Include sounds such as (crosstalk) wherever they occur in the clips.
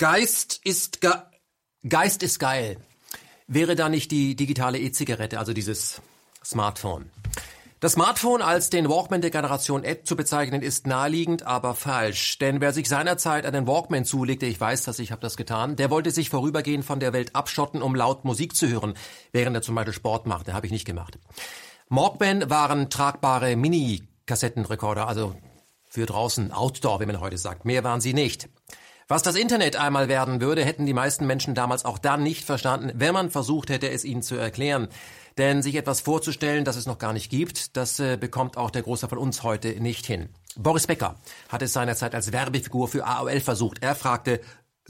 Geist ist ge Geist ist geil. Wäre da nicht die digitale E-Zigarette, also dieses Smartphone? Das Smartphone als den Walkman der Generation App zu bezeichnen, ist naheliegend, aber falsch. Denn wer sich seinerzeit einen Walkman zulegte, ich weiß das, ich habe das getan, der wollte sich vorübergehend von der Welt abschotten, um laut Musik zu hören, während er zum Beispiel Sport machte. Habe ich nicht gemacht. Walkman waren tragbare Mini-Kassettenrekorder, also für draußen, Outdoor, wie man heute sagt. Mehr waren sie nicht. Was das Internet einmal werden würde, hätten die meisten Menschen damals auch dann nicht verstanden, wenn man versucht hätte, es ihnen zu erklären. Denn sich etwas vorzustellen, das es noch gar nicht gibt, das äh, bekommt auch der Großteil von uns heute nicht hin. Boris Becker hat es seinerzeit als Werbefigur für AOL versucht. Er fragte,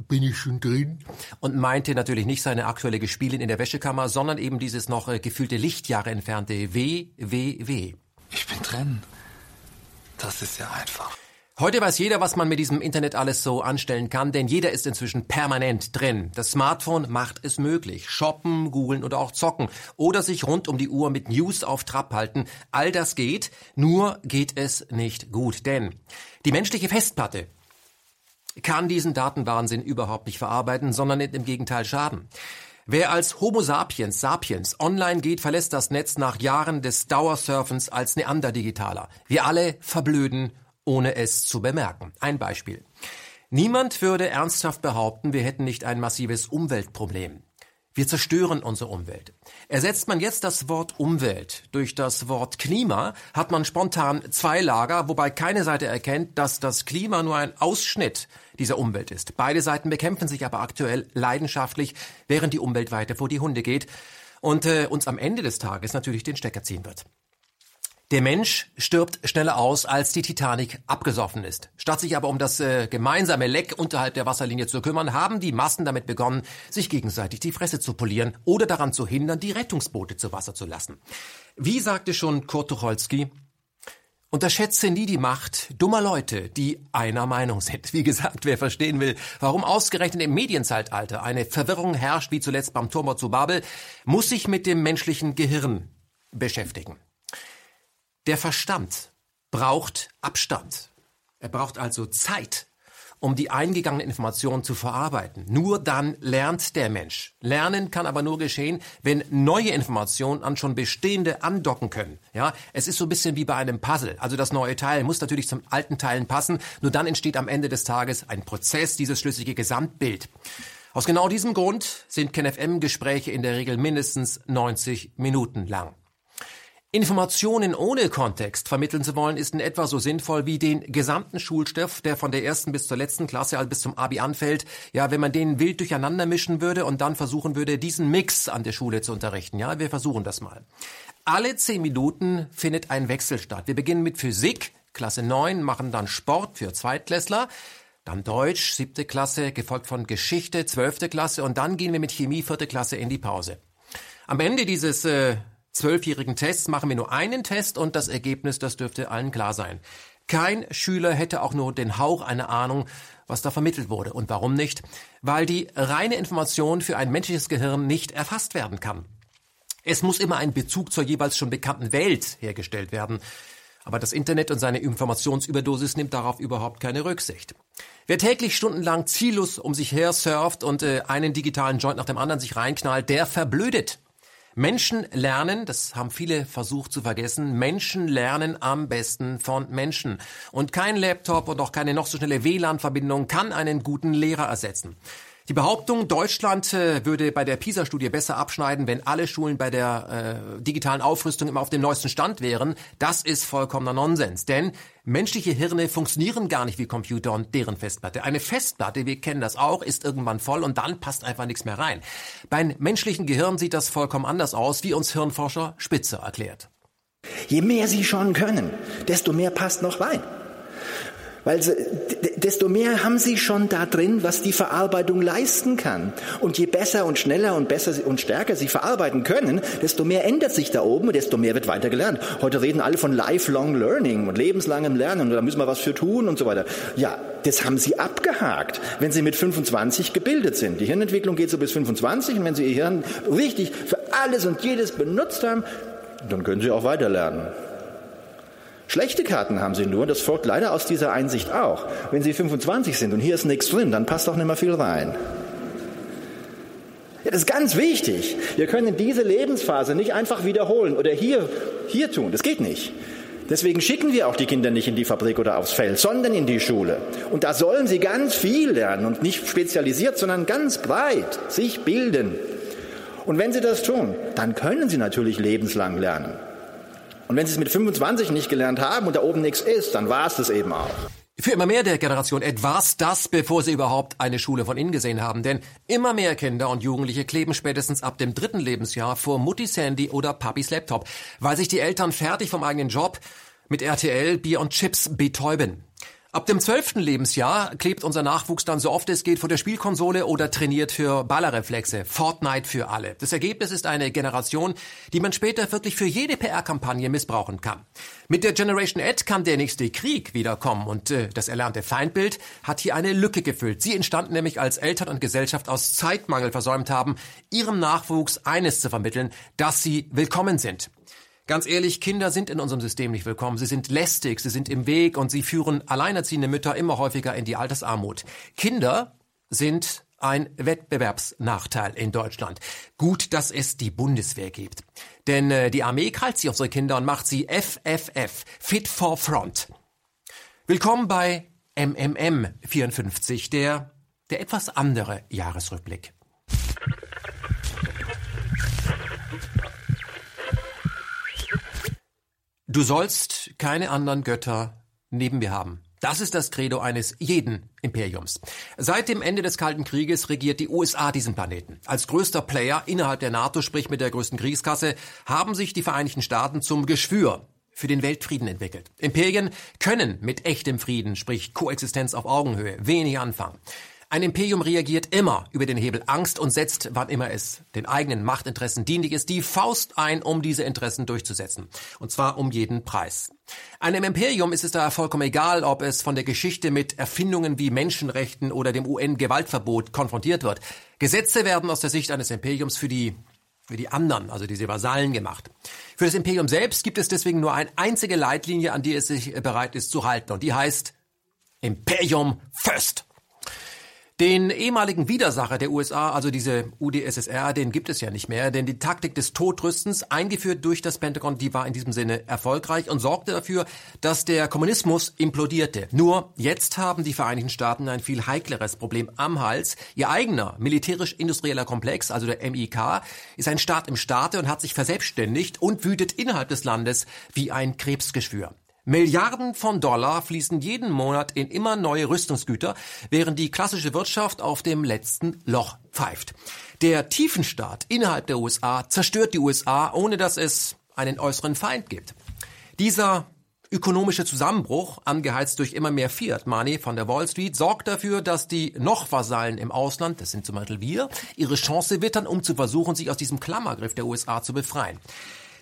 bin ich schon drin? Und meinte natürlich nicht seine aktuelle Gespielin in der Wäschekammer, sondern eben dieses noch äh, gefühlte Lichtjahre entfernte WWW. Ich bin drin. Das ist ja einfach. Heute weiß jeder, was man mit diesem Internet alles so anstellen kann, denn jeder ist inzwischen permanent drin. Das Smartphone macht es möglich. Shoppen, googeln oder auch zocken oder sich rund um die Uhr mit News auf Trab halten. All das geht, nur geht es nicht gut, denn die menschliche Festplatte kann diesen Datenwahnsinn überhaupt nicht verarbeiten, sondern im Gegenteil schaden. Wer als Homo sapiens sapiens online geht, verlässt das Netz nach Jahren des Dauersurfens als Neanderdigitaler. Wir alle verblöden ohne es zu bemerken. Ein Beispiel. Niemand würde ernsthaft behaupten, wir hätten nicht ein massives Umweltproblem. Wir zerstören unsere Umwelt. Ersetzt man jetzt das Wort Umwelt durch das Wort Klima, hat man spontan zwei Lager, wobei keine Seite erkennt, dass das Klima nur ein Ausschnitt dieser Umwelt ist. Beide Seiten bekämpfen sich aber aktuell leidenschaftlich, während die Umwelt weiter vor die Hunde geht und äh, uns am Ende des Tages natürlich den Stecker ziehen wird. Der Mensch stirbt schneller aus, als die Titanic abgesoffen ist. Statt sich aber um das äh, gemeinsame Leck unterhalb der Wasserlinie zu kümmern, haben die Massen damit begonnen, sich gegenseitig die Fresse zu polieren oder daran zu hindern, die Rettungsboote zu Wasser zu lassen. Wie sagte schon Kurt Tucholsky, Unterschätze nie die Macht dummer Leute, die einer Meinung sind. Wie gesagt, wer verstehen will, warum ausgerechnet im Medienzeitalter eine Verwirrung herrscht, wie zuletzt beim Turmbau zu Babel, muss sich mit dem menschlichen Gehirn beschäftigen. Der Verstand braucht Abstand. Er braucht also Zeit, um die eingegangenen Informationen zu verarbeiten. Nur dann lernt der Mensch. Lernen kann aber nur geschehen, wenn neue Informationen an schon bestehende andocken können. Ja, es ist so ein bisschen wie bei einem Puzzle. Also das neue Teil muss natürlich zum alten Teilen passen. Nur dann entsteht am Ende des Tages ein Prozess, dieses schlüssige Gesamtbild. Aus genau diesem Grund sind KenFM-Gespräche in der Regel mindestens 90 Minuten lang. Informationen ohne Kontext vermitteln zu wollen, ist in etwa so sinnvoll wie den gesamten Schulstoff, der von der ersten bis zur letzten Klasse, also bis zum Abi anfällt. Ja, wenn man den wild durcheinander mischen würde und dann versuchen würde, diesen Mix an der Schule zu unterrichten. Ja, wir versuchen das mal. Alle zehn Minuten findet ein Wechsel statt. Wir beginnen mit Physik, Klasse 9, machen dann Sport für Zweitklässler, dann Deutsch, siebte Klasse, gefolgt von Geschichte, zwölfte Klasse und dann gehen wir mit Chemie, vierte Klasse in die Pause. Am Ende dieses äh, zwölfjährigen Tests machen wir nur einen Test und das Ergebnis, das dürfte allen klar sein. Kein Schüler hätte auch nur den Hauch einer Ahnung, was da vermittelt wurde. Und warum nicht? Weil die reine Information für ein menschliches Gehirn nicht erfasst werden kann. Es muss immer ein Bezug zur jeweils schon bekannten Welt hergestellt werden. Aber das Internet und seine Informationsüberdosis nimmt darauf überhaupt keine Rücksicht. Wer täglich stundenlang ziellos um sich her surft und äh, einen digitalen Joint nach dem anderen sich reinknallt, der verblödet. Menschen lernen, das haben viele versucht zu vergessen, Menschen lernen am besten von Menschen. Und kein Laptop und auch keine noch so schnelle WLAN-Verbindung kann einen guten Lehrer ersetzen. Die Behauptung, Deutschland äh, würde bei der PISA-Studie besser abschneiden, wenn alle Schulen bei der äh, digitalen Aufrüstung immer auf dem neuesten Stand wären, das ist vollkommener Nonsens. Denn menschliche Hirne funktionieren gar nicht wie Computer und deren Festplatte. Eine Festplatte, wir kennen das auch, ist irgendwann voll und dann passt einfach nichts mehr rein. Beim menschlichen Gehirn sieht das vollkommen anders aus, wie uns Hirnforscher Spitze erklärt. Je mehr sie schon können, desto mehr passt noch rein. Weil sie, desto mehr haben sie schon da drin, was die Verarbeitung leisten kann. Und je besser und schneller und besser und stärker sie verarbeiten können, desto mehr ändert sich da oben und desto mehr wird weiter gelernt. Heute reden alle von lifelong learning und lebenslangem Lernen und da müssen wir was für tun und so weiter. Ja, das haben sie abgehakt, wenn sie mit 25 gebildet sind. Die Hirnentwicklung geht so bis 25 und wenn sie ihr Hirn richtig für alles und jedes benutzt haben, dann können sie auch weiter lernen. Schlechte Karten haben sie nur, das folgt leider aus dieser Einsicht auch. Wenn sie 25 sind und hier ist nichts drin, dann passt auch nicht mehr viel rein. Ja, das ist ganz wichtig. Wir können diese Lebensphase nicht einfach wiederholen oder hier, hier tun. Das geht nicht. Deswegen schicken wir auch die Kinder nicht in die Fabrik oder aufs Feld, sondern in die Schule. Und da sollen sie ganz viel lernen und nicht spezialisiert, sondern ganz breit sich bilden. Und wenn sie das tun, dann können sie natürlich lebenslang lernen. Und wenn sie es mit 25 nicht gelernt haben und da oben nichts ist, dann war es das eben auch. Für immer mehr der Generation etwas das, bevor sie überhaupt eine Schule von innen gesehen haben. Denn immer mehr Kinder und Jugendliche kleben spätestens ab dem dritten Lebensjahr vor Muttis Handy oder Papis Laptop, weil sich die Eltern fertig vom eigenen Job mit RTL, Bier und Chips betäuben. Ab dem zwölften Lebensjahr klebt unser Nachwuchs dann so oft es geht vor der Spielkonsole oder trainiert für Ballerreflexe. Fortnite für alle. Das Ergebnis ist eine Generation, die man später wirklich für jede PR-Kampagne missbrauchen kann. Mit der Generation Ed kann der nächste Krieg wiederkommen und äh, das erlernte Feindbild hat hier eine Lücke gefüllt. Sie entstanden nämlich als Eltern und Gesellschaft aus Zeitmangel versäumt haben, ihrem Nachwuchs eines zu vermitteln, dass sie willkommen sind. Ganz ehrlich, Kinder sind in unserem System nicht willkommen. Sie sind lästig, sie sind im Weg und sie führen alleinerziehende Mütter immer häufiger in die Altersarmut. Kinder sind ein Wettbewerbsnachteil in Deutschland. Gut, dass es die Bundeswehr gibt. Denn äh, die Armee krallt sich unsere Kinder und macht sie FFF, Fit for Front. Willkommen bei MMM 54, der, der etwas andere Jahresrückblick. Du sollst keine anderen Götter neben mir haben. Das ist das Credo eines jeden Imperiums. Seit dem Ende des Kalten Krieges regiert die USA diesen Planeten. Als größter Player innerhalb der NATO, sprich mit der größten Kriegskasse, haben sich die Vereinigten Staaten zum Geschwür für den Weltfrieden entwickelt. Imperien können mit echtem Frieden, sprich Koexistenz auf Augenhöhe, wenig anfangen. Ein Imperium reagiert immer über den Hebel Angst und setzt, wann immer es den eigenen Machtinteressen dienlich ist, die Faust ein, um diese Interessen durchzusetzen. Und zwar um jeden Preis. Einem Imperium ist es da vollkommen egal, ob es von der Geschichte mit Erfindungen wie Menschenrechten oder dem UN-Gewaltverbot konfrontiert wird. Gesetze werden aus der Sicht eines Imperiums für die für die anderen, also diese Vasallen gemacht. Für das Imperium selbst gibt es deswegen nur eine einzige Leitlinie, an die es sich bereit ist zu halten. Und die heißt Imperium First. Den ehemaligen Widersacher der USA, also diese UdSSR, den gibt es ja nicht mehr, denn die Taktik des Todrüstens, eingeführt durch das Pentagon, die war in diesem Sinne erfolgreich und sorgte dafür, dass der Kommunismus implodierte. Nur jetzt haben die Vereinigten Staaten ein viel heikleres Problem am Hals. Ihr eigener militärisch-industrieller Komplex, also der MIK, ist ein Staat im Staate und hat sich verselbstständigt und wütet innerhalb des Landes wie ein Krebsgeschwür. Milliarden von Dollar fließen jeden Monat in immer neue Rüstungsgüter, während die klassische Wirtschaft auf dem letzten Loch pfeift. Der Tiefenstaat innerhalb der USA zerstört die USA, ohne dass es einen äußeren Feind gibt. Dieser ökonomische Zusammenbruch, angeheizt durch immer mehr Fiat Money von der Wall Street, sorgt dafür, dass die noch Vasallen im Ausland, das sind zum Beispiel wir, ihre Chance wittern, um zu versuchen, sich aus diesem Klammergriff der USA zu befreien.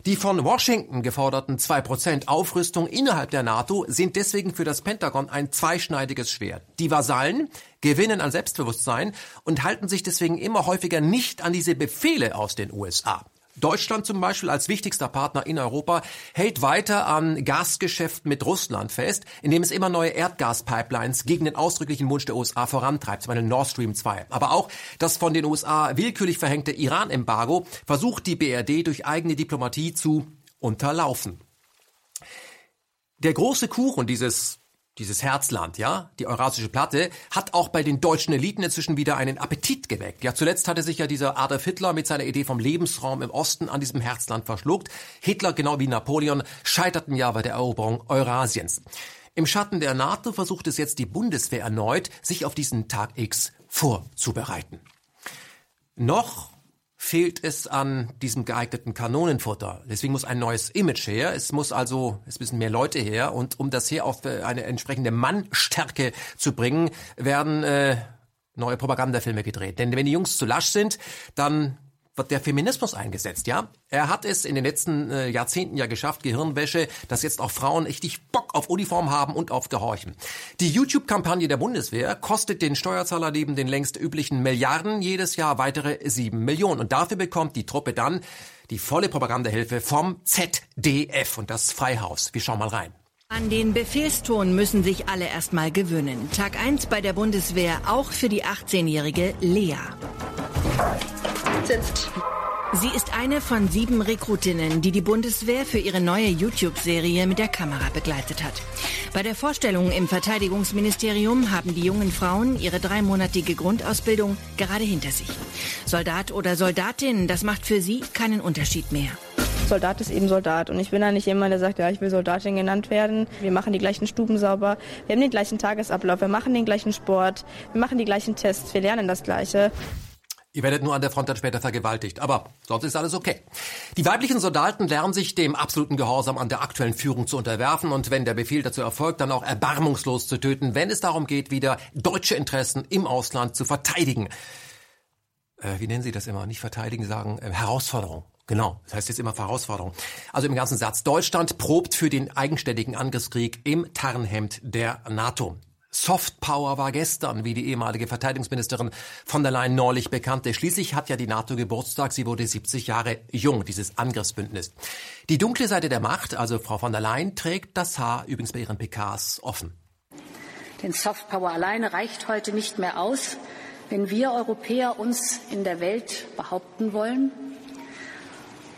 Die von Washington geforderten 2% Aufrüstung innerhalb der NATO sind deswegen für das Pentagon ein zweischneidiges Schwert. Die Vasallen gewinnen an Selbstbewusstsein und halten sich deswegen immer häufiger nicht an diese Befehle aus den USA. Deutschland zum Beispiel als wichtigster Partner in Europa hält weiter an Gasgeschäften mit Russland fest, indem es immer neue Erdgaspipelines gegen den ausdrücklichen Wunsch der USA vorantreibt, zum Beispiel Nord Stream 2. Aber auch das von den USA willkürlich verhängte Iran-Embargo versucht die BRD durch eigene Diplomatie zu unterlaufen. Der große Kuchen dieses dieses Herzland, ja, die Eurasische Platte, hat auch bei den deutschen Eliten inzwischen wieder einen Appetit geweckt. Ja, zuletzt hatte sich ja dieser Adolf Hitler mit seiner Idee vom Lebensraum im Osten an diesem Herzland verschluckt. Hitler, genau wie Napoleon, scheiterten ja bei der Eroberung Eurasiens. Im Schatten der NATO versucht es jetzt die Bundeswehr erneut, sich auf diesen Tag X vorzubereiten. Noch fehlt es an diesem geeigneten Kanonenfutter. Deswegen muss ein neues Image her. Es muss also, es müssen mehr Leute her. Und um das hier auf äh, eine entsprechende Mannstärke zu bringen, werden äh, neue Propagandafilme gedreht. Denn wenn die Jungs zu lasch sind, dann wird der Feminismus eingesetzt, ja? Er hat es in den letzten äh, Jahrzehnten ja geschafft, Gehirnwäsche, dass jetzt auch Frauen richtig Bock auf Uniform haben und auf Gehorchen. Die YouTube-Kampagne der Bundeswehr kostet den Steuerzahler neben den längst üblichen Milliarden jedes Jahr weitere sieben Millionen. Und dafür bekommt die Truppe dann die volle Propagandahilfe vom ZDF und das Freihaus. Wir schauen mal rein. An den Befehlston müssen sich alle erstmal gewöhnen. Tag 1 bei der Bundeswehr auch für die 18-jährige Lea. Sitzt. Sie ist eine von sieben Rekrutinnen, die die Bundeswehr für ihre neue YouTube-Serie mit der Kamera begleitet hat. Bei der Vorstellung im Verteidigungsministerium haben die jungen Frauen ihre dreimonatige Grundausbildung gerade hinter sich. Soldat oder Soldatin, das macht für sie keinen Unterschied mehr. Soldat ist eben Soldat. Und ich bin da nicht jemand, der sagt, ja, ich will Soldatin genannt werden. Wir machen die gleichen Stuben sauber. Wir haben den gleichen Tagesablauf. Wir machen den gleichen Sport. Wir machen die gleichen Tests. Wir lernen das Gleiche. Ihr werdet nur an der Front dann später vergewaltigt. Aber sonst ist alles okay. Die weiblichen Soldaten lernen sich dem absoluten Gehorsam an der aktuellen Führung zu unterwerfen und wenn der Befehl dazu erfolgt, dann auch erbarmungslos zu töten, wenn es darum geht, wieder deutsche Interessen im Ausland zu verteidigen. Äh, wie nennen Sie das immer? Nicht verteidigen, sagen äh, Herausforderung. Genau, das heißt jetzt immer Herausforderung. Also im ganzen Satz. Deutschland probt für den eigenständigen Angriffskrieg im Tarnhemd der NATO. Soft Power war gestern, wie die ehemalige Verteidigungsministerin von der Leyen neulich bekannte. Schließlich hat ja die NATO Geburtstag. Sie wurde 70 Jahre jung, dieses Angriffsbündnis. Die dunkle Seite der Macht, also Frau von der Leyen, trägt das Haar übrigens bei ihren PKs offen. Denn Soft Power alleine reicht heute nicht mehr aus, wenn wir Europäer uns in der Welt behaupten wollen.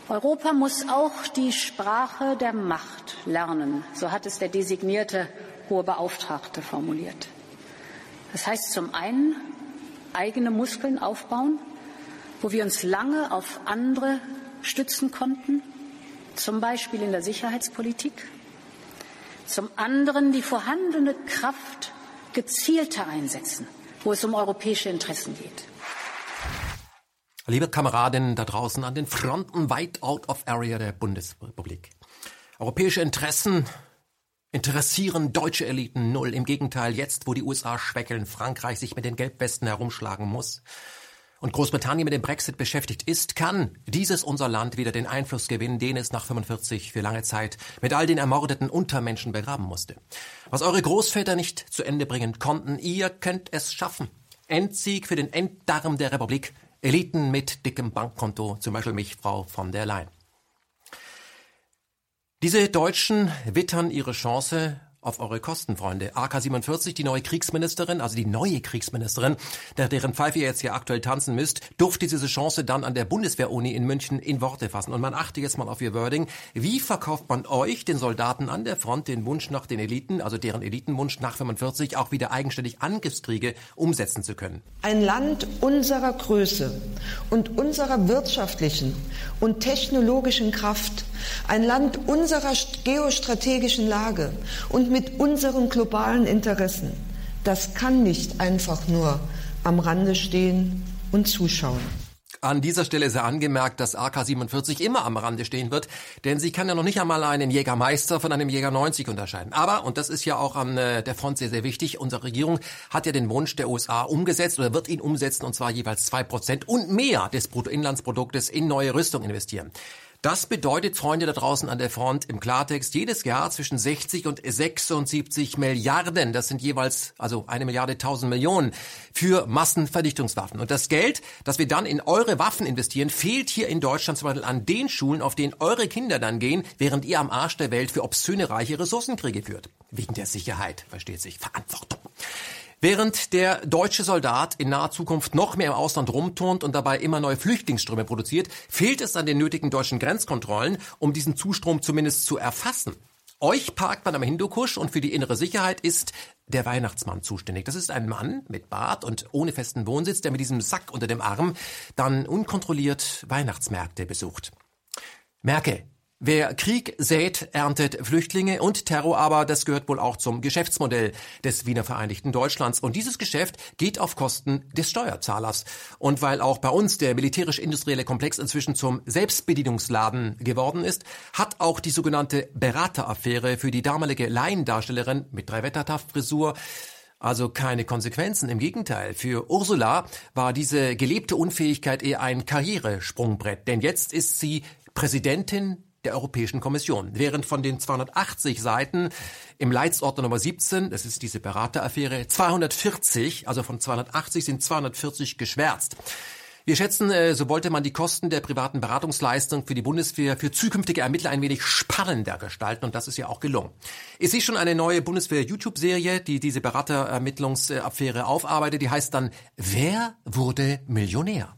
Europa muss auch die Sprache der Macht lernen, so hat es der designierte hohe Beauftragte formuliert. Das heißt zum einen eigene Muskeln aufbauen, wo wir uns lange auf andere stützen konnten, zum Beispiel in der Sicherheitspolitik. Zum anderen die vorhandene Kraft gezielter einsetzen, wo es um europäische Interessen geht. Liebe Kameradinnen da draußen an den Fronten weit out of area der Bundesrepublik. Europäische Interessen interessieren deutsche Eliten null. Im Gegenteil, jetzt, wo die USA schwächeln, Frankreich sich mit den Gelbwesten herumschlagen muss und Großbritannien mit dem Brexit beschäftigt ist, kann dieses unser Land wieder den Einfluss gewinnen, den es nach 45 für lange Zeit mit all den ermordeten Untermenschen begraben musste. Was eure Großväter nicht zu Ende bringen konnten, ihr könnt es schaffen. Endsieg für den Enddarm der Republik. Eliten mit dickem Bankkonto, zum Beispiel mich, Frau von der Leyen. Diese Deutschen wittern ihre Chance auf eure Kosten, Freunde. AK-47, die neue Kriegsministerin, also die neue Kriegsministerin, der deren Pfeife ihr jetzt hier aktuell tanzen müsst, durfte diese Chance dann an der Bundeswehr-Uni in München in Worte fassen. Und man achte jetzt mal auf ihr Wording. Wie verkauft man euch, den Soldaten an der Front, den Wunsch nach den Eliten, also deren Elitenwunsch nach 45, auch wieder eigenständig Angriffskriege umsetzen zu können? Ein Land unserer Größe und unserer wirtschaftlichen und technologischen Kraft, ein Land unserer geostrategischen Lage und mit unseren globalen Interessen. Das kann nicht einfach nur am Rande stehen und zuschauen. An dieser Stelle sei angemerkt, dass AK-47 immer am Rande stehen wird, denn sie kann ja noch nicht einmal einen Jägermeister von einem Jäger 90 unterscheiden. Aber, und das ist ja auch an äh, der Front sehr, sehr wichtig, unsere Regierung hat ja den Wunsch der USA umgesetzt oder wird ihn umsetzen, und zwar jeweils zwei Prozent und mehr des Bruttoinlandsproduktes in neue Rüstung investieren. Das bedeutet, Freunde da draußen an der Front, im Klartext jedes Jahr zwischen 60 und 76 Milliarden, das sind jeweils also eine Milliarde tausend Millionen, für Massenverdichtungswaffen. Und das Geld, das wir dann in eure Waffen investieren, fehlt hier in Deutschland zum Beispiel an den Schulen, auf denen eure Kinder dann gehen, während ihr am Arsch der Welt für obszöne reiche Ressourcenkriege führt. Wegen der Sicherheit, versteht sich, Verantwortung. Während der deutsche Soldat in naher Zukunft noch mehr im Ausland rumturnt und dabei immer neue Flüchtlingsströme produziert, fehlt es an den nötigen deutschen Grenzkontrollen, um diesen Zustrom zumindest zu erfassen. Euch parkt man am Hindukusch und für die innere Sicherheit ist der Weihnachtsmann zuständig. Das ist ein Mann mit Bart und ohne festen Wohnsitz, der mit diesem Sack unter dem Arm dann unkontrolliert Weihnachtsmärkte besucht. Merke, Wer Krieg sät, erntet Flüchtlinge und Terror, aber das gehört wohl auch zum Geschäftsmodell des Wiener Vereinigten Deutschlands. Und dieses Geschäft geht auf Kosten des Steuerzahlers. Und weil auch bei uns der militärisch-industrielle Komplex inzwischen zum Selbstbedienungsladen geworden ist, hat auch die sogenannte Berateraffäre für die damalige Laiendarstellerin mit Drei-Wettertaft-Frisur also keine Konsequenzen. Im Gegenteil, für Ursula war diese gelebte Unfähigkeit eher ein Karrieresprungbrett. Denn jetzt ist sie Präsidentin der Europäischen Kommission. Während von den 280 Seiten im Leitsordner Nummer 17, das ist diese Berateraffäre, 240, also von 280 sind 240 geschwärzt. Wir schätzen, äh, so wollte man die Kosten der privaten Beratungsleistung für die Bundeswehr für zukünftige Ermittler ein wenig spannender gestalten und das ist ja auch gelungen. Es ist schon eine neue Bundeswehr-YouTube-Serie, die diese Beraterermittlungsaffäre aufarbeitet, die heißt dann Wer wurde Millionär?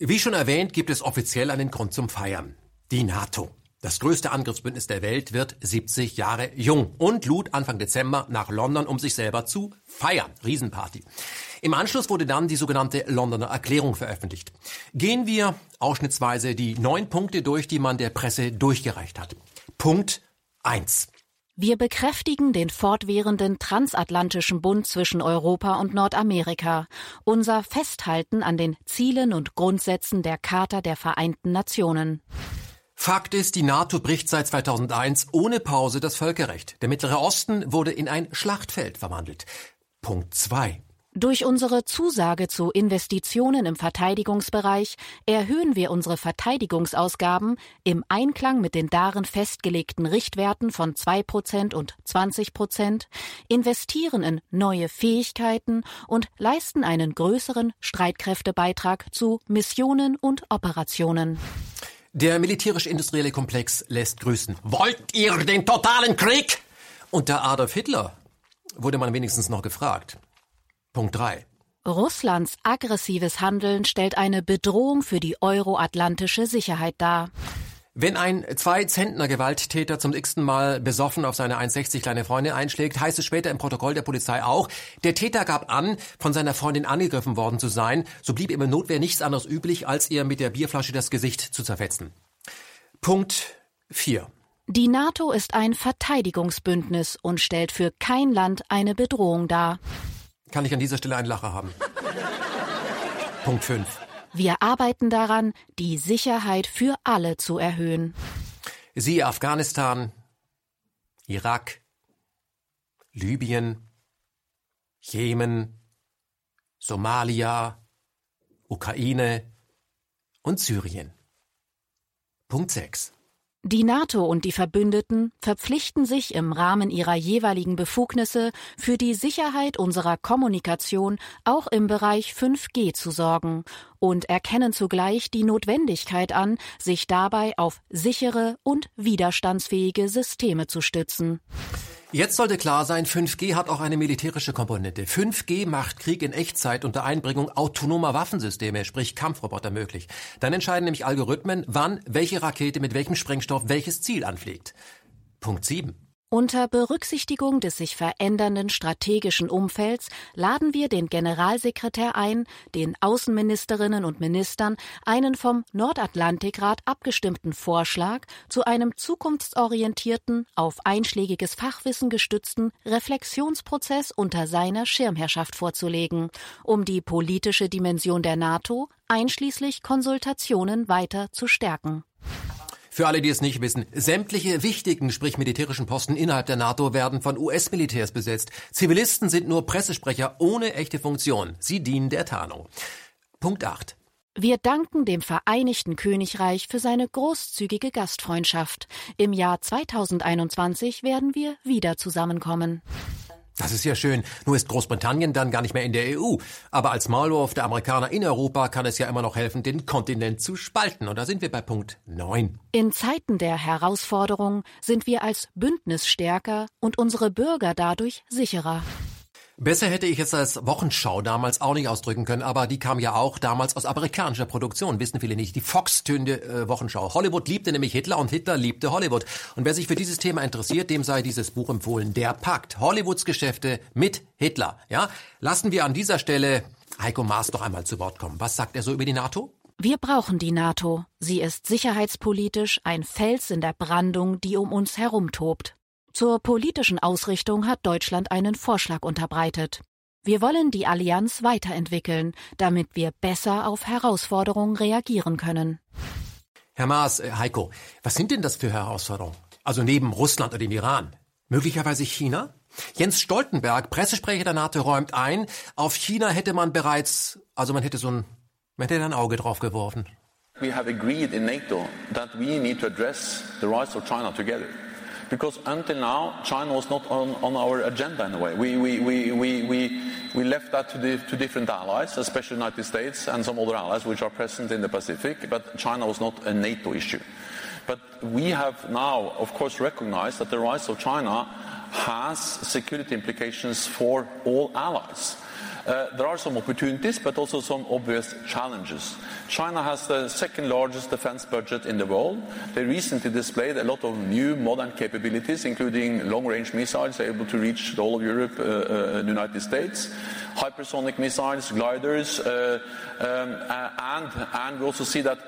Wie schon erwähnt, gibt es offiziell einen Grund zum Feiern. Die NATO. Das größte Angriffsbündnis der Welt wird 70 Jahre jung und lud Anfang Dezember nach London, um sich selber zu feiern. Riesenparty. Im Anschluss wurde dann die sogenannte Londoner Erklärung veröffentlicht. Gehen wir ausschnittsweise die neun Punkte durch, die man der Presse durchgereicht hat. Punkt eins. Wir bekräftigen den fortwährenden transatlantischen Bund zwischen Europa und Nordamerika, unser Festhalten an den Zielen und Grundsätzen der Charta der Vereinten Nationen. Fakt ist, die NATO bricht seit 2001 ohne Pause das Völkerrecht. Der Mittlere Osten wurde in ein Schlachtfeld verwandelt. Punkt zwei. Durch unsere Zusage zu Investitionen im Verteidigungsbereich erhöhen wir unsere Verteidigungsausgaben im Einklang mit den darin festgelegten Richtwerten von 2% und 20%, investieren in neue Fähigkeiten und leisten einen größeren Streitkräftebeitrag zu Missionen und Operationen. Der militärisch-industrielle Komplex lässt grüßen. Wollt ihr den totalen Krieg? Unter Adolf Hitler wurde man wenigstens noch gefragt. Punkt 3. Russlands aggressives Handeln stellt eine Bedrohung für die euroatlantische Sicherheit dar. Wenn ein Zwei-Zentner-Gewalttäter zum x Mal besoffen auf seine 1,60 kleine Freundin einschlägt, heißt es später im Protokoll der Polizei auch, der Täter gab an, von seiner Freundin angegriffen worden zu sein, so blieb ihm im Notwehr nichts anderes üblich, als ihr mit der Bierflasche das Gesicht zu zerfetzen. Punkt 4. Die NATO ist ein Verteidigungsbündnis und stellt für kein Land eine Bedrohung dar. Kann ich an dieser Stelle einen Lacher haben? Punkt 5. Wir arbeiten daran, die Sicherheit für alle zu erhöhen. Siehe Afghanistan, Irak, Libyen, Jemen, Somalia, Ukraine und Syrien. Punkt 6. Die NATO und die Verbündeten verpflichten sich im Rahmen ihrer jeweiligen Befugnisse für die Sicherheit unserer Kommunikation auch im Bereich 5G zu sorgen und erkennen zugleich die Notwendigkeit an, sich dabei auf sichere und widerstandsfähige Systeme zu stützen. Jetzt sollte klar sein, 5G hat auch eine militärische Komponente. 5G macht Krieg in Echtzeit unter Einbringung autonomer Waffensysteme, sprich Kampfroboter möglich. Dann entscheiden nämlich Algorithmen, wann welche Rakete mit welchem Sprengstoff welches Ziel anfliegt. Punkt 7. Unter Berücksichtigung des sich verändernden strategischen Umfelds laden wir den Generalsekretär ein, den Außenministerinnen und Ministern einen vom Nordatlantikrat abgestimmten Vorschlag zu einem zukunftsorientierten, auf einschlägiges Fachwissen gestützten Reflexionsprozess unter seiner Schirmherrschaft vorzulegen, um die politische Dimension der NATO einschließlich Konsultationen weiter zu stärken. Für alle, die es nicht wissen, sämtliche wichtigen, sprich militärischen Posten innerhalb der NATO werden von US-Militärs besetzt. Zivilisten sind nur Pressesprecher ohne echte Funktion. Sie dienen der Tarnung. Punkt 8. Wir danken dem Vereinigten Königreich für seine großzügige Gastfreundschaft. Im Jahr 2021 werden wir wieder zusammenkommen. Das ist ja schön. Nur ist Großbritannien dann gar nicht mehr in der EU. Aber als Maulwurf der Amerikaner in Europa kann es ja immer noch helfen, den Kontinent zu spalten. Und da sind wir bei Punkt 9. In Zeiten der Herausforderung sind wir als Bündnis stärker und unsere Bürger dadurch sicherer. Besser hätte ich es als Wochenschau damals auch nicht ausdrücken können, aber die kam ja auch damals aus amerikanischer Produktion, wissen viele nicht. Die Fox-tönende äh, Wochenschau. Hollywood liebte nämlich Hitler und Hitler liebte Hollywood. Und wer sich für dieses Thema interessiert, dem sei dieses Buch empfohlen. Der Pakt. Hollywoods Geschäfte mit Hitler. Ja? Lassen wir an dieser Stelle Heiko Maas doch einmal zu Wort kommen. Was sagt er so über die NATO? Wir brauchen die NATO. Sie ist sicherheitspolitisch ein Fels in der Brandung, die um uns herum tobt. Zur politischen Ausrichtung hat Deutschland einen Vorschlag unterbreitet. Wir wollen die Allianz weiterentwickeln, damit wir besser auf Herausforderungen reagieren können. Herr Maas, äh, Heiko, was sind denn das für Herausforderungen? Also neben Russland und dem Iran? Möglicherweise China? Jens Stoltenberg, Pressesprecher der NATO, räumt ein, auf China hätte man bereits, also man hätte so ein, man hätte ein Auge drauf geworfen. We have agreed in NATO that we need to address the rise of China together. Because until now, China was not on, on our agenda in a way. We, we, we, we, we, we left that to, the, to different allies, especially the United States and some other allies which are present in the Pacific, but China was not a NATO issue. But we have now, of course, recognized that the rise of China has security implications for all allies. Uh, there are some opportunities, but also some obvious challenges. China has the second largest defense budget in the world. They recently displayed a lot of new modern capabilities, including long-range missiles able to reach whole of Europe, uh, uh, the United States, hypersonic missiles, gliders, uh, um, and, and we also see that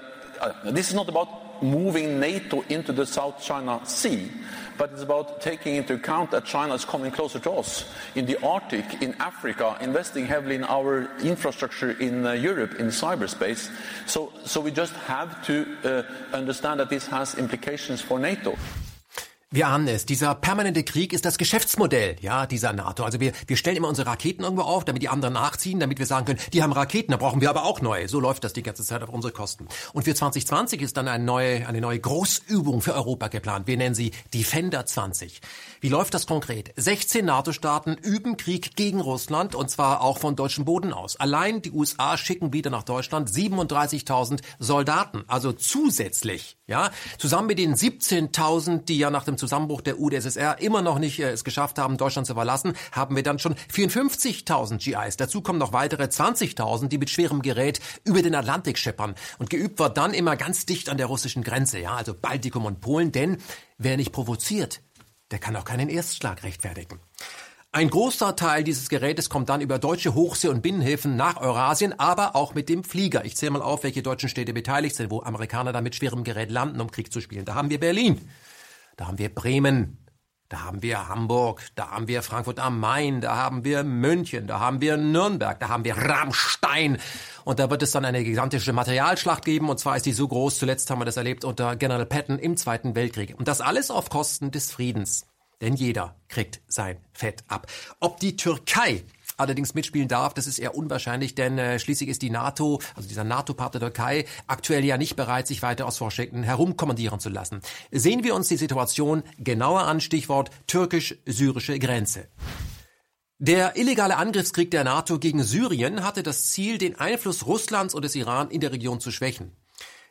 this is not about moving NATO into the South China Sea, but it's about taking into account that China is coming closer to us in the Arctic, in Africa, investing heavily in our infrastructure in uh, Europe, in cyberspace. So, so we just have to uh, understand that this has implications for NATO. Wir ahnen es, dieser permanente Krieg ist das Geschäftsmodell, ja, dieser NATO. Also wir, wir stellen immer unsere Raketen irgendwo auf, damit die anderen nachziehen, damit wir sagen können, die haben Raketen, da brauchen wir aber auch neue. So läuft das die ganze Zeit auf unsere Kosten. Und für 2020 ist dann eine neue, eine neue Großübung für Europa geplant. Wir nennen sie Defender 20. Wie läuft das konkret? 16 NATO-Staaten üben Krieg gegen Russland und zwar auch von deutschem Boden aus. Allein die USA schicken wieder nach Deutschland 37.000 Soldaten, also zusätzlich, ja, zusammen mit den 17.000, die ja nach dem Zusammenbruch der UdSSR immer noch nicht äh, es geschafft haben, Deutschland zu verlassen, haben wir dann schon 54.000 GIs. Dazu kommen noch weitere 20.000, die mit schwerem Gerät über den Atlantik scheppern. Und geübt wird dann immer ganz dicht an der russischen Grenze, ja, also Baltikum und Polen, denn wer nicht provoziert, der kann auch keinen Erstschlag rechtfertigen. Ein großer Teil dieses Gerätes kommt dann über deutsche Hochsee- und Binnenhäfen nach Eurasien, aber auch mit dem Flieger. Ich zähle mal auf, welche deutschen Städte beteiligt sind, wo Amerikaner da mit schwerem Gerät landen, um Krieg zu spielen. Da haben wir Berlin, da haben wir Bremen, da haben wir Hamburg, da haben wir Frankfurt am Main, da haben wir München, da haben wir Nürnberg, da haben wir Rammstein. Und da wird es dann eine gigantische Materialschlacht geben. Und zwar ist die so groß, zuletzt haben wir das erlebt unter General Patton im Zweiten Weltkrieg. Und das alles auf Kosten des Friedens. Denn jeder kriegt sein Fett ab. Ob die Türkei allerdings mitspielen darf, das ist eher unwahrscheinlich, denn äh, schließlich ist die NATO, also dieser NATO-Partner Türkei, aktuell ja nicht bereit, sich weiter aus Washington herumkommandieren zu lassen. Sehen wir uns die Situation genauer an, Stichwort türkisch-syrische Grenze. Der illegale Angriffskrieg der NATO gegen Syrien hatte das Ziel, den Einfluss Russlands und des Iran in der Region zu schwächen.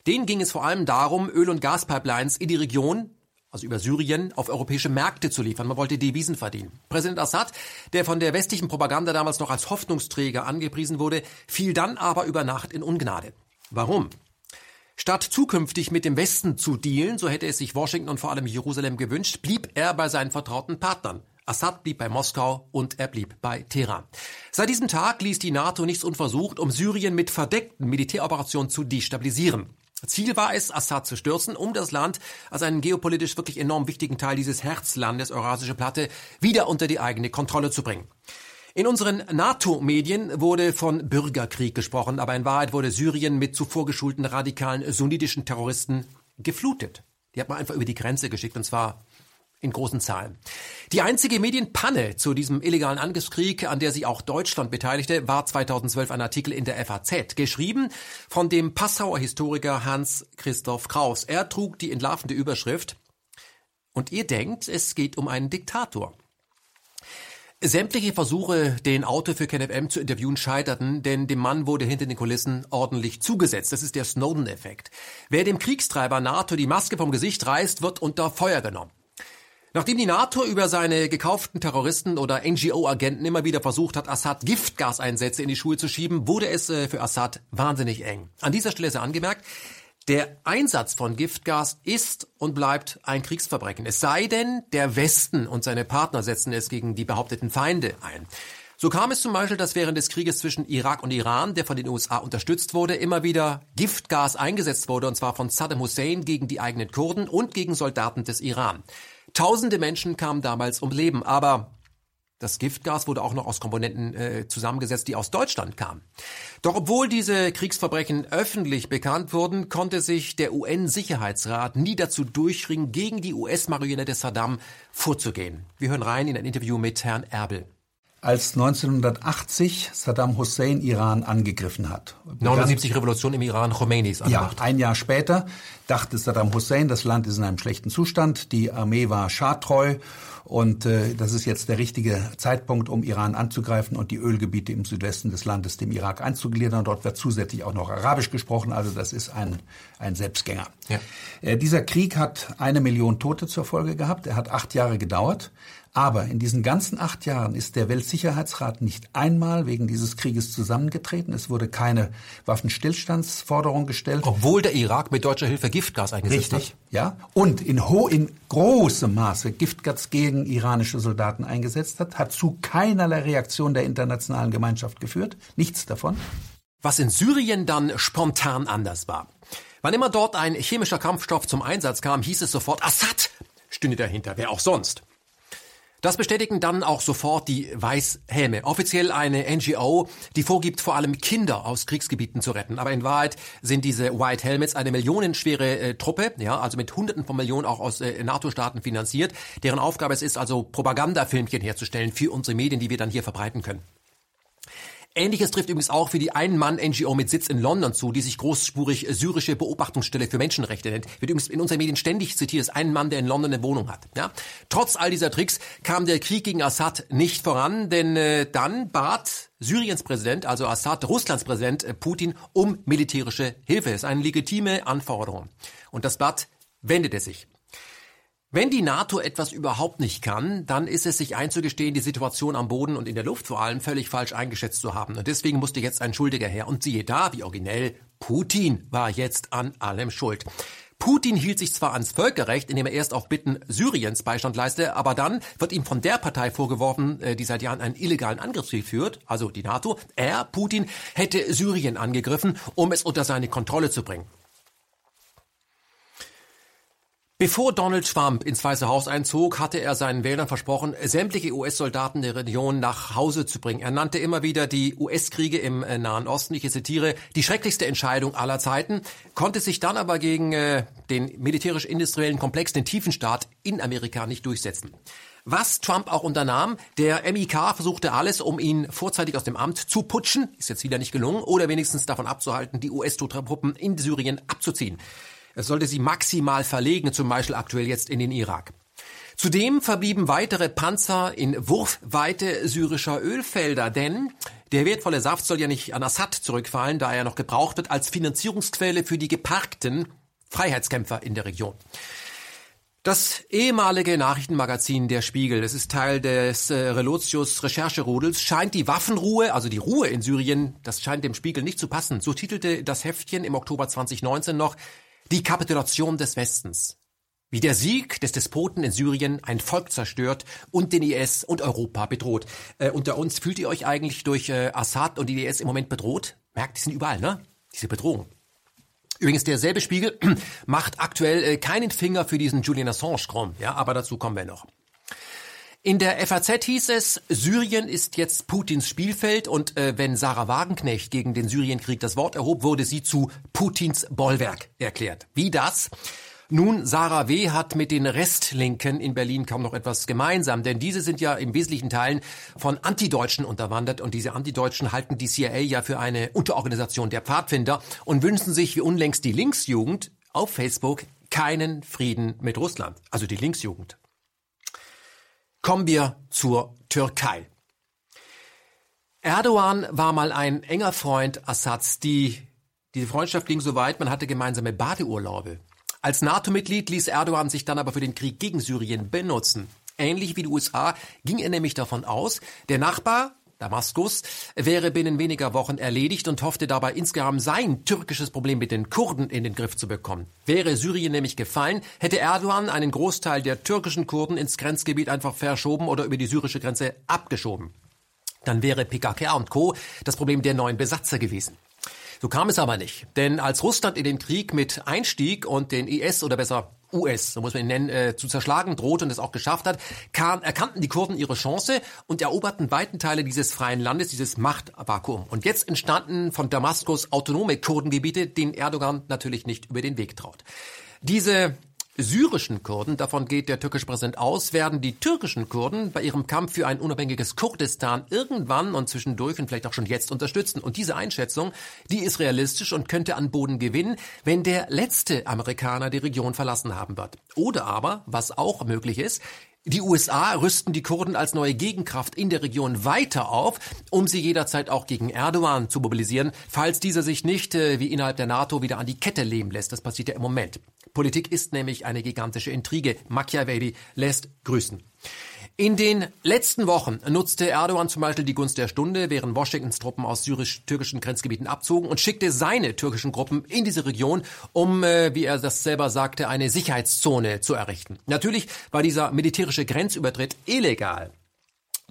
Denen ging es vor allem darum, Öl- und Gaspipelines in die Region, also über Syrien, auf europäische Märkte zu liefern. Man wollte Devisen verdienen. Präsident Assad, der von der westlichen Propaganda damals noch als Hoffnungsträger angepriesen wurde, fiel dann aber über Nacht in Ungnade. Warum? Statt zukünftig mit dem Westen zu dealen, so hätte es sich Washington und vor allem Jerusalem gewünscht, blieb er bei seinen vertrauten Partnern. Assad blieb bei Moskau und er blieb bei Teheran. Seit diesem Tag ließ die NATO nichts unversucht, um Syrien mit verdeckten Militäroperationen zu destabilisieren. Ziel war es, Assad zu stürzen, um das Land als einen geopolitisch wirklich enorm wichtigen Teil dieses Herzlandes, Eurasische Platte, wieder unter die eigene Kontrolle zu bringen. In unseren NATO-Medien wurde von Bürgerkrieg gesprochen, aber in Wahrheit wurde Syrien mit zuvor geschulten radikalen sunnitischen Terroristen geflutet. Die hat man einfach über die Grenze geschickt, und zwar in großen Zahlen. Die einzige Medienpanne zu diesem illegalen Angriffskrieg, an der sich auch Deutschland beteiligte, war 2012 ein Artikel in der FAZ, geschrieben von dem Passauer Historiker Hans Christoph Kraus. Er trug die entlarvende Überschrift Und ihr denkt, es geht um einen Diktator. Sämtliche Versuche, den Autor für KenFM zu interviewen, scheiterten, denn dem Mann wurde hinter den Kulissen ordentlich zugesetzt. Das ist der Snowden-Effekt. Wer dem Kriegstreiber NATO die Maske vom Gesicht reißt, wird unter Feuer genommen. Nachdem die NATO über seine gekauften Terroristen oder NGO-Agenten immer wieder versucht hat, Assad Giftgaseinsätze in die Schuhe zu schieben, wurde es äh, für Assad wahnsinnig eng. An dieser Stelle sei angemerkt, der Einsatz von Giftgas ist und bleibt ein Kriegsverbrechen. Es sei denn, der Westen und seine Partner setzen es gegen die behaupteten Feinde ein. So kam es zum Beispiel, dass während des Krieges zwischen Irak und Iran, der von den USA unterstützt wurde, immer wieder Giftgas eingesetzt wurde, und zwar von Saddam Hussein gegen die eigenen Kurden und gegen Soldaten des Iran. Tausende Menschen kamen damals um Leben, aber das Giftgas wurde auch noch aus Komponenten äh, zusammengesetzt, die aus Deutschland kamen. Doch obwohl diese Kriegsverbrechen öffentlich bekannt wurden, konnte sich der UN-Sicherheitsrat nie dazu durchringen, gegen die US-Marionette Saddam vorzugehen. Wir hören rein in ein Interview mit Herrn Erbel. Als 1980 Saddam Hussein Iran angegriffen hat. 79 Revolution im Iran, Khomeinis an Ja, ein Jahr später dachte Saddam Hussein, das Land ist in einem schlechten Zustand, die Armee war schadtreu und äh, das ist jetzt der richtige Zeitpunkt, um Iran anzugreifen und die Ölgebiete im Südwesten des Landes dem Irak einzugliedern. Dort wird zusätzlich auch noch Arabisch gesprochen, also das ist ein, ein Selbstgänger. Ja. Äh, dieser Krieg hat eine Million Tote zur Folge gehabt. Er hat acht Jahre gedauert. Aber in diesen ganzen acht Jahren ist der Weltsicherheitsrat nicht einmal wegen dieses Krieges zusammengetreten. Es wurde keine Waffenstillstandsforderung gestellt. Obwohl der Irak mit deutscher Hilfe Giftgas eingesetzt Richtig, hat. ja. Und in, ho in großem Maße Giftgas gegen iranische Soldaten eingesetzt hat, hat zu keinerlei Reaktion der internationalen Gemeinschaft geführt. Nichts davon. Was in Syrien dann spontan anders war. Wann immer dort ein chemischer Kampfstoff zum Einsatz kam, hieß es sofort, Assad stünde dahinter, wer auch sonst. Das bestätigen dann auch sofort die Weißhelme. Offiziell eine NGO, die vorgibt, vor allem Kinder aus Kriegsgebieten zu retten. Aber in Wahrheit sind diese White Helmets eine millionenschwere äh, Truppe, ja, also mit Hunderten von Millionen auch aus äh, NATO-Staaten finanziert. Deren Aufgabe es ist also, Propagandafilmchen herzustellen für unsere Medien, die wir dann hier verbreiten können. Ähnliches trifft übrigens auch für die Ein-Mann-NGO mit Sitz in London zu, die sich großspurig syrische Beobachtungsstelle für Menschenrechte nennt. Wird übrigens in unseren Medien ständig zitiert, ist ein Mann, der in London eine Wohnung hat. Ja? Trotz all dieser Tricks kam der Krieg gegen Assad nicht voran, denn äh, dann bat Syriens Präsident, also Assad, Russlands Präsident äh, Putin um militärische Hilfe. Das ist eine legitime Anforderung. Und das Blatt wendete sich. Wenn die NATO etwas überhaupt nicht kann, dann ist es sich einzugestehen, die Situation am Boden und in der Luft vor allem völlig falsch eingeschätzt zu haben. Und deswegen musste jetzt ein Schuldiger her. Und siehe da, wie originell, Putin war jetzt an allem schuld. Putin hielt sich zwar ans Völkerrecht, indem er erst auf Bitten Syriens Beistand leiste, aber dann wird ihm von der Partei vorgeworfen, äh, die seit Jahren einen illegalen Angriffskrieg führt, also die NATO. Er, Putin, hätte Syrien angegriffen, um es unter seine Kontrolle zu bringen. Bevor Donald Trump ins Weiße Haus einzog, hatte er seinen Wählern versprochen, sämtliche US-Soldaten der Region nach Hause zu bringen. Er nannte immer wieder die US-Kriege im äh, Nahen Osten, ich zitiere, die schrecklichste Entscheidung aller Zeiten, konnte sich dann aber gegen äh, den militärisch-industriellen Komplex, den Tiefenstaat in Amerika nicht durchsetzen. Was Trump auch unternahm, der MIK versuchte alles, um ihn vorzeitig aus dem Amt zu putschen, ist jetzt wieder nicht gelungen, oder wenigstens davon abzuhalten, die US-Truppen in Syrien abzuziehen. Es sollte sie maximal verlegen, zum Beispiel aktuell jetzt in den Irak. Zudem verblieben weitere Panzer in Wurfweite syrischer Ölfelder, denn der wertvolle Saft soll ja nicht an Assad zurückfallen, da er noch gebraucht wird als Finanzierungsquelle für die geparkten Freiheitskämpfer in der Region. Das ehemalige Nachrichtenmagazin Der Spiegel, das ist Teil des äh, Relotius Rechercherudels, scheint die Waffenruhe, also die Ruhe in Syrien, das scheint dem Spiegel nicht zu passen. So titelte das Heftchen im Oktober 2019 noch die Kapitulation des Westens. Wie der Sieg des Despoten in Syrien ein Volk zerstört und den IS und Europa bedroht. Äh, unter uns fühlt ihr euch eigentlich durch äh, Assad und die IS im Moment bedroht? Merkt, die sind überall, ne? Diese Bedrohung. Übrigens, derselbe Spiegel (clears throat) macht aktuell äh, keinen Finger für diesen Julian Assange krumm, ja, aber dazu kommen wir noch. In der FAZ hieß es, Syrien ist jetzt Putins Spielfeld und äh, wenn Sarah Wagenknecht gegen den Syrienkrieg das Wort erhob, wurde sie zu Putins Bollwerk erklärt. Wie das? Nun, Sarah W. hat mit den Restlinken in Berlin kaum noch etwas gemeinsam, denn diese sind ja im wesentlichen Teilen von Antideutschen unterwandert und diese Antideutschen halten die CIA ja für eine Unterorganisation der Pfadfinder und wünschen sich wie unlängst die Linksjugend auf Facebook keinen Frieden mit Russland, also die Linksjugend. Kommen wir zur Türkei. Erdogan war mal ein enger Freund Assads. Die, diese Freundschaft ging so weit, man hatte gemeinsame Badeurlaube. Als NATO-Mitglied ließ Erdogan sich dann aber für den Krieg gegen Syrien benutzen. Ähnlich wie die USA ging er nämlich davon aus, der Nachbar Damaskus, wäre binnen weniger Wochen erledigt und hoffte dabei insgesamt sein türkisches Problem mit den Kurden in den Griff zu bekommen. Wäre Syrien nämlich gefallen, hätte Erdogan einen Großteil der türkischen Kurden ins Grenzgebiet einfach verschoben oder über die syrische Grenze abgeschoben. Dann wäre PKK und Co. das Problem der neuen Besatzer gewesen. So kam es aber nicht. Denn als Russland in den Krieg mit einstieg und den IS oder besser US, so muss man ihn nennen, äh, zu zerschlagen droht und es auch geschafft hat, kam, erkannten die Kurden ihre Chance und eroberten weiten Teile dieses freien Landes, dieses Machtvakuum. Und jetzt entstanden von Damaskus autonome Kurdengebiete, denen Erdogan natürlich nicht über den Weg traut. Diese syrischen Kurden, davon geht der türkische Präsident aus, werden die türkischen Kurden bei ihrem Kampf für ein unabhängiges Kurdistan irgendwann und zwischendurch und vielleicht auch schon jetzt unterstützen. Und diese Einschätzung, die ist realistisch und könnte an Boden gewinnen, wenn der letzte Amerikaner die Region verlassen haben wird. Oder aber, was auch möglich ist, die USA rüsten die Kurden als neue Gegenkraft in der Region weiter auf, um sie jederzeit auch gegen Erdogan zu mobilisieren, falls dieser sich nicht äh, wie innerhalb der NATO wieder an die Kette leben lässt. Das passiert ja im Moment. Politik ist nämlich eine gigantische Intrige. Machiavelli lässt grüßen. In den letzten Wochen nutzte Erdogan zum Beispiel die Gunst der Stunde, während Washingtons Truppen aus syrisch-türkischen Grenzgebieten abzogen und schickte seine türkischen Gruppen in diese Region, um, äh, wie er das selber sagte, eine Sicherheitszone zu errichten. Natürlich war dieser militärische Grenzübertritt illegal.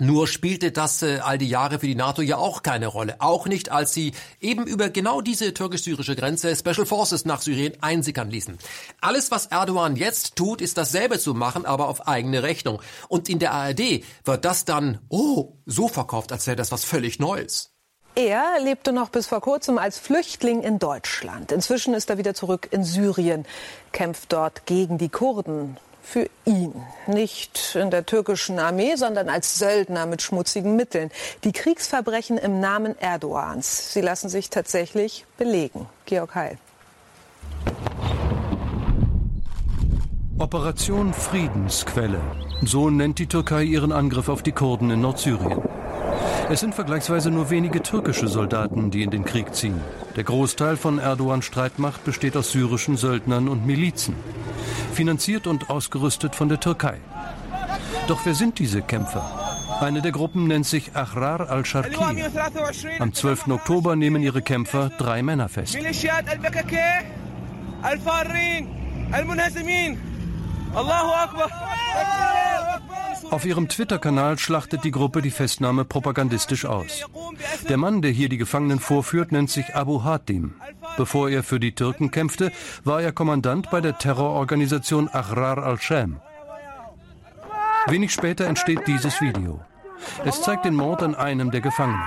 Nur spielte das äh, all die Jahre für die NATO ja auch keine Rolle. Auch nicht, als sie eben über genau diese türkisch-syrische Grenze Special Forces nach Syrien einsickern ließen. Alles, was Erdogan jetzt tut, ist dasselbe zu machen, aber auf eigene Rechnung. Und in der ARD wird das dann, oh, so verkauft, als wäre das was völlig Neues. Er lebte noch bis vor kurzem als Flüchtling in Deutschland. Inzwischen ist er wieder zurück in Syrien, kämpft dort gegen die Kurden für ihn. Nicht in der türkischen Armee, sondern als Söldner mit schmutzigen Mitteln. Die Kriegsverbrechen im Namen Erdogans, sie lassen sich tatsächlich belegen. Georg Heil. Operation Friedensquelle. So nennt die Türkei ihren Angriff auf die Kurden in Nordsyrien. Es sind vergleichsweise nur wenige türkische Soldaten, die in den Krieg ziehen. Der Großteil von Erdogans Streitmacht besteht aus syrischen Söldnern und Milizen finanziert und ausgerüstet von der Türkei. Doch wer sind diese Kämpfer? Eine der Gruppen nennt sich Ahrar al-Sharqi. Am 12. Oktober nehmen ihre Kämpfer drei Männer fest. Auf ihrem Twitter-Kanal schlachtet die Gruppe die Festnahme propagandistisch aus. Der Mann, der hier die Gefangenen vorführt, nennt sich Abu Hatim. Bevor er für die Türken kämpfte, war er Kommandant bei der Terrororganisation Ahrar al-Sham. Wenig später entsteht dieses Video. Es zeigt den Mord an einem der Gefangenen.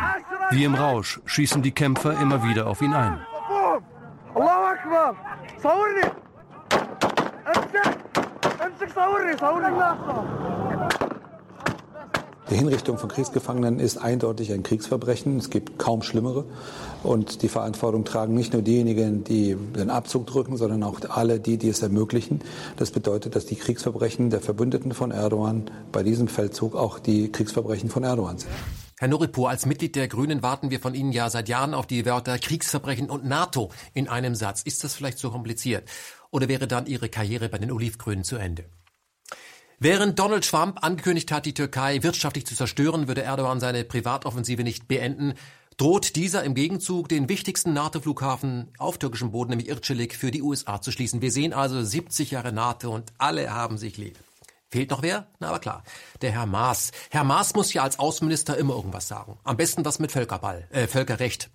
Wie im Rausch schießen die Kämpfer immer wieder auf ihn ein. Die Hinrichtung von Kriegsgefangenen ist eindeutig ein Kriegsverbrechen. Es gibt kaum schlimmere. Und die Verantwortung tragen nicht nur diejenigen, die den Abzug drücken, sondern auch alle die, die es ermöglichen. Das bedeutet, dass die Kriegsverbrechen der Verbündeten von Erdogan bei diesem Feldzug auch die Kriegsverbrechen von Erdogan sind. Herr Noripur, als Mitglied der Grünen warten wir von Ihnen ja seit Jahren auf die Wörter Kriegsverbrechen und NATO in einem Satz. Ist das vielleicht so kompliziert? Oder wäre dann Ihre Karriere bei den Olivgrünen zu Ende? Während Donald Trump angekündigt hat, die Türkei wirtschaftlich zu zerstören, würde Erdogan seine Privatoffensive nicht beenden, droht dieser im Gegenzug den wichtigsten NATO-Flughafen auf türkischem Boden, nämlich Irçelik, für die USA zu schließen. Wir sehen also 70 Jahre NATO und alle haben sich lieb. Fehlt noch wer? Na, aber klar. Der Herr Maas. Herr Maas muss ja als Außenminister immer irgendwas sagen. Am besten was mit Völkerball, äh, Völkerrecht.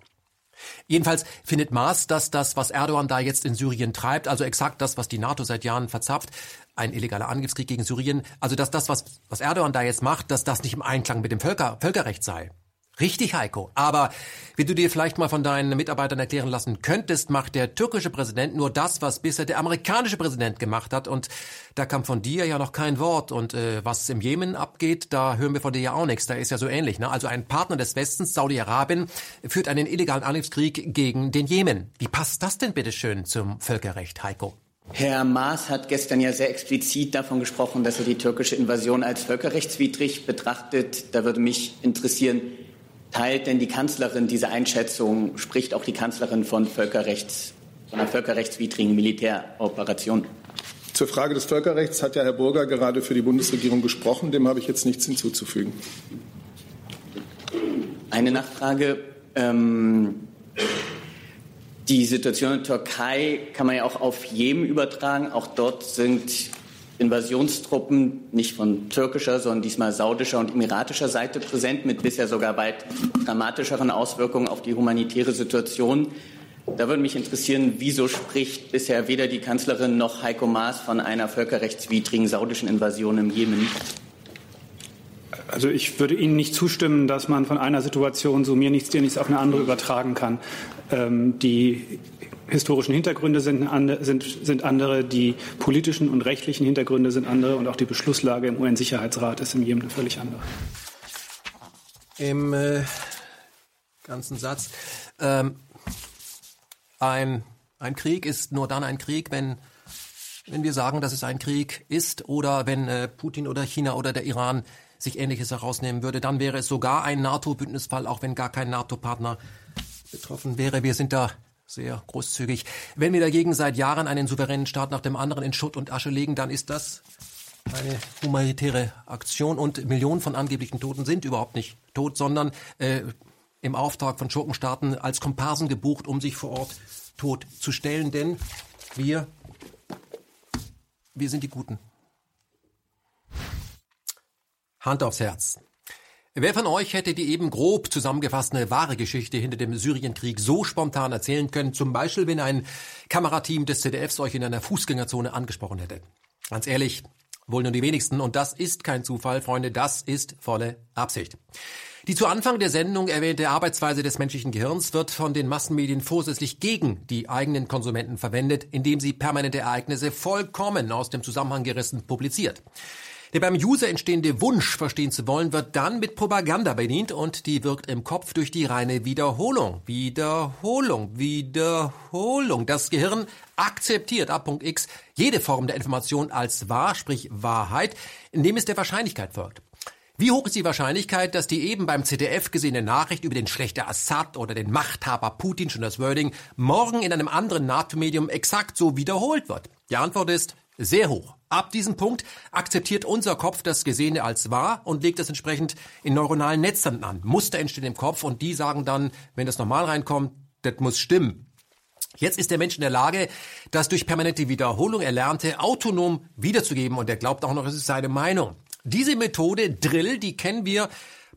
Jedenfalls findet Maas, dass das, was Erdogan da jetzt in Syrien treibt, also exakt das, was die NATO seit Jahren verzapft, ein illegaler Angriffskrieg gegen Syrien, also dass das, was, was Erdogan da jetzt macht, dass das nicht im Einklang mit dem Völker, Völkerrecht sei. Richtig, Heiko. Aber wie du dir vielleicht mal von deinen Mitarbeitern erklären lassen könntest, macht der türkische Präsident nur das, was bisher der amerikanische Präsident gemacht hat. Und da kam von dir ja noch kein Wort. Und äh, was im Jemen abgeht, da hören wir von dir ja auch nichts. Da ist ja so ähnlich. Ne? Also ein Partner des Westens, Saudi-Arabien, führt einen illegalen Angriffskrieg gegen den Jemen. Wie passt das denn bitte schön zum Völkerrecht, Heiko? Herr Maas hat gestern ja sehr explizit davon gesprochen, dass er die türkische Invasion als völkerrechtswidrig betrachtet. Da würde mich interessieren, teilt denn die Kanzlerin diese Einschätzung? Spricht auch die Kanzlerin von Völkerrechts, von einer völkerrechtswidrigen Militäroperation? Zur Frage des Völkerrechts hat ja Herr Burger gerade für die Bundesregierung gesprochen. Dem habe ich jetzt nichts hinzuzufügen. Eine Nachfrage. Ähm, die Situation in der Türkei kann man ja auch auf Jemen übertragen. Auch dort sind Invasionstruppen nicht von türkischer, sondern diesmal saudischer und emiratischer Seite präsent, mit bisher sogar weit dramatischeren Auswirkungen auf die humanitäre Situation. Da würde mich interessieren, wieso spricht bisher weder die Kanzlerin noch Heiko Maas von einer völkerrechtswidrigen saudischen Invasion im Jemen? Also ich würde Ihnen nicht zustimmen, dass man von einer Situation so mir nichts, dir nichts auf eine andere übertragen kann. Ähm, die historischen Hintergründe sind, sind, sind andere, die politischen und rechtlichen Hintergründe sind andere und auch die Beschlusslage im UN-Sicherheitsrat ist im Jemen eine völlig andere. Im äh, ganzen Satz. Ähm, ein, ein Krieg ist nur dann ein Krieg, wenn, wenn wir sagen, dass es ein Krieg ist oder wenn äh, Putin oder China oder der Iran sich Ähnliches herausnehmen würde, dann wäre es sogar ein NATO-Bündnisfall, auch wenn gar kein NATO-Partner betroffen wäre. Wir sind da sehr großzügig. Wenn wir dagegen seit Jahren einen souveränen Staat nach dem anderen in Schutt und Asche legen, dann ist das eine humanitäre Aktion und Millionen von angeblichen Toten sind überhaupt nicht tot, sondern äh, im Auftrag von Schurkenstaaten als Komparsen gebucht, um sich vor Ort tot zu stellen, denn wir, wir sind die Guten. Hand aufs Herz. Wer von euch hätte die eben grob zusammengefasste wahre Geschichte hinter dem Syrienkrieg so spontan erzählen können, zum Beispiel wenn ein Kamerateam des ZDFs euch in einer Fußgängerzone angesprochen hätte? Ganz ehrlich, wohl nur die wenigsten. Und das ist kein Zufall, Freunde, das ist volle Absicht. Die zu Anfang der Sendung erwähnte Arbeitsweise des menschlichen Gehirns wird von den Massenmedien vorsätzlich gegen die eigenen Konsumenten verwendet, indem sie permanente Ereignisse vollkommen aus dem Zusammenhang gerissen publiziert. Der beim User entstehende Wunsch, verstehen zu wollen, wird dann mit Propaganda bedient und die wirkt im Kopf durch die reine Wiederholung. Wiederholung, Wiederholung. Das Gehirn akzeptiert ab Punkt X jede Form der Information als wahr, sprich Wahrheit, indem es der Wahrscheinlichkeit folgt. Wie hoch ist die Wahrscheinlichkeit, dass die eben beim ZDF gesehene Nachricht über den schlechter Assad oder den Machthaber Putin, schon das Wording, morgen in einem anderen NATO-Medium exakt so wiederholt wird? Die Antwort ist sehr hoch. Ab diesem Punkt akzeptiert unser Kopf das Gesehene als wahr und legt es entsprechend in neuronalen Netzen an. Muster entstehen im Kopf und die sagen dann, wenn das normal reinkommt, das muss stimmen. Jetzt ist der Mensch in der Lage, das durch permanente Wiederholung Erlernte autonom wiederzugeben und er glaubt auch noch, es ist seine Meinung. Diese Methode Drill, die kennen wir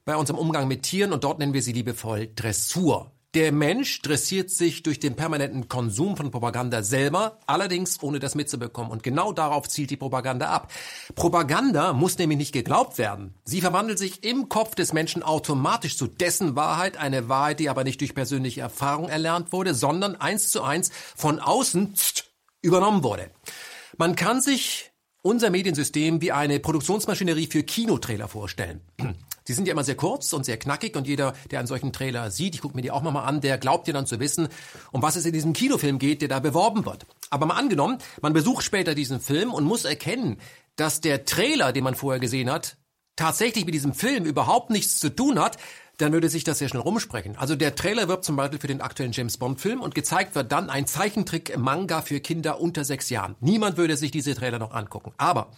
bei unserem Umgang mit Tieren und dort nennen wir sie liebevoll Dressur. Der Mensch dressiert sich durch den permanenten Konsum von Propaganda selber, allerdings ohne das mitzubekommen. Und genau darauf zielt die Propaganda ab. Propaganda muss nämlich nicht geglaubt werden. Sie verwandelt sich im Kopf des Menschen automatisch zu dessen Wahrheit, eine Wahrheit, die aber nicht durch persönliche Erfahrung erlernt wurde, sondern eins zu eins von außen übernommen wurde. Man kann sich unser Mediensystem wie eine Produktionsmaschinerie für Kinotrailer vorstellen. Sie sind ja immer sehr kurz und sehr knackig und jeder, der einen solchen Trailer sieht, ich gucke mir die auch mal an, der glaubt dir dann zu wissen, um was es in diesem Kinofilm geht, der da beworben wird. Aber mal angenommen, man besucht später diesen Film und muss erkennen, dass der Trailer, den man vorher gesehen hat, tatsächlich mit diesem Film überhaupt nichts zu tun hat, dann würde sich das sehr schnell rumsprechen. Also der Trailer wirbt zum Beispiel für den aktuellen James Bond Film und gezeigt wird dann ein Zeichentrick-Manga für Kinder unter sechs Jahren. Niemand würde sich diese Trailer noch angucken. Aber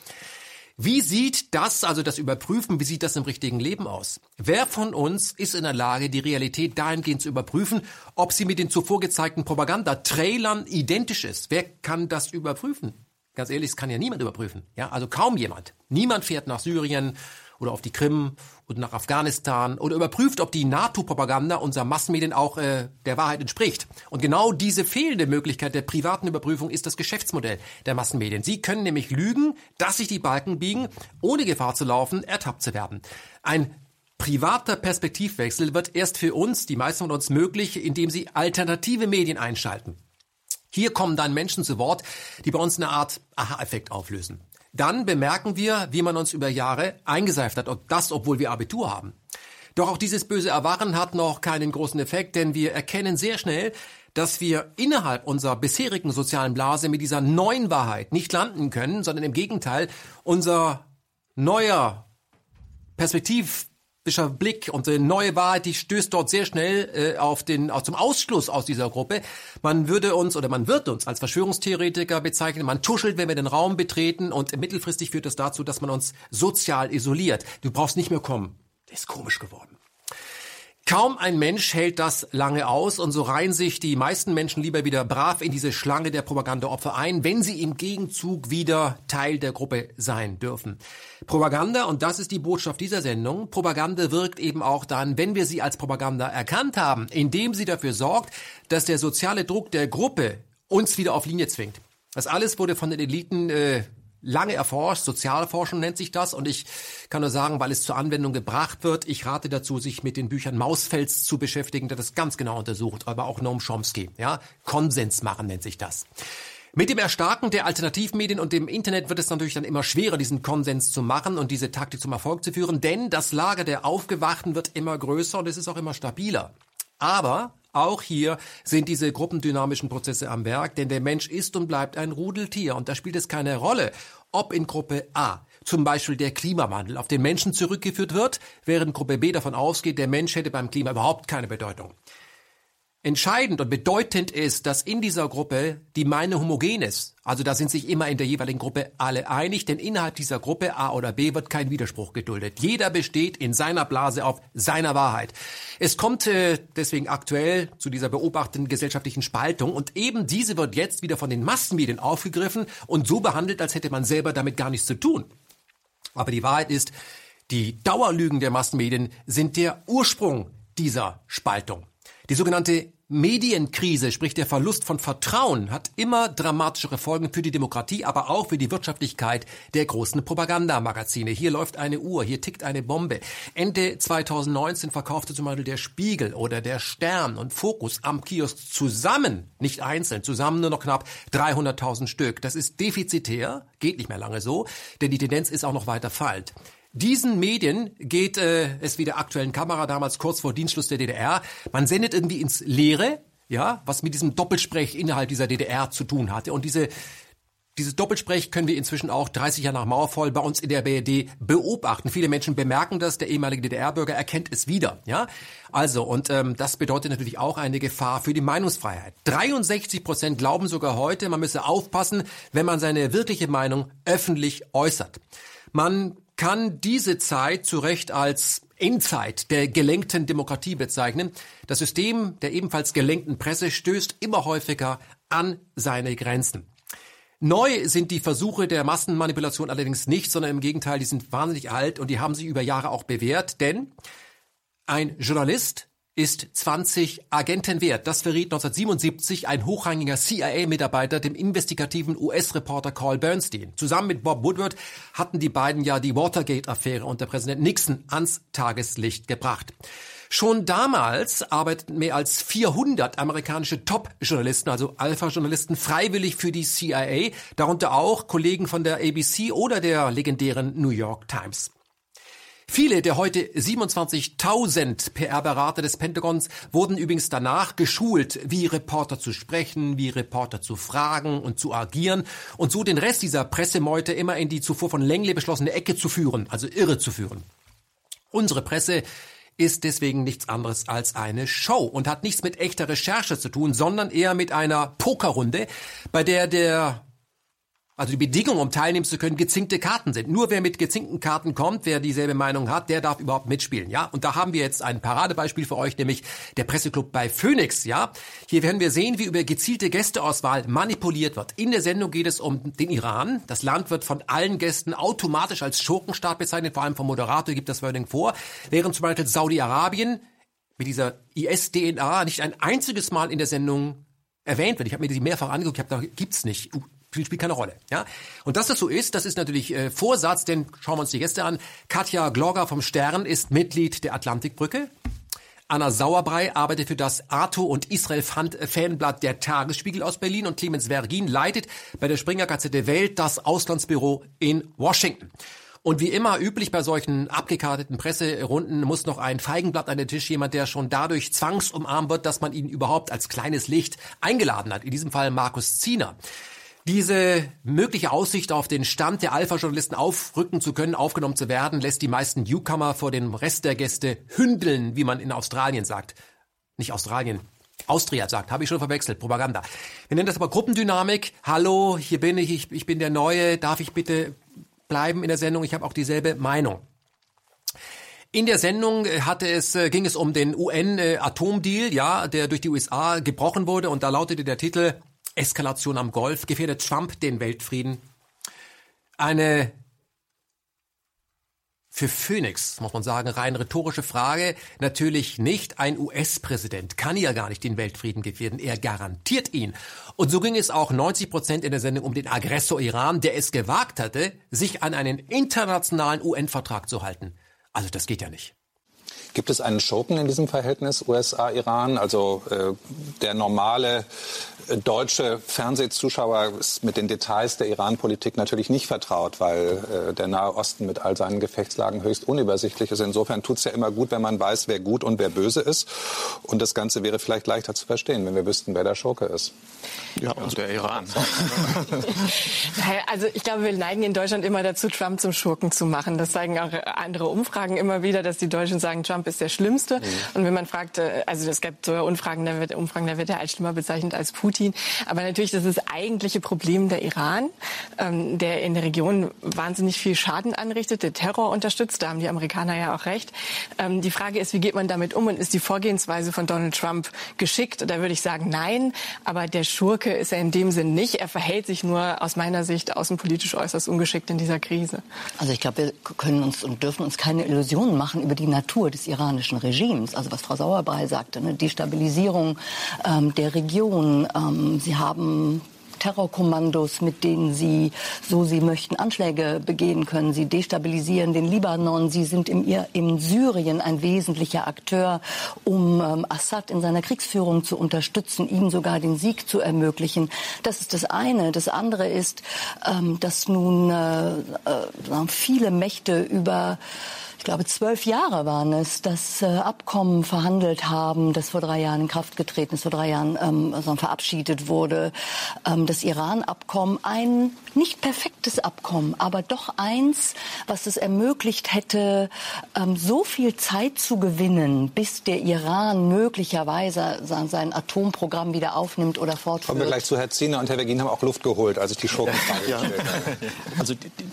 wie sieht das, also das Überprüfen, wie sieht das im richtigen Leben aus? Wer von uns ist in der Lage, die Realität dahingehend zu überprüfen, ob sie mit den zuvor gezeigten Propaganda-Trailern identisch ist? Wer kann das überprüfen? Ganz ehrlich, es kann ja niemand überprüfen. Ja, also kaum jemand. Niemand fährt nach Syrien oder auf die Krim und nach Afghanistan oder überprüft, ob die NATO-Propaganda unserer Massenmedien auch äh, der Wahrheit entspricht. Und genau diese fehlende Möglichkeit der privaten Überprüfung ist das Geschäftsmodell der Massenmedien. Sie können nämlich lügen, dass sich die Balken biegen, ohne Gefahr zu laufen, ertappt zu werden. Ein privater Perspektivwechsel wird erst für uns, die meisten von uns, möglich, indem sie alternative Medien einschalten. Hier kommen dann Menschen zu Wort, die bei uns eine Art Aha-Effekt auflösen. Dann bemerken wir, wie man uns über Jahre eingeseift hat, und das, obwohl wir Abitur haben. Doch auch dieses böse Erwachen hat noch keinen großen Effekt, denn wir erkennen sehr schnell, dass wir innerhalb unserer bisherigen sozialen Blase mit dieser neuen Wahrheit nicht landen können, sondern im Gegenteil unser neuer Perspektiv skeptischer Blick und eine neue Wahrheit, die stößt dort sehr schnell äh, auf den auch zum Ausschluss aus dieser Gruppe. Man würde uns oder man wird uns als Verschwörungstheoretiker bezeichnen. Man tuschelt, wenn wir den Raum betreten und mittelfristig führt das dazu, dass man uns sozial isoliert. Du brauchst nicht mehr kommen. Das ist komisch geworden. Kaum ein Mensch hält das lange aus und so reihen sich die meisten Menschen lieber wieder brav in diese Schlange der Propagandaopfer ein, wenn sie im Gegenzug wieder Teil der Gruppe sein dürfen. Propaganda, und das ist die Botschaft dieser Sendung, Propaganda wirkt eben auch dann, wenn wir sie als Propaganda erkannt haben, indem sie dafür sorgt, dass der soziale Druck der Gruppe uns wieder auf Linie zwingt. Das alles wurde von den Eliten äh, lange erforscht, Sozialforschung nennt sich das und ich kann nur sagen, weil es zur Anwendung gebracht wird, ich rate dazu, sich mit den Büchern Mausfels zu beschäftigen, der das ganz genau untersucht, aber auch Noam Chomsky, ja, Konsens machen nennt sich das. Mit dem Erstarken der Alternativmedien und dem Internet wird es natürlich dann immer schwerer, diesen Konsens zu machen und diese Taktik zum Erfolg zu führen, denn das Lager der Aufgewachten wird immer größer und es ist auch immer stabiler. Aber auch hier sind diese gruppendynamischen Prozesse am Werk, denn der Mensch ist und bleibt ein Rudeltier und da spielt es keine Rolle, ob in Gruppe A zum Beispiel der Klimawandel auf den Menschen zurückgeführt wird, während Gruppe B davon ausgeht, der Mensch hätte beim Klima überhaupt keine Bedeutung. Entscheidend und bedeutend ist, dass in dieser Gruppe die Meinung homogen ist. Also da sind sich immer in der jeweiligen Gruppe alle einig, denn innerhalb dieser Gruppe A oder B wird kein Widerspruch geduldet. Jeder besteht in seiner Blase auf seiner Wahrheit. Es kommt äh, deswegen aktuell zu dieser beobachteten gesellschaftlichen Spaltung und eben diese wird jetzt wieder von den Massenmedien aufgegriffen und so behandelt, als hätte man selber damit gar nichts zu tun. Aber die Wahrheit ist, die Dauerlügen der Massenmedien sind der Ursprung dieser Spaltung. Die sogenannte Medienkrise, sprich der Verlust von Vertrauen, hat immer dramatischere Folgen für die Demokratie, aber auch für die Wirtschaftlichkeit der großen Propagandamagazine. Hier läuft eine Uhr, hier tickt eine Bombe. Ende 2019 verkaufte zum Beispiel der Spiegel oder der Stern und Fokus am Kiosk zusammen, nicht einzeln, zusammen nur noch knapp 300.000 Stück. Das ist defizitär, geht nicht mehr lange so, denn die Tendenz ist auch noch weiter fallend. Diesen Medien geht äh, es wie der aktuellen Kamera damals kurz vor Dienstschluss der DDR. Man sendet irgendwie ins Leere, ja, was mit diesem Doppelsprech innerhalb dieser DDR zu tun hatte. Und diese dieses Doppelsprech können wir inzwischen auch 30 Jahre nach Mauerfall bei uns in der BRD beobachten. Viele Menschen bemerken das, der ehemalige DDR-Bürger erkennt es wieder. Ja, also und ähm, das bedeutet natürlich auch eine Gefahr für die Meinungsfreiheit. 63 Prozent glauben sogar heute, man müsse aufpassen, wenn man seine wirkliche Meinung öffentlich äußert. Man kann diese Zeit zu Recht als Endzeit der gelenkten Demokratie bezeichnen. Das System der ebenfalls gelenkten Presse stößt immer häufiger an seine Grenzen. Neu sind die Versuche der Massenmanipulation allerdings nicht, sondern im Gegenteil, die sind wahnsinnig alt und die haben sich über Jahre auch bewährt, denn ein Journalist ist 20 Agenten wert. Das verriet 1977 ein hochrangiger CIA-Mitarbeiter dem investigativen US-Reporter Carl Bernstein. Zusammen mit Bob Woodward hatten die beiden ja die Watergate-Affäre unter Präsident Nixon ans Tageslicht gebracht. Schon damals arbeiteten mehr als 400 amerikanische Top-Journalisten, also Alpha-Journalisten, freiwillig für die CIA, darunter auch Kollegen von der ABC oder der legendären New York Times. Viele der heute 27.000 PR-Berater des Pentagons wurden übrigens danach geschult, wie Reporter zu sprechen, wie Reporter zu fragen und zu agieren und so den Rest dieser Pressemeute immer in die zuvor von Langley beschlossene Ecke zu führen, also irre zu führen. Unsere Presse ist deswegen nichts anderes als eine Show und hat nichts mit echter Recherche zu tun, sondern eher mit einer Pokerrunde, bei der der also die Bedingung, um teilnehmen zu können, gezinkte Karten sind. Nur wer mit gezinkten Karten kommt, wer dieselbe Meinung hat, der darf überhaupt mitspielen, ja? Und da haben wir jetzt ein Paradebeispiel für euch, nämlich der Presseclub bei Phoenix, ja? Hier werden wir sehen, wie über gezielte Gästeauswahl manipuliert wird. In der Sendung geht es um den Iran. Das Land wird von allen Gästen automatisch als Schurkenstaat bezeichnet, vor allem vom Moderator gibt das Wording vor, während zum Beispiel Saudi-Arabien mit dieser IS-DNA nicht ein einziges Mal in der Sendung erwähnt wird. Ich habe mir die mehrfach angeguckt, ich habe da gibt's nicht spielt keine Rolle. Ja? Und dass das so ist, das ist natürlich äh, Vorsatz, denn schauen wir uns die Gäste an. Katja Glogger vom Stern ist Mitglied der Atlantikbrücke. Anna Sauerbrei arbeitet für das Arto und Israel Fanblatt der Tagesspiegel aus Berlin und Clemens Vergin leitet bei der Springer Gazette Welt das Auslandsbüro in Washington. Und wie immer üblich bei solchen abgekarteten Presserunden muss noch ein Feigenblatt an den Tisch, jemand, der schon dadurch zwangsumarmt wird, dass man ihn überhaupt als kleines Licht eingeladen hat. In diesem Fall Markus Ziener. Diese mögliche Aussicht auf den Stand der Alpha-Journalisten aufrücken zu können, aufgenommen zu werden, lässt die meisten Newcomer vor dem Rest der Gäste hündeln, wie man in Australien sagt. Nicht Australien, Austria sagt, habe ich schon verwechselt, Propaganda. Wir nennen das aber Gruppendynamik. Hallo, hier bin ich, ich, ich bin der Neue, darf ich bitte bleiben in der Sendung? Ich habe auch dieselbe Meinung. In der Sendung hatte es, äh, ging es um den UN-Atomdeal, ja, der durch die USA gebrochen wurde und da lautete der Titel Eskalation am Golf, gefährdet Trump den Weltfrieden. Eine Für Phoenix, muss man sagen, rein rhetorische Frage, natürlich nicht. Ein US-Präsident kann ja gar nicht den Weltfrieden gefährden. Er garantiert ihn. Und so ging es auch 90 Prozent in der Sendung um den Aggressor Iran, der es gewagt hatte, sich an einen internationalen UN-Vertrag zu halten. Also das geht ja nicht. Gibt es einen Schurken in diesem Verhältnis USA-Iran? Also äh, der normale deutsche Fernsehzuschauer ist mit den Details der Iran-Politik natürlich nicht vertraut, weil äh, der Nahe Osten mit all seinen Gefechtslagen höchst unübersichtlich ist. Insofern tut es ja immer gut, wenn man weiß, wer gut und wer böse ist. Und das Ganze wäre vielleicht leichter zu verstehen, wenn wir wüssten, wer der Schurke ist. Ja, und der Iran. also ich glaube, wir neigen in Deutschland immer dazu, Trump zum Schurken zu machen. Das zeigen auch andere Umfragen immer wieder, dass die Deutschen sagen, Trump ist der Schlimmste. Mhm. Und wenn man fragt, äh, also es gibt so Umfragen, da wird, Umfragen, da wird er als schlimmer bezeichnet als Putin. Putin. Aber natürlich, das ist das eigentliche Problem der Iran, ähm, der in der Region wahnsinnig viel Schaden anrichtet, der Terror unterstützt. Da haben die Amerikaner ja auch recht. Ähm, die Frage ist, wie geht man damit um und ist die Vorgehensweise von Donald Trump geschickt? Da würde ich sagen, nein. Aber der Schurke ist er in dem Sinn nicht. Er verhält sich nur aus meiner Sicht außenpolitisch äußerst ungeschickt in dieser Krise. Also ich glaube, wir können uns und dürfen uns keine Illusionen machen über die Natur des iranischen Regimes. Also was Frau Sauerbrei sagte, eine Destabilisierung ähm, der Region, ähm, sie haben Terrorkommandos, mit denen sie, so sie möchten, Anschläge begehen können. Sie destabilisieren den Libanon. Sie sind im, in Syrien ein wesentlicher Akteur, um ähm, Assad in seiner Kriegsführung zu unterstützen, ihm sogar den Sieg zu ermöglichen. Das ist das eine. Das andere ist, ähm, dass nun äh, äh, viele Mächte über ich glaube, zwölf Jahre waren es, das äh, Abkommen verhandelt haben, das vor drei Jahren in Kraft getreten ist, vor drei Jahren ähm, also verabschiedet wurde. Ähm, das Iran-Abkommen, ein nicht perfektes Abkommen, aber doch eins, was es ermöglicht hätte, ähm, so viel Zeit zu gewinnen, bis der Iran möglicherweise sein, sein Atomprogramm wieder aufnimmt oder fortführt. Kommen wir gleich zu Herr Ziener und Herr Vergin haben auch Luft geholt, als ich die Schurkenfrage (laughs) ja. gestellt habe. Also die, die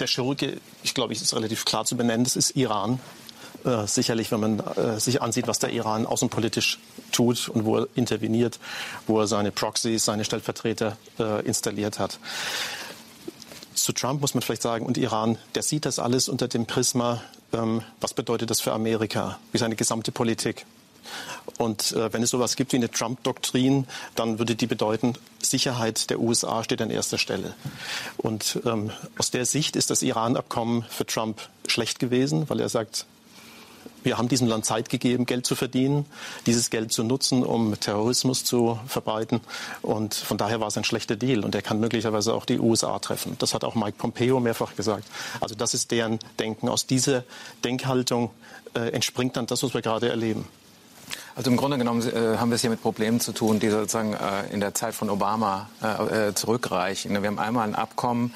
der Schurke, ich glaube, ist relativ klar zu benennen, das ist Iran. Äh, sicherlich, wenn man äh, sich ansieht, was der Iran außenpolitisch tut und wo er interveniert, wo er seine Proxys, seine Stellvertreter äh, installiert hat. Zu Trump muss man vielleicht sagen, und Iran, der sieht das alles unter dem Prisma, ähm, was bedeutet das für Amerika, wie seine gesamte Politik. Und äh, wenn es sowas gibt wie eine Trump-Doktrin, dann würde die bedeuten, Sicherheit der USA steht an erster Stelle. Und ähm, aus der Sicht ist das Iran-Abkommen für Trump schlecht gewesen, weil er sagt, wir haben diesem Land Zeit gegeben, Geld zu verdienen, dieses Geld zu nutzen, um Terrorismus zu verbreiten. Und von daher war es ein schlechter Deal. Und er kann möglicherweise auch die USA treffen. Das hat auch Mike Pompeo mehrfach gesagt. Also das ist deren Denken. Aus dieser Denkhaltung äh, entspringt dann das, was wir gerade erleben. Also im Grunde genommen äh, haben wir es hier mit Problemen zu tun, die sozusagen äh, in der Zeit von Obama äh, äh zurückreichen. Wir haben einmal ein Abkommen,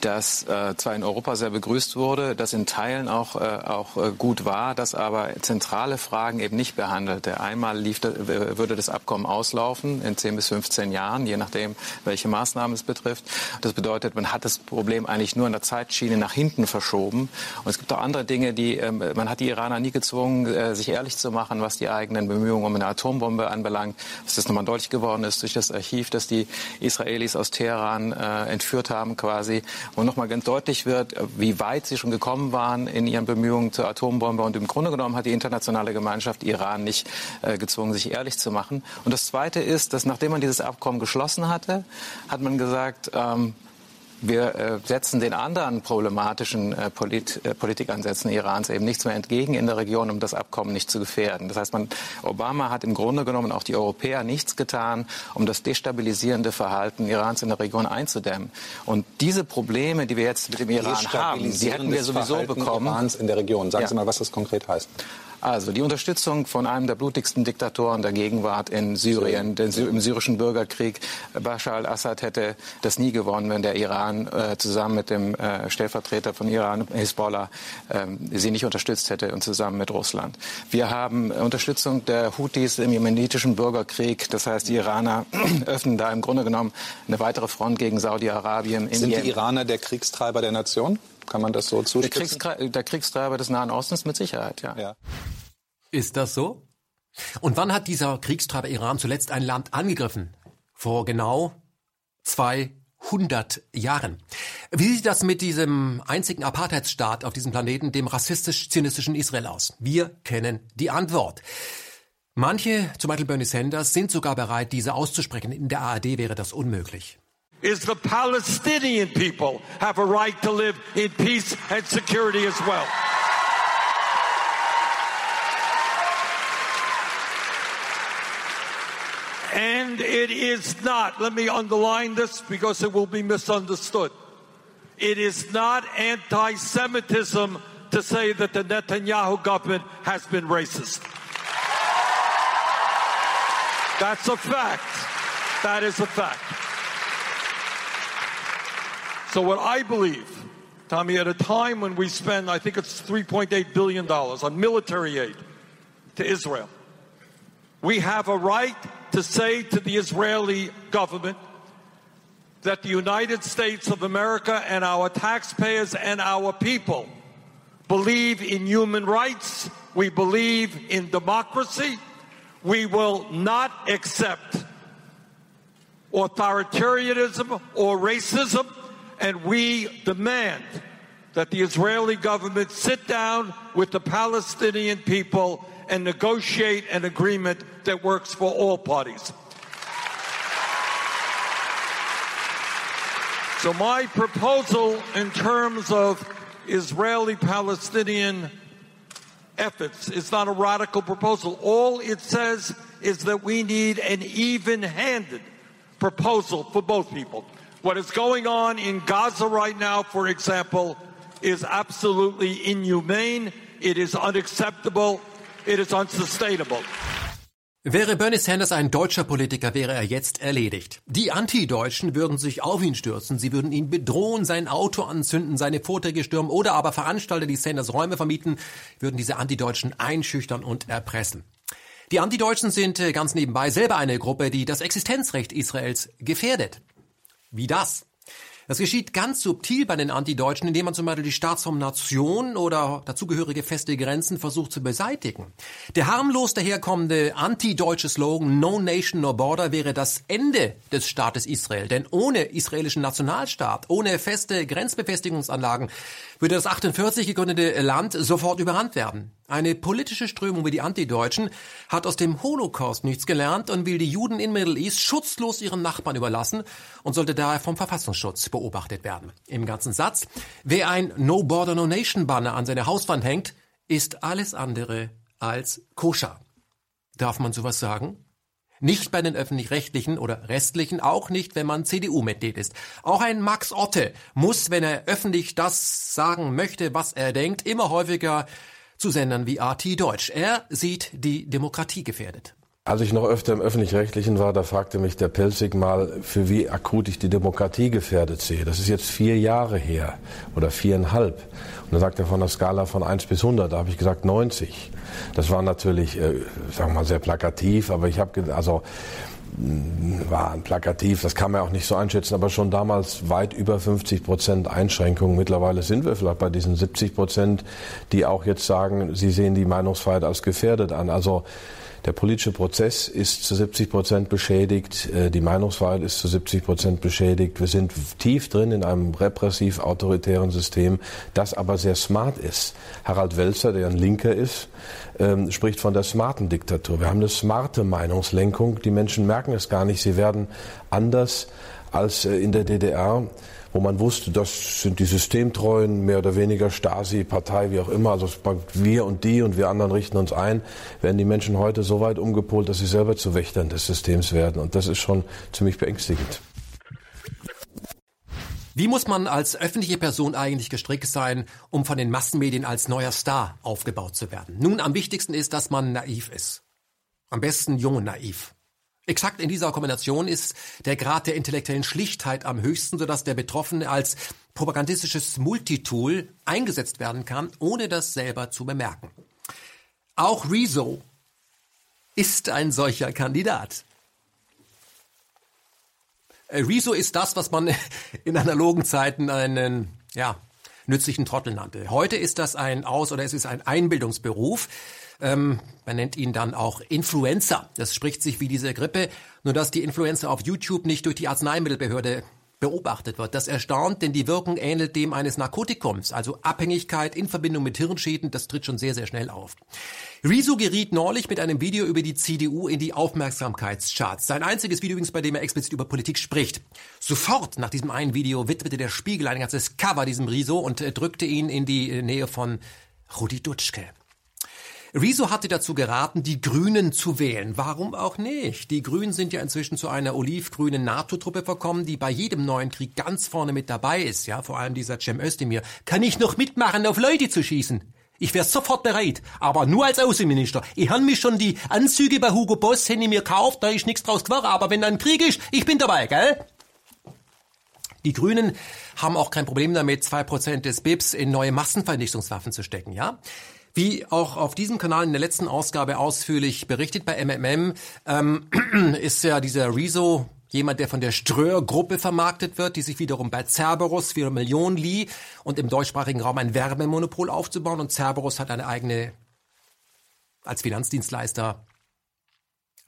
das äh, zwar in Europa sehr begrüßt wurde, das in Teilen auch, äh, auch äh, gut war, das aber zentrale Fragen eben nicht behandelte. Einmal lief, würde das Abkommen auslaufen in 10 bis 15 Jahren, je nachdem, welche Maßnahmen es betrifft. Das bedeutet, man hat das Problem eigentlich nur in der Zeitschiene nach hinten verschoben. Und es gibt auch andere Dinge, die ähm, man hat die Iraner nie gezwungen, äh, sich ehrlich zu machen, was die eigenen Bemühungen um eine Atombombe anbelangt. Was das nochmal deutlich geworden ist durch das Archiv, das die Israelis aus Teheran äh, entführt haben quasi wo nochmal ganz deutlich wird, wie weit sie schon gekommen waren in ihren Bemühungen zur Atombombe. Und im Grunde genommen hat die internationale Gemeinschaft Iran nicht äh, gezwungen, sich ehrlich zu machen. Und das Zweite ist, dass nachdem man dieses Abkommen geschlossen hatte, hat man gesagt, ähm, wir äh, setzen den anderen problematischen äh, Polit äh, Politikansätzen Irans eben nichts mehr entgegen in der Region, um das Abkommen nicht zu gefährden. Das heißt, man, Obama hat im Grunde genommen auch die Europäer nichts getan, um das destabilisierende Verhalten Irans in der Region einzudämmen. Und diese Probleme, die wir jetzt mit dem Iran haben, die hätten wir sowieso Verhalten bekommen. Irans in der Region. Sagen ja. Sie mal, was das konkret heißt. Also die Unterstützung von einem der blutigsten Diktatoren der Gegenwart in Syrien, den, im syrischen Bürgerkrieg. Bashar al-Assad hätte das nie gewonnen, wenn der Iran äh, zusammen mit dem äh, Stellvertreter von Iran, Hezbollah, äh, sie nicht unterstützt hätte und zusammen mit Russland. Wir haben Unterstützung der Houthis im jemenitischen Bürgerkrieg. Das heißt, die Iraner (clears throat) öffnen da im Grunde genommen eine weitere Front gegen Saudi-Arabien. Sind die Iraner der Kriegstreiber der Nation? Kann man das so zuspitzen? Der, Kriegstreiber, der Kriegstreiber des Nahen Ostens mit Sicherheit, ja. ja. Ist das so? Und wann hat dieser Kriegstreiber Iran zuletzt ein Land angegriffen? Vor genau 200 Jahren. Wie sieht das mit diesem einzigen Apartheidsstaat auf diesem Planeten, dem rassistisch-zionistischen Israel aus? Wir kennen die Antwort. Manche, zum Beispiel Bernie Sanders, sind sogar bereit, diese auszusprechen. In der ARD wäre das unmöglich. Is the Palestinian people have a right to live in peace and security as well. And it is not, let me underline this because it will be misunderstood. It is not anti Semitism to say that the Netanyahu government has been racist. That's a fact. That is a fact. So, what I believe, Tommy, at a time when we spend, I think it's $3.8 billion on military aid to Israel, we have a right to say to the Israeli government that the United States of America and our taxpayers and our people believe in human rights, we believe in democracy, we will not accept authoritarianism or racism, and we demand that the Israeli government sit down with the Palestinian people and negotiate an agreement that works for all parties. So, my proposal in terms of Israeli Palestinian efforts is not a radical proposal. All it says is that we need an even handed proposal for both people. What is going on in Gaza right now, for example, is absolutely inhumane. It is unacceptable. It is unsustainable. Wäre Bernie Sanders ein deutscher Politiker, wäre er jetzt erledigt. Die Anti-Deutschen würden sich auf ihn stürzen, sie würden ihn bedrohen, sein Auto anzünden, seine Vorträge stürmen oder aber Veranstalter, die Sanders Räume vermieten, würden diese Anti-Deutschen einschüchtern und erpressen. Die Anti-Deutschen sind äh, ganz nebenbei selber eine Gruppe, die das Existenzrecht Israels gefährdet. Wie das? Das geschieht ganz subtil bei den Antideutschen, indem man zum Beispiel die Staatsform Nation oder dazugehörige feste Grenzen versucht zu beseitigen. Der harmlos daherkommende antideutsche Slogan No Nation, No Border wäre das Ende des Staates Israel. Denn ohne israelischen Nationalstaat, ohne feste Grenzbefestigungsanlagen würde das 48 gegründete Land sofort überrannt werden. Eine politische Strömung wie die Antideutschen hat aus dem Holocaust nichts gelernt und will die Juden in Middle East schutzlos ihren Nachbarn überlassen und sollte daher vom Verfassungsschutz beobachtet werden. Im ganzen Satz, wer ein No Border No Nation Banner an seine Hauswand hängt, ist alles andere als koscher. Darf man sowas sagen? Nicht bei den öffentlich-rechtlichen oder restlichen, auch nicht, wenn man CDU-Mitglied ist. Auch ein Max Otte muss, wenn er öffentlich das sagen möchte, was er denkt, immer häufiger zu Sendern wie RT Deutsch. Er sieht die Demokratie gefährdet. Als ich noch öfter im Öffentlich-Rechtlichen war, da fragte mich der Pelzig mal, für wie akut ich die Demokratie gefährdet sehe. Das ist jetzt vier Jahre her oder viereinhalb. Und dann sagt er von der Skala von 1 bis 100, da habe ich gesagt 90. Das war natürlich, äh, sagen wir mal, sehr plakativ, aber ich habe, also war plakativ, das kann man auch nicht so einschätzen, aber schon damals weit über 50 Prozent Einschränkungen. Mittlerweile sind wir vielleicht bei diesen 70 Prozent, die auch jetzt sagen, sie sehen die Meinungsfreiheit als gefährdet an. Also der politische Prozess ist zu 70 Prozent beschädigt, äh, die Meinungsfreiheit ist zu 70 Prozent beschädigt. Wir sind tief drin in einem repressiv-autoritären System, das aber sehr smart ist. Harald Welzer, der ein Linker ist, ähm, spricht von der smarten Diktatur. Wir haben eine smarte Meinungslenkung. Die Menschen merken es gar nicht. Sie werden anders als äh, in der DDR wo man wusste, das sind die Systemtreuen, mehr oder weniger Stasi, Partei, wie auch immer. Also wir und die und wir anderen richten uns ein, werden die Menschen heute so weit umgepolt, dass sie selber zu Wächtern des Systems werden. Und das ist schon ziemlich beängstigend. Wie muss man als öffentliche Person eigentlich gestrickt sein, um von den Massenmedien als neuer Star aufgebaut zu werden? Nun, am wichtigsten ist, dass man naiv ist. Am besten jung und naiv. Exakt in dieser Kombination ist der Grad der intellektuellen Schlichtheit am höchsten, sodass der Betroffene als propagandistisches Multitool eingesetzt werden kann, ohne das selber zu bemerken. Auch Rezo ist ein solcher Kandidat. Äh, Rezo ist das, was man (laughs) in analogen Zeiten einen, ja, nützlichen Trottel nannte. Heute ist das ein Aus- oder es ist ein Einbildungsberuf. Ähm, man nennt ihn dann auch Influencer. Das spricht sich wie diese Grippe, nur dass die Influencer auf YouTube nicht durch die Arzneimittelbehörde beobachtet wird. Das erstaunt, denn die Wirkung ähnelt dem eines Narkotikums. Also Abhängigkeit in Verbindung mit Hirnschäden, das tritt schon sehr, sehr schnell auf. Riso geriet neulich mit einem Video über die CDU in die Aufmerksamkeitscharts. Sein einziges Video übrigens, bei dem er explizit über Politik spricht. Sofort nach diesem einen Video widmete der Spiegel ein ganzes Cover diesem Riso und äh, drückte ihn in die Nähe von Rudi Dutschke. Riso hatte dazu geraten, die Grünen zu wählen. Warum auch nicht? Die Grünen sind ja inzwischen zu einer olivgrünen NATO-Truppe verkommen, die bei jedem neuen Krieg ganz vorne mit dabei ist. Ja, vor allem dieser Cem Özdemir. Kann ich noch mitmachen, auf Leute zu schießen? Ich wäre sofort bereit, aber nur als Außenminister. Ich han mich schon die Anzüge bei Hugo Boss hätte mir gekauft, da ist nichts draus geworden, aber wenn dann Krieg ist, ich bin dabei, gell? Die Grünen haben auch kein Problem damit, zwei Prozent des BIPs in neue Massenvernichtungswaffen zu stecken, ja? Wie auch auf diesem Kanal in der letzten Ausgabe ausführlich berichtet bei MMM, ähm, (clears throat) ist ja dieser Rezo jemand, der von der Ströer-Gruppe vermarktet wird, die sich wiederum bei Cerberus für Millionen lieh und im deutschsprachigen Raum ein Werbemonopol aufzubauen. Und Cerberus hat eine eigene, als Finanzdienstleister,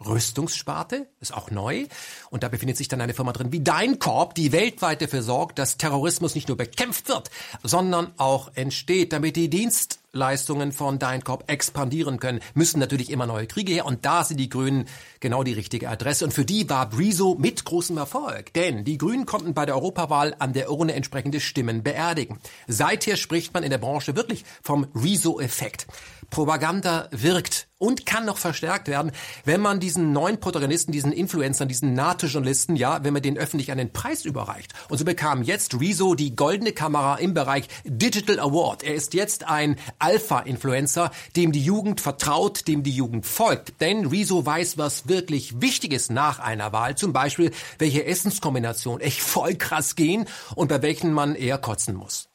Rüstungssparte, ist auch neu. Und da befindet sich dann eine Firma drin wie DeinCorp, die weltweit dafür sorgt, dass Terrorismus nicht nur bekämpft wird, sondern auch entsteht, damit die Dienstleistungen von DeinCorp expandieren können, müssen natürlich immer neue Kriege her. Und da sind die Grünen genau die richtige Adresse. Und für die war Briso mit großem Erfolg. Denn die Grünen konnten bei der Europawahl an der Urne entsprechende Stimmen beerdigen. Seither spricht man in der Branche wirklich vom Rezo-Effekt. Propaganda wirkt und kann noch verstärkt werden, wenn man diesen neuen Protagonisten, diesen Influencern, diesen NATO-Journalisten, ja, wenn man den öffentlich einen Preis überreicht. Und so bekam jetzt Rezo die goldene Kamera im Bereich Digital Award. Er ist jetzt ein Alpha-Influencer, dem die Jugend vertraut, dem die Jugend folgt. Denn Rezo weiß, was wirklich wichtig ist nach einer Wahl. Zum Beispiel, welche Essenskombination (laughs) echt voll krass gehen und bei welchen man eher kotzen muss.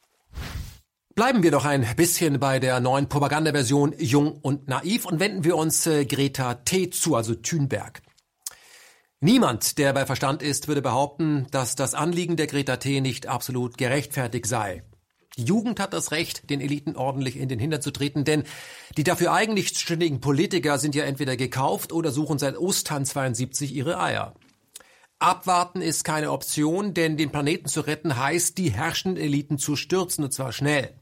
Bleiben wir doch ein bisschen bei der neuen Propagandaversion Jung und Naiv und wenden wir uns äh, Greta T. zu, also Thünberg. Niemand, der bei Verstand ist, würde behaupten, dass das Anliegen der Greta T. nicht absolut gerechtfertigt sei. Die Jugend hat das Recht, den Eliten ordentlich in den Hintern zu treten, denn die dafür eigentlich ständigen Politiker sind ja entweder gekauft oder suchen seit Ostern 72 ihre Eier. Abwarten ist keine Option, denn den Planeten zu retten heißt, die herrschenden Eliten zu stürzen, und zwar schnell.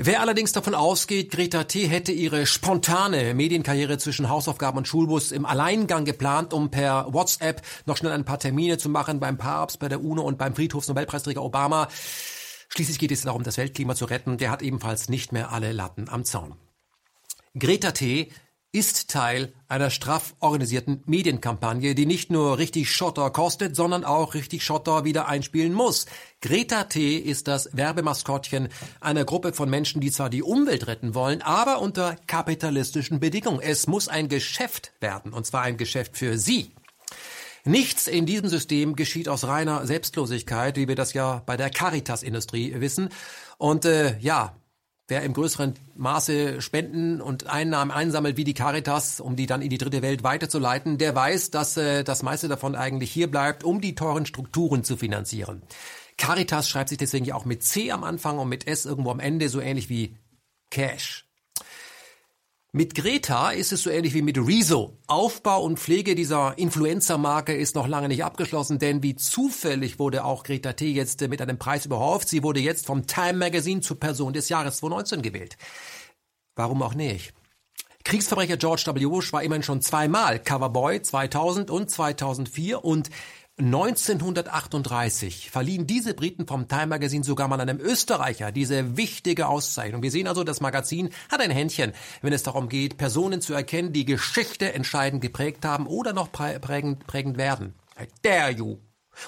Wer allerdings davon ausgeht, Greta T. hätte ihre spontane Medienkarriere zwischen Hausaufgaben und Schulbus im Alleingang geplant, um per WhatsApp noch schnell ein paar Termine zu machen beim Papst, bei der UNO und beim Friedhofsnobelpreisträger Obama. Schließlich geht es darum, das Weltklima zu retten. Der hat ebenfalls nicht mehr alle Latten am Zaun. Greta T ist Teil einer straff organisierten Medienkampagne, die nicht nur richtig Schotter kostet, sondern auch richtig Schotter wieder einspielen muss. Greta T. ist das Werbemaskottchen einer Gruppe von Menschen, die zwar die Umwelt retten wollen, aber unter kapitalistischen Bedingungen. Es muss ein Geschäft werden, und zwar ein Geschäft für sie. Nichts in diesem System geschieht aus reiner Selbstlosigkeit, wie wir das ja bei der Caritas-Industrie wissen. Und äh, ja, wer im größeren Maße Spenden und Einnahmen einsammelt wie die Caritas, um die dann in die dritte Welt weiterzuleiten, der weiß, dass äh, das meiste davon eigentlich hier bleibt, um die teuren Strukturen zu finanzieren. Caritas schreibt sich deswegen ja auch mit C am Anfang und mit S irgendwo am Ende, so ähnlich wie Cash. Mit Greta ist es so ähnlich wie mit Rezo. Aufbau und Pflege dieser Influencer-Marke ist noch lange nicht abgeschlossen, denn wie zufällig wurde auch Greta T. jetzt mit einem Preis überhauft. Sie wurde jetzt vom Time Magazine zur Person des Jahres 2019 gewählt. Warum auch nicht? Kriegsverbrecher George W. Bush war immerhin schon zweimal Coverboy 2000 und 2004 und 1938 verliehen diese Briten vom Time Magazine sogar mal einem Österreicher diese wichtige Auszeichnung. Wir sehen also, das Magazin hat ein Händchen, wenn es darum geht, Personen zu erkennen, die Geschichte entscheidend geprägt haben oder noch prägend, prägend werden. I dare you.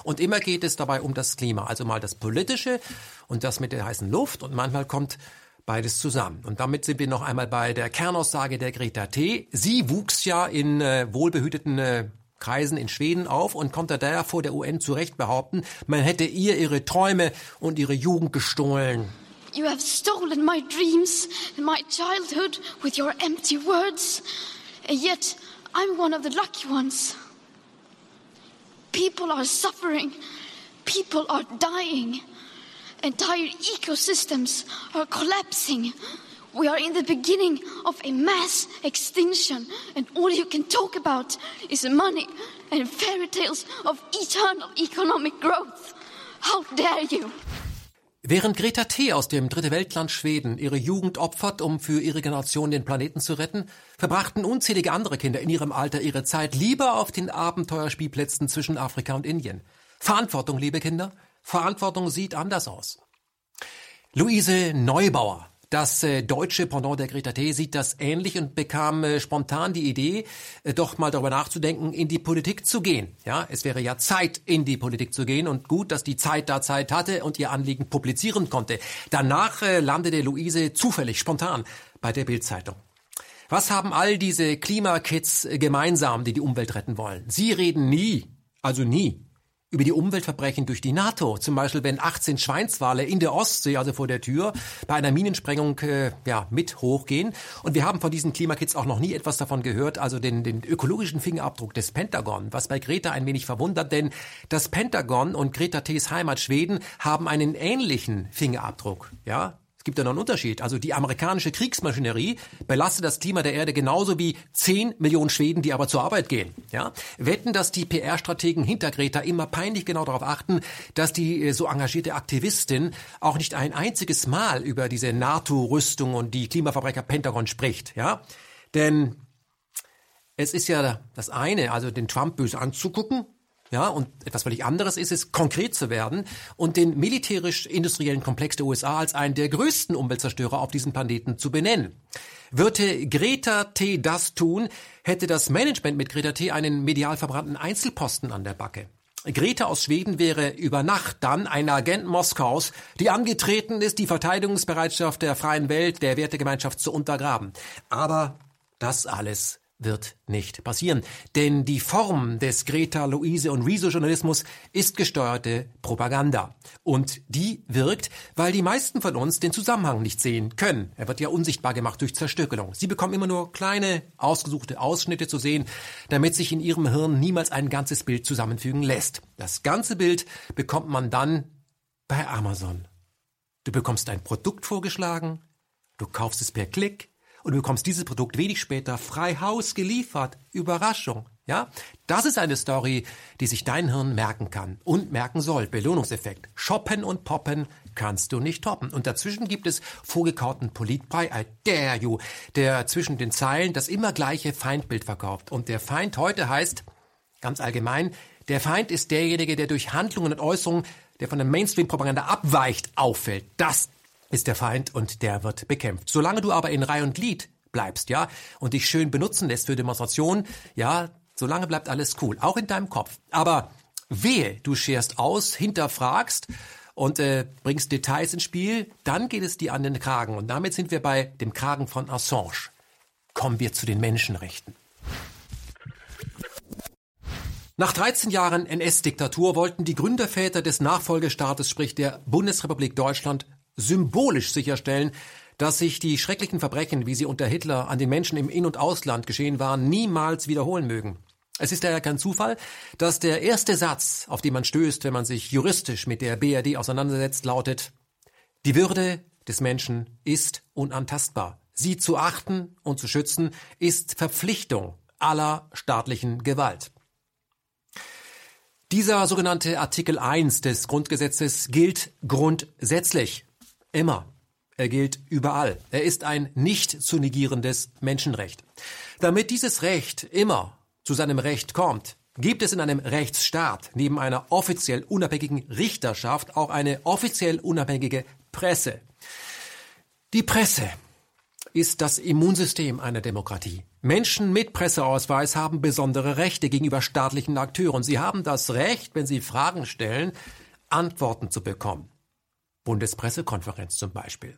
Und immer geht es dabei um das Klima, also mal das Politische und das mit der heißen Luft und manchmal kommt beides zusammen. Und damit sind wir noch einmal bei der Kernaussage der Greta T. Sie wuchs ja in äh, wohlbehüteten äh, Kreisen in Schweden auf und konnte daher vor der UN zu Recht behaupten, man hätte ihr ihre Träume und ihre Jugend gestohlen. You have stolen my dreams and my childhood with your empty words. And yet I'm one of the lucky ones. People are suffering. People are dying. Entire ecosystems are collapsing. We are in the beginning of a mass extinction, and all you can talk about is money and fairy tales of eternal economic growth. How dare you? Während Greta T. aus dem Dritte Weltland Schweden ihre Jugend opfert, um für ihre Generation den Planeten zu retten, verbrachten unzählige andere Kinder in ihrem Alter ihre Zeit lieber auf den Abenteuerspielplätzen zwischen Afrika und Indien. Verantwortung, liebe Kinder, Verantwortung sieht anders aus. Luise Neubauer das äh, deutsche Pendant der Greta T. sieht das ähnlich und bekam äh, spontan die Idee, äh, doch mal darüber nachzudenken, in die Politik zu gehen. Ja, es wäre ja Zeit, in die Politik zu gehen und gut, dass die Zeit da Zeit hatte und ihr Anliegen publizieren konnte. Danach äh, landete Luise zufällig, spontan bei der Bildzeitung. Was haben all diese Klimakids äh, gemeinsam, die die Umwelt retten wollen? Sie reden nie, also nie, über die Umweltverbrechen durch die NATO. Zum Beispiel, wenn 18 Schweinswale in der Ostsee, also vor der Tür, bei einer Minensprengung äh, ja, mit hochgehen. Und wir haben von diesen Klimakids auch noch nie etwas davon gehört, also den, den ökologischen Fingerabdruck des Pentagon, was bei Greta ein wenig verwundert, denn das Pentagon und Greta T.s Heimat Schweden haben einen ähnlichen Fingerabdruck. Ja, es gibt ja noch einen Unterschied. Also die amerikanische Kriegsmaschinerie belastet das Klima der Erde genauso wie 10 Millionen Schweden, die aber zur Arbeit gehen. Ja? Wetten, dass die PR-Strategen hinter Greta immer peinlich genau darauf achten, dass die äh, so engagierte Aktivistin auch nicht ein einziges Mal über diese NATO-Rüstung und die Klimaverbrecher Pentagon spricht. Ja? Denn es ist ja das eine, also den Trump böse anzugucken, ja, und etwas völlig anderes ist es, konkret zu werden und den militärisch-industriellen Komplex der USA als einen der größten Umweltzerstörer auf diesem Planeten zu benennen. Würde Greta T. das tun, hätte das Management mit Greta T. einen medial verbrannten Einzelposten an der Backe. Greta aus Schweden wäre über Nacht dann ein Agent Moskaus, die angetreten ist, die Verteidigungsbereitschaft der freien Welt, der Wertegemeinschaft zu untergraben. Aber das alles wird nicht passieren. Denn die Form des Greta, Luise und Rezo-Journalismus ist gesteuerte Propaganda. Und die wirkt, weil die meisten von uns den Zusammenhang nicht sehen können. Er wird ja unsichtbar gemacht durch Zerstückelung. Sie bekommen immer nur kleine, ausgesuchte Ausschnitte zu sehen, damit sich in ihrem Hirn niemals ein ganzes Bild zusammenfügen lässt. Das ganze Bild bekommt man dann bei Amazon. Du bekommst ein Produkt vorgeschlagen, du kaufst es per Klick, und du bekommst dieses Produkt wenig später frei Haus geliefert. Überraschung. Ja, das ist eine Story, die sich dein Hirn merken kann und merken soll. Belohnungseffekt. Shoppen und poppen kannst du nicht toppen. Und dazwischen gibt es vorgekauten Politbrei, I dare you, der zwischen den Zeilen das immer gleiche Feindbild verkauft. Und der Feind heute heißt, ganz allgemein, der Feind ist derjenige, der durch Handlungen und Äußerungen, der von der Mainstream-Propaganda abweicht, auffällt. Das ist der Feind und der wird bekämpft. Solange du aber in Reihe und Glied bleibst, ja, und dich schön benutzen lässt für Demonstrationen, ja, solange bleibt alles cool, auch in deinem Kopf. Aber wehe, du scherst aus, hinterfragst und äh, bringst Details ins Spiel, dann geht es dir an den Kragen. Und damit sind wir bei dem Kragen von Assange. Kommen wir zu den Menschenrechten. Nach 13 Jahren NS-Diktatur wollten die Gründerväter des Nachfolgestaates, sprich der Bundesrepublik Deutschland, symbolisch sicherstellen, dass sich die schrecklichen Verbrechen, wie sie unter Hitler an den Menschen im In- und Ausland geschehen waren, niemals wiederholen mögen. Es ist daher kein Zufall, dass der erste Satz, auf den man stößt, wenn man sich juristisch mit der BRD auseinandersetzt, lautet Die Würde des Menschen ist unantastbar. Sie zu achten und zu schützen ist Verpflichtung aller staatlichen Gewalt. Dieser sogenannte Artikel 1 des Grundgesetzes gilt grundsätzlich. Immer. Er gilt überall. Er ist ein nicht zu negierendes Menschenrecht. Damit dieses Recht immer zu seinem Recht kommt, gibt es in einem Rechtsstaat neben einer offiziell unabhängigen Richterschaft auch eine offiziell unabhängige Presse. Die Presse ist das Immunsystem einer Demokratie. Menschen mit Presseausweis haben besondere Rechte gegenüber staatlichen Akteuren. Sie haben das Recht, wenn sie Fragen stellen, Antworten zu bekommen. Bundespressekonferenz zum Beispiel.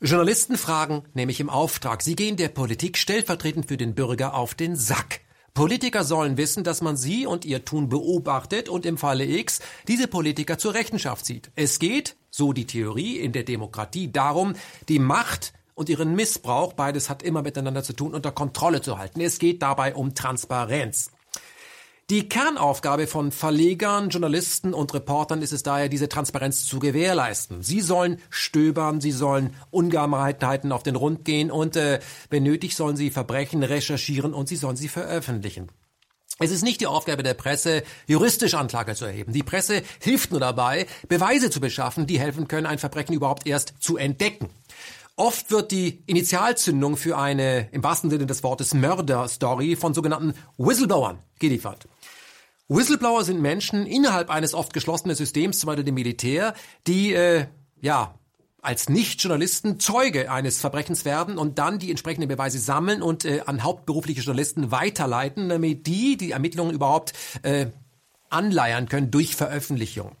Journalisten fragen nämlich im Auftrag. Sie gehen der Politik stellvertretend für den Bürger auf den Sack. Politiker sollen wissen, dass man sie und ihr Tun beobachtet und im Falle X diese Politiker zur Rechenschaft zieht. Es geht, so die Theorie in der Demokratie, darum, die Macht und ihren Missbrauch, beides hat immer miteinander zu tun, unter Kontrolle zu halten. Es geht dabei um Transparenz. Die Kernaufgabe von Verlegern, Journalisten und Reportern ist es daher, diese Transparenz zu gewährleisten. Sie sollen stöbern, sie sollen Ungereimtheiten auf den Rund gehen und äh, wenn nötig sollen sie Verbrechen recherchieren und sie sollen sie veröffentlichen. Es ist nicht die Aufgabe der Presse, juristisch Anklage zu erheben. Die Presse hilft nur dabei, Beweise zu beschaffen, die helfen können, ein Verbrechen überhaupt erst zu entdecken. Oft wird die Initialzündung für eine, im wahrsten Sinne des Wortes, Mörder-Story von sogenannten Whistleblowern geliefert. Whistleblower sind Menschen innerhalb eines oft geschlossenen Systems, zum Beispiel dem Militär, die, äh, ja, als Nicht-Journalisten Zeuge eines Verbrechens werden und dann die entsprechenden Beweise sammeln und äh, an hauptberufliche Journalisten weiterleiten, damit die die Ermittlungen überhaupt äh, anleiern können durch Veröffentlichung.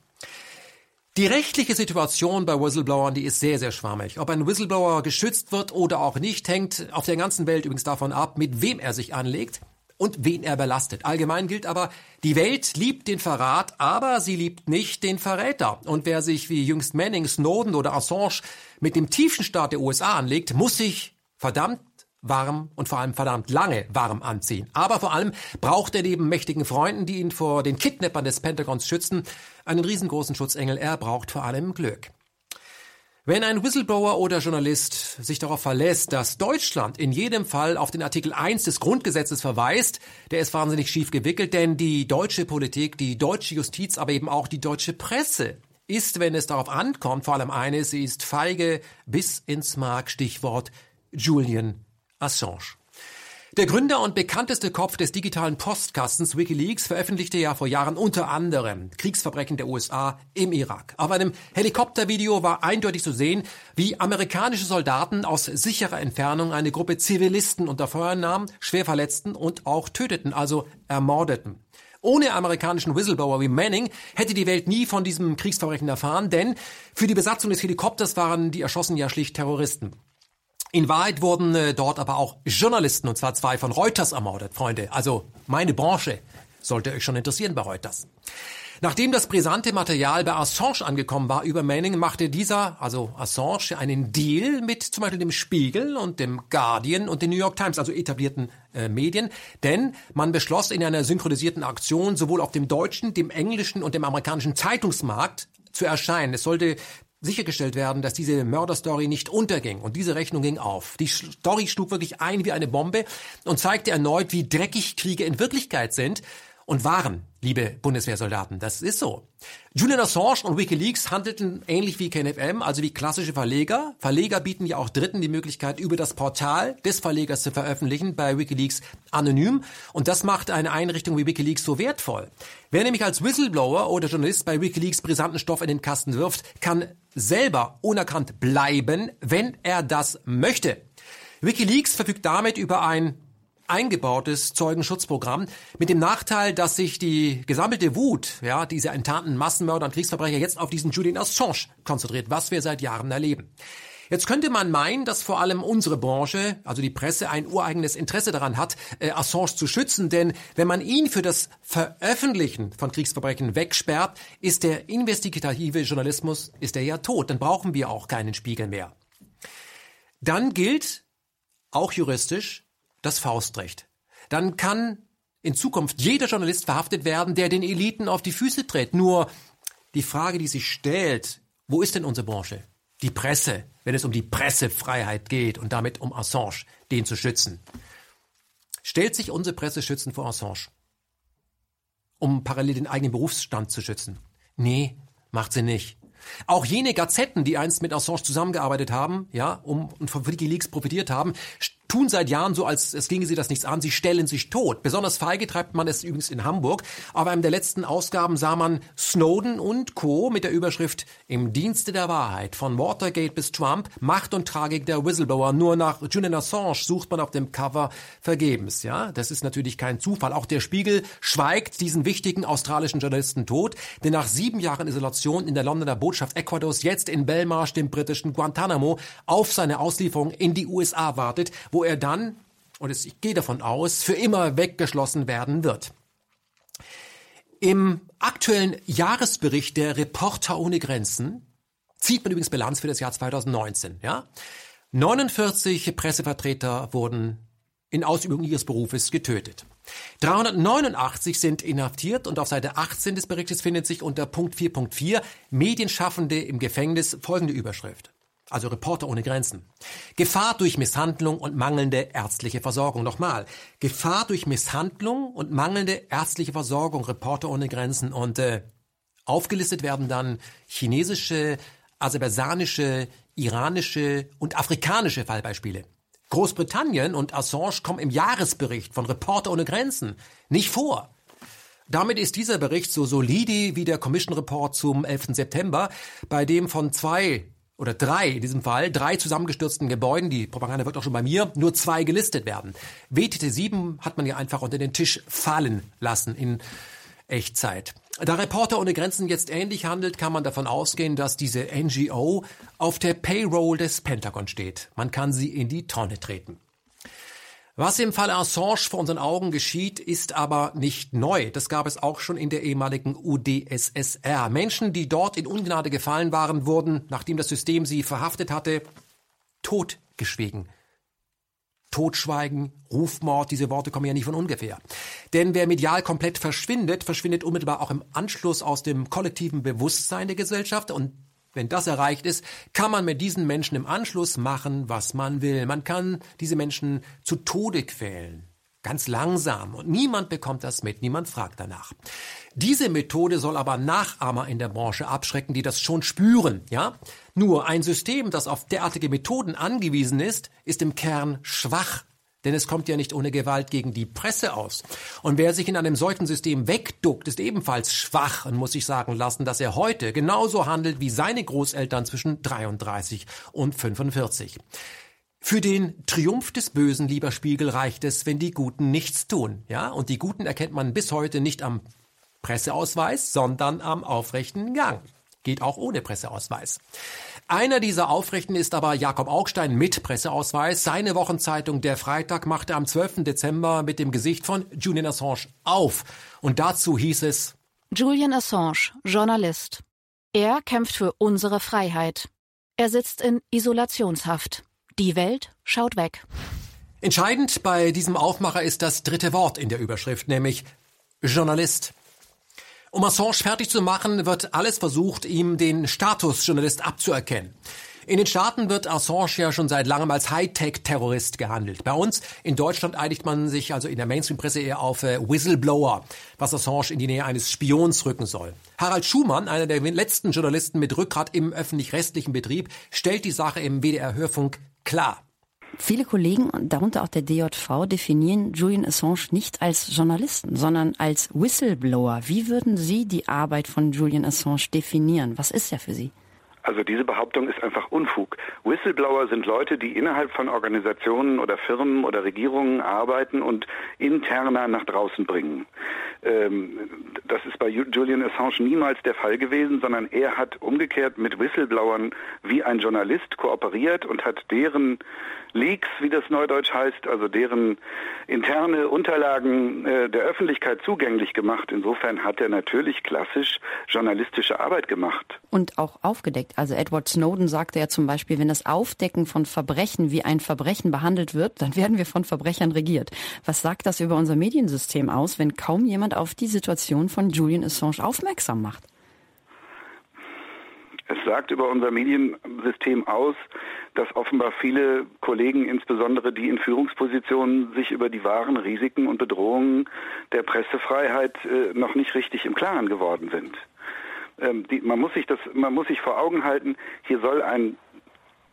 Die rechtliche Situation bei Whistleblowern, die ist sehr, sehr schwammig. Ob ein Whistleblower geschützt wird oder auch nicht, hängt auf der ganzen Welt übrigens davon ab, mit wem er sich anlegt und wen er belastet. Allgemein gilt aber, die Welt liebt den Verrat, aber sie liebt nicht den Verräter. Und wer sich wie jüngst Manning, Snowden oder Assange mit dem tiefen Staat der USA anlegt, muss sich verdammt warm und vor allem verdammt lange warm anziehen. Aber vor allem braucht er neben mächtigen Freunden, die ihn vor den Kidnappern des Pentagons schützen, einen riesengroßen Schutzengel. Er braucht vor allem Glück. Wenn ein Whistleblower oder Journalist sich darauf verlässt, dass Deutschland in jedem Fall auf den Artikel 1 des Grundgesetzes verweist, der ist wahnsinnig schief gewickelt, denn die deutsche Politik, die deutsche Justiz, aber eben auch die deutsche Presse ist, wenn es darauf ankommt, vor allem eines, sie ist feige bis ins Mark, Stichwort Julian Assange. Der Gründer und bekannteste Kopf des digitalen Postkastens Wikileaks veröffentlichte ja vor Jahren unter anderem Kriegsverbrechen der USA im Irak. Auf einem Helikoptervideo war eindeutig zu sehen, wie amerikanische Soldaten aus sicherer Entfernung eine Gruppe Zivilisten unter Feuer nahmen, schwer verletzten und auch töteten, also ermordeten. Ohne amerikanischen Whistleblower wie Manning hätte die Welt nie von diesem Kriegsverbrechen erfahren, denn für die Besatzung des Helikopters waren die Erschossenen ja schlicht Terroristen. In Wahrheit wurden äh, dort aber auch Journalisten, und zwar zwei von Reuters ermordet, Freunde. Also meine Branche sollte euch schon interessieren bei Reuters. Nachdem das brisante Material bei Assange angekommen war über Manning, machte dieser, also Assange, einen Deal mit zum Beispiel dem Spiegel und dem Guardian und den New York Times, also etablierten äh, Medien, denn man beschloss in einer synchronisierten Aktion sowohl auf dem deutschen, dem englischen und dem amerikanischen Zeitungsmarkt zu erscheinen. Es sollte sichergestellt werden, dass diese Mörderstory nicht unterging. Und diese Rechnung ging auf. Die Story schlug wirklich ein wie eine Bombe und zeigte erneut, wie dreckig Kriege in Wirklichkeit sind und waren, liebe Bundeswehrsoldaten. Das ist so. Julian Assange und Wikileaks handelten ähnlich wie KNFM, also wie klassische Verleger. Verleger bieten ja auch Dritten die Möglichkeit, über das Portal des Verlegers zu veröffentlichen, bei Wikileaks anonym. Und das macht eine Einrichtung wie Wikileaks so wertvoll. Wer nämlich als Whistleblower oder Journalist bei Wikileaks brisanten Stoff in den Kasten wirft, kann selber unerkannt bleiben, wenn er das möchte. Wikileaks verfügt damit über ein eingebautes Zeugenschutzprogramm mit dem Nachteil, dass sich die gesammelte Wut, ja, diese enttarnten Massenmörder und Kriegsverbrecher jetzt auf diesen Julian Assange konzentriert, was wir seit Jahren erleben. Jetzt könnte man meinen, dass vor allem unsere Branche, also die Presse, ein ureigenes Interesse daran hat, äh, Assange zu schützen, denn wenn man ihn für das Veröffentlichen von Kriegsverbrechen wegsperrt, ist der investigative Journalismus, ist er ja tot, dann brauchen wir auch keinen Spiegel mehr. Dann gilt, auch juristisch, das Faustrecht. Dann kann in Zukunft jeder Journalist verhaftet werden, der den Eliten auf die Füße tritt. Nur die Frage, die sich stellt, wo ist denn unsere Branche? Die Presse, wenn es um die Pressefreiheit geht und damit um Assange, den zu schützen. Stellt sich unsere Presse schützen vor Assange? Um parallel den eigenen Berufsstand zu schützen? Nee, macht sie nicht. Auch jene Gazetten, die einst mit Assange zusammengearbeitet haben, ja, um und von WikiLeaks profitiert haben, tun seit Jahren so, als es ginge sie das nichts an. Sie stellen sich tot. Besonders feige treibt man es übrigens in Hamburg. Aber in der letzten Ausgaben sah man Snowden und Co. mit der Überschrift Im Dienste der Wahrheit. Von Watergate bis Trump, Macht und Tragik der Whistleblower. Nur nach Julian Assange sucht man auf dem Cover vergebens. Ja, das ist natürlich kein Zufall. Auch der Spiegel schweigt diesen wichtigen australischen Journalisten tot, der nach sieben Jahren Isolation in der Londoner Botschaft Ecuadors jetzt in Belmarsh, dem britischen Guantanamo, auf seine Auslieferung in die USA wartet, wo er dann, und ich gehe davon aus, für immer weggeschlossen werden wird. Im aktuellen Jahresbericht der Reporter ohne Grenzen zieht man übrigens Bilanz für das Jahr 2019. Ja? 49 Pressevertreter wurden in Ausübung ihres Berufes getötet. 389 sind inhaftiert und auf Seite 18 des Berichtes findet sich unter Punkt 4.4 Medienschaffende im Gefängnis folgende Überschrift. Also Reporter ohne Grenzen. Gefahr durch Misshandlung und mangelnde ärztliche Versorgung. Nochmal, Gefahr durch Misshandlung und mangelnde ärztliche Versorgung, Reporter ohne Grenzen. Und äh, aufgelistet werden dann chinesische, aserbaidschanische, iranische und afrikanische Fallbeispiele. Großbritannien und Assange kommen im Jahresbericht von Reporter ohne Grenzen nicht vor. Damit ist dieser Bericht so solide wie der Commission Report zum 11. September, bei dem von zwei oder drei in diesem Fall, drei zusammengestürzten Gebäuden, die Propaganda wird auch schon bei mir, nur zwei gelistet werden. WTT 7 hat man ja einfach unter den Tisch fallen lassen in Echtzeit. Da Reporter ohne Grenzen jetzt ähnlich handelt, kann man davon ausgehen, dass diese NGO auf der Payroll des Pentagon steht. Man kann sie in die Tonne treten. Was im Fall Assange vor unseren Augen geschieht, ist aber nicht neu. Das gab es auch schon in der ehemaligen UdSSR. Menschen, die dort in Ungnade gefallen waren, wurden, nachdem das System sie verhaftet hatte, totgeschwiegen. Totschweigen, Rufmord, diese Worte kommen ja nicht von ungefähr. Denn wer medial komplett verschwindet, verschwindet unmittelbar auch im Anschluss aus dem kollektiven Bewusstsein der Gesellschaft und wenn das erreicht ist, kann man mit diesen Menschen im Anschluss machen, was man will. Man kann diese Menschen zu Tode quälen. Ganz langsam. Und niemand bekommt das mit. Niemand fragt danach. Diese Methode soll aber Nachahmer in der Branche abschrecken, die das schon spüren, ja? Nur ein System, das auf derartige Methoden angewiesen ist, ist im Kern schwach denn es kommt ja nicht ohne Gewalt gegen die Presse aus. Und wer sich in einem solchen System wegduckt, ist ebenfalls schwach und muss sich sagen lassen, dass er heute genauso handelt wie seine Großeltern zwischen 33 und 45. Für den Triumph des Bösen, lieber Spiegel, reicht es, wenn die Guten nichts tun. Ja, und die Guten erkennt man bis heute nicht am Presseausweis, sondern am aufrechten Gang. Geht auch ohne Presseausweis. Einer dieser Aufrechten ist aber Jakob Augstein mit Presseausweis. Seine Wochenzeitung Der Freitag machte am 12. Dezember mit dem Gesicht von Julian Assange auf. Und dazu hieß es Julian Assange, Journalist. Er kämpft für unsere Freiheit. Er sitzt in Isolationshaft. Die Welt schaut weg. Entscheidend bei diesem Aufmacher ist das dritte Wort in der Überschrift, nämlich Journalist. Um Assange fertig zu machen, wird alles versucht, ihm den Status Journalist abzuerkennen. In den Staaten wird Assange ja schon seit langem als Hightech-Terrorist gehandelt. Bei uns in Deutschland einigt man sich also in der Mainstream-Presse eher auf äh, Whistleblower, was Assange in die Nähe eines Spions rücken soll. Harald Schumann, einer der letzten Journalisten mit Rückgrat im öffentlich-rechtlichen Betrieb, stellt die Sache im WDR-Hörfunk klar. Viele Kollegen, darunter auch der DJV, definieren Julian Assange nicht als Journalisten, sondern als Whistleblower. Wie würden Sie die Arbeit von Julian Assange definieren? Was ist er für Sie? Also diese Behauptung ist einfach Unfug. Whistleblower sind Leute, die innerhalb von Organisationen oder Firmen oder Regierungen arbeiten und interner nach draußen bringen. Ähm, das ist bei Julian Assange niemals der Fall gewesen, sondern er hat umgekehrt mit Whistleblowern wie ein Journalist kooperiert und hat deren Leaks, wie das neudeutsch heißt, also deren interne Unterlagen äh, der Öffentlichkeit zugänglich gemacht. Insofern hat er natürlich klassisch journalistische Arbeit gemacht. Und auch aufgedeckt. Also Edward Snowden sagte ja zum Beispiel, wenn das Aufdecken von Verbrechen wie ein Verbrechen behandelt wird, dann werden wir von Verbrechern regiert. Was sagt das über unser Mediensystem aus, wenn kaum jemand auf die Situation von Julian Assange aufmerksam macht? Es sagt über unser Mediensystem aus, dass offenbar viele Kollegen, insbesondere die in Führungspositionen, sich über die wahren Risiken und Bedrohungen der Pressefreiheit äh, noch nicht richtig im Klaren geworden sind. Ähm, die, man muss sich das, man muss sich vor Augen halten, hier soll ein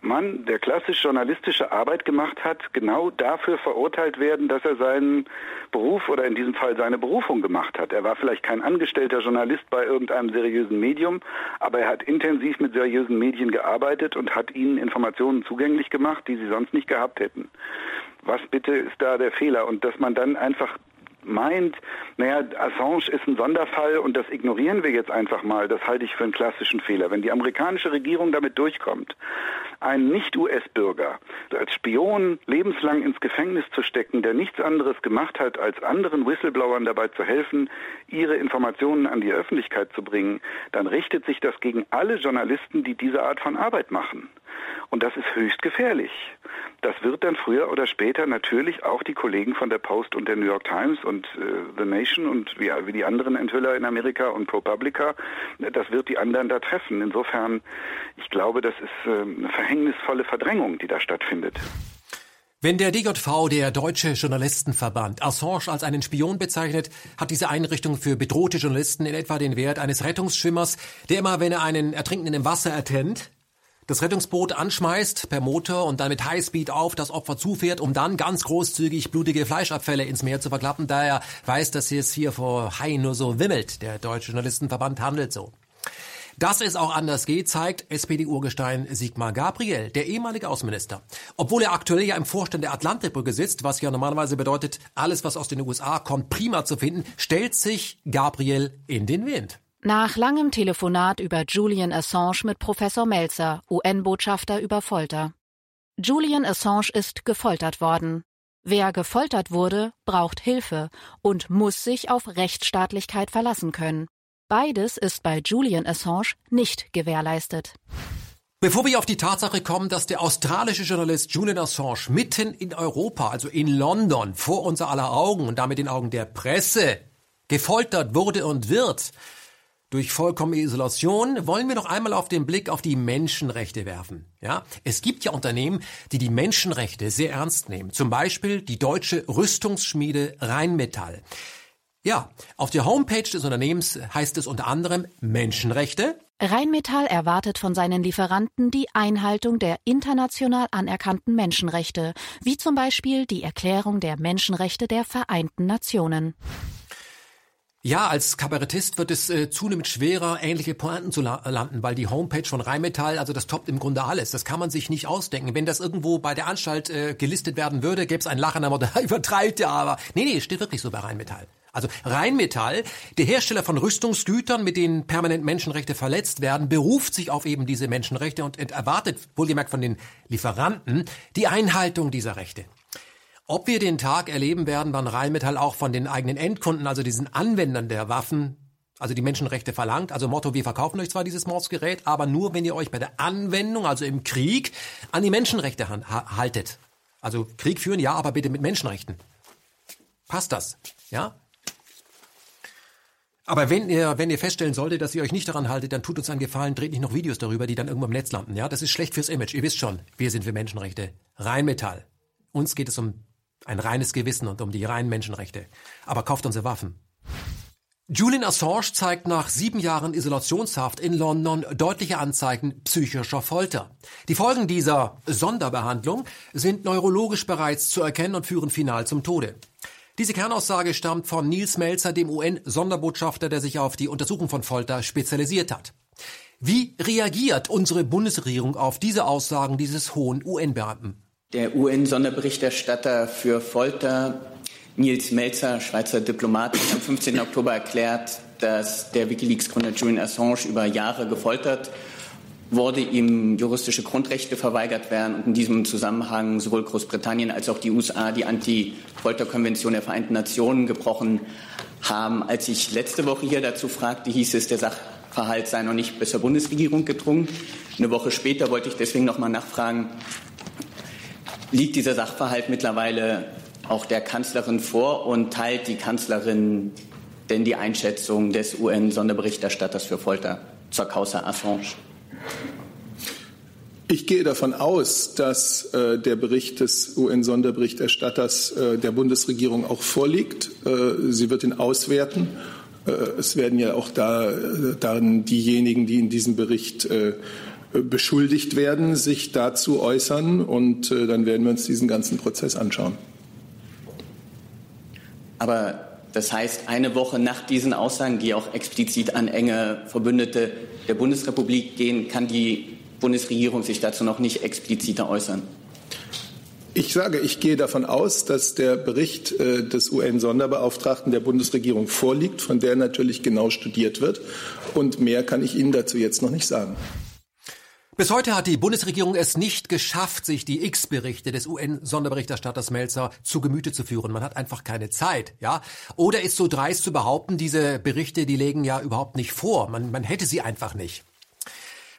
Mann, der klassisch journalistische Arbeit gemacht hat, genau dafür verurteilt werden, dass er seinen Beruf oder in diesem Fall seine Berufung gemacht hat. Er war vielleicht kein angestellter Journalist bei irgendeinem seriösen Medium, aber er hat intensiv mit seriösen Medien gearbeitet und hat ihnen Informationen zugänglich gemacht, die sie sonst nicht gehabt hätten. Was bitte ist da der Fehler? Und dass man dann einfach meint, naja, Assange ist ein Sonderfall und das ignorieren wir jetzt einfach mal, das halte ich für einen klassischen Fehler. Wenn die amerikanische Regierung damit durchkommt, einen Nicht-US-Bürger als Spion lebenslang ins Gefängnis zu stecken, der nichts anderes gemacht hat, als anderen Whistleblowern dabei zu helfen, ihre Informationen an die Öffentlichkeit zu bringen, dann richtet sich das gegen alle Journalisten, die diese Art von Arbeit machen. Und das ist höchst gefährlich. Das wird dann früher oder später natürlich auch die Kollegen von der Post und der New York Times und äh, The Nation und wie, wie die anderen Enthüller in Amerika und ProPublica, das wird die anderen da treffen. Insofern, ich glaube, das ist äh, eine verhängnisvolle Verdrängung, die da stattfindet. Wenn der DJV, der Deutsche Journalistenverband, Assange als einen Spion bezeichnet, hat diese Einrichtung für bedrohte Journalisten in etwa den Wert eines Rettungsschwimmers, der immer, wenn er einen Ertrinkenden im Wasser erkennt, das Rettungsboot anschmeißt per Motor und dann mit Highspeed auf das Opfer zufährt, um dann ganz großzügig blutige Fleischabfälle ins Meer zu verklappen, da er weiß, dass es hier vor Haien nur so wimmelt. Der Deutsche Journalistenverband handelt so. Dass es auch anders geht, zeigt SPD-Urgestein Sigmar Gabriel, der ehemalige Außenminister. Obwohl er aktuell ja im Vorstand der Atlantikbrücke sitzt, was ja normalerweise bedeutet, alles, was aus den USA kommt, prima zu finden, stellt sich Gabriel in den Wind. Nach langem Telefonat über Julian Assange mit Professor Melzer, UN-Botschafter über Folter. Julian Assange ist gefoltert worden. Wer gefoltert wurde, braucht Hilfe und muss sich auf Rechtsstaatlichkeit verlassen können. Beides ist bei Julian Assange nicht gewährleistet. Bevor wir auf die Tatsache kommen, dass der australische Journalist Julian Assange mitten in Europa, also in London, vor unser aller Augen und damit in Augen der Presse gefoltert wurde und wird, durch vollkommene Isolation, wollen wir noch einmal auf den Blick auf die Menschenrechte werfen. Ja, es gibt ja Unternehmen, die die Menschenrechte sehr ernst nehmen. Zum Beispiel die deutsche Rüstungsschmiede Rheinmetall. Ja, auf der Homepage des Unternehmens heißt es unter anderem Menschenrechte. Rheinmetall erwartet von seinen Lieferanten die Einhaltung der international anerkannten Menschenrechte, wie zum Beispiel die Erklärung der Menschenrechte der Vereinten Nationen. Ja, als Kabarettist wird es äh, zunehmend schwerer, ähnliche Pointen zu la landen, weil die Homepage von Rheinmetall, also das toppt im Grunde alles. Das kann man sich nicht ausdenken. Wenn das irgendwo bei der Anstalt äh, gelistet werden würde, gäbe es ein Lachen, aber da übertreibt ja aber. Nee, nee, steht wirklich so bei Rheinmetall. Also Rheinmetall, der Hersteller von Rüstungsgütern, mit denen permanent Menschenrechte verletzt werden, beruft sich auf eben diese Menschenrechte und erwartet, wohlgemerkt von den Lieferanten, die Einhaltung dieser Rechte. Ob wir den Tag erleben werden, wann Rheinmetall auch von den eigenen Endkunden, also diesen Anwendern der Waffen, also die Menschenrechte verlangt. Also Motto, wir verkaufen euch zwar dieses Mordsgerät, aber nur, wenn ihr euch bei der Anwendung, also im Krieg, an die Menschenrechte haltet. Also Krieg führen, ja, aber bitte mit Menschenrechten. Passt das? Ja? Aber wenn ihr, wenn ihr feststellen solltet, dass ihr euch nicht daran haltet, dann tut uns einen Gefallen, dreht nicht noch Videos darüber, die dann irgendwo im Netz landen. Ja, das ist schlecht fürs Image. Ihr wisst schon, wir sind für Menschenrechte. Rheinmetall. Uns geht es um ein reines Gewissen und um die reinen Menschenrechte. Aber kauft unsere Waffen. Julian Assange zeigt nach sieben Jahren Isolationshaft in London deutliche Anzeichen psychischer Folter. Die Folgen dieser Sonderbehandlung sind neurologisch bereits zu erkennen und führen final zum Tode. Diese Kernaussage stammt von Nils Melzer, dem UN-Sonderbotschafter, der sich auf die Untersuchung von Folter spezialisiert hat. Wie reagiert unsere Bundesregierung auf diese Aussagen dieses hohen UN-Beamten? Der UN-Sonderberichterstatter für Folter, Nils Melzer, Schweizer Diplomat, hat am 15. Oktober erklärt, dass der Wikileaks-Gründer Julian Assange über Jahre gefoltert wurde, ihm juristische Grundrechte verweigert werden und in diesem Zusammenhang sowohl Großbritannien als auch die USA die Anti-Folter-Konvention der Vereinten Nationen gebrochen haben. Als ich letzte Woche hier dazu fragte, hieß es, der Sachverhalt sei noch nicht bis zur Bundesregierung gedrungen. Eine Woche später wollte ich deswegen noch mal nachfragen, liegt dieser Sachverhalt mittlerweile auch der Kanzlerin vor und teilt die Kanzlerin denn die Einschätzung des UN-Sonderberichterstatters für Folter zur Causa Assange? Ich gehe davon aus, dass äh, der Bericht des UN-Sonderberichterstatters äh, der Bundesregierung auch vorliegt. Äh, sie wird ihn auswerten. Äh, es werden ja auch da äh, dann diejenigen, die in diesem Bericht äh, beschuldigt werden, sich dazu äußern und äh, dann werden wir uns diesen ganzen Prozess anschauen. Aber das heißt, eine Woche nach diesen Aussagen, die auch explizit an enge Verbündete der Bundesrepublik gehen, kann die Bundesregierung sich dazu noch nicht expliziter äußern. Ich sage, ich gehe davon aus, dass der Bericht äh, des UN-Sonderbeauftragten der Bundesregierung vorliegt, von der natürlich genau studiert wird. Und mehr kann ich Ihnen dazu jetzt noch nicht sagen. Bis heute hat die Bundesregierung es nicht geschafft, sich die X-Berichte des UN-Sonderberichterstatters Melzer zu Gemüte zu führen. Man hat einfach keine Zeit, ja? Oder ist so dreist zu behaupten, diese Berichte, die legen ja überhaupt nicht vor. Man, man hätte sie einfach nicht.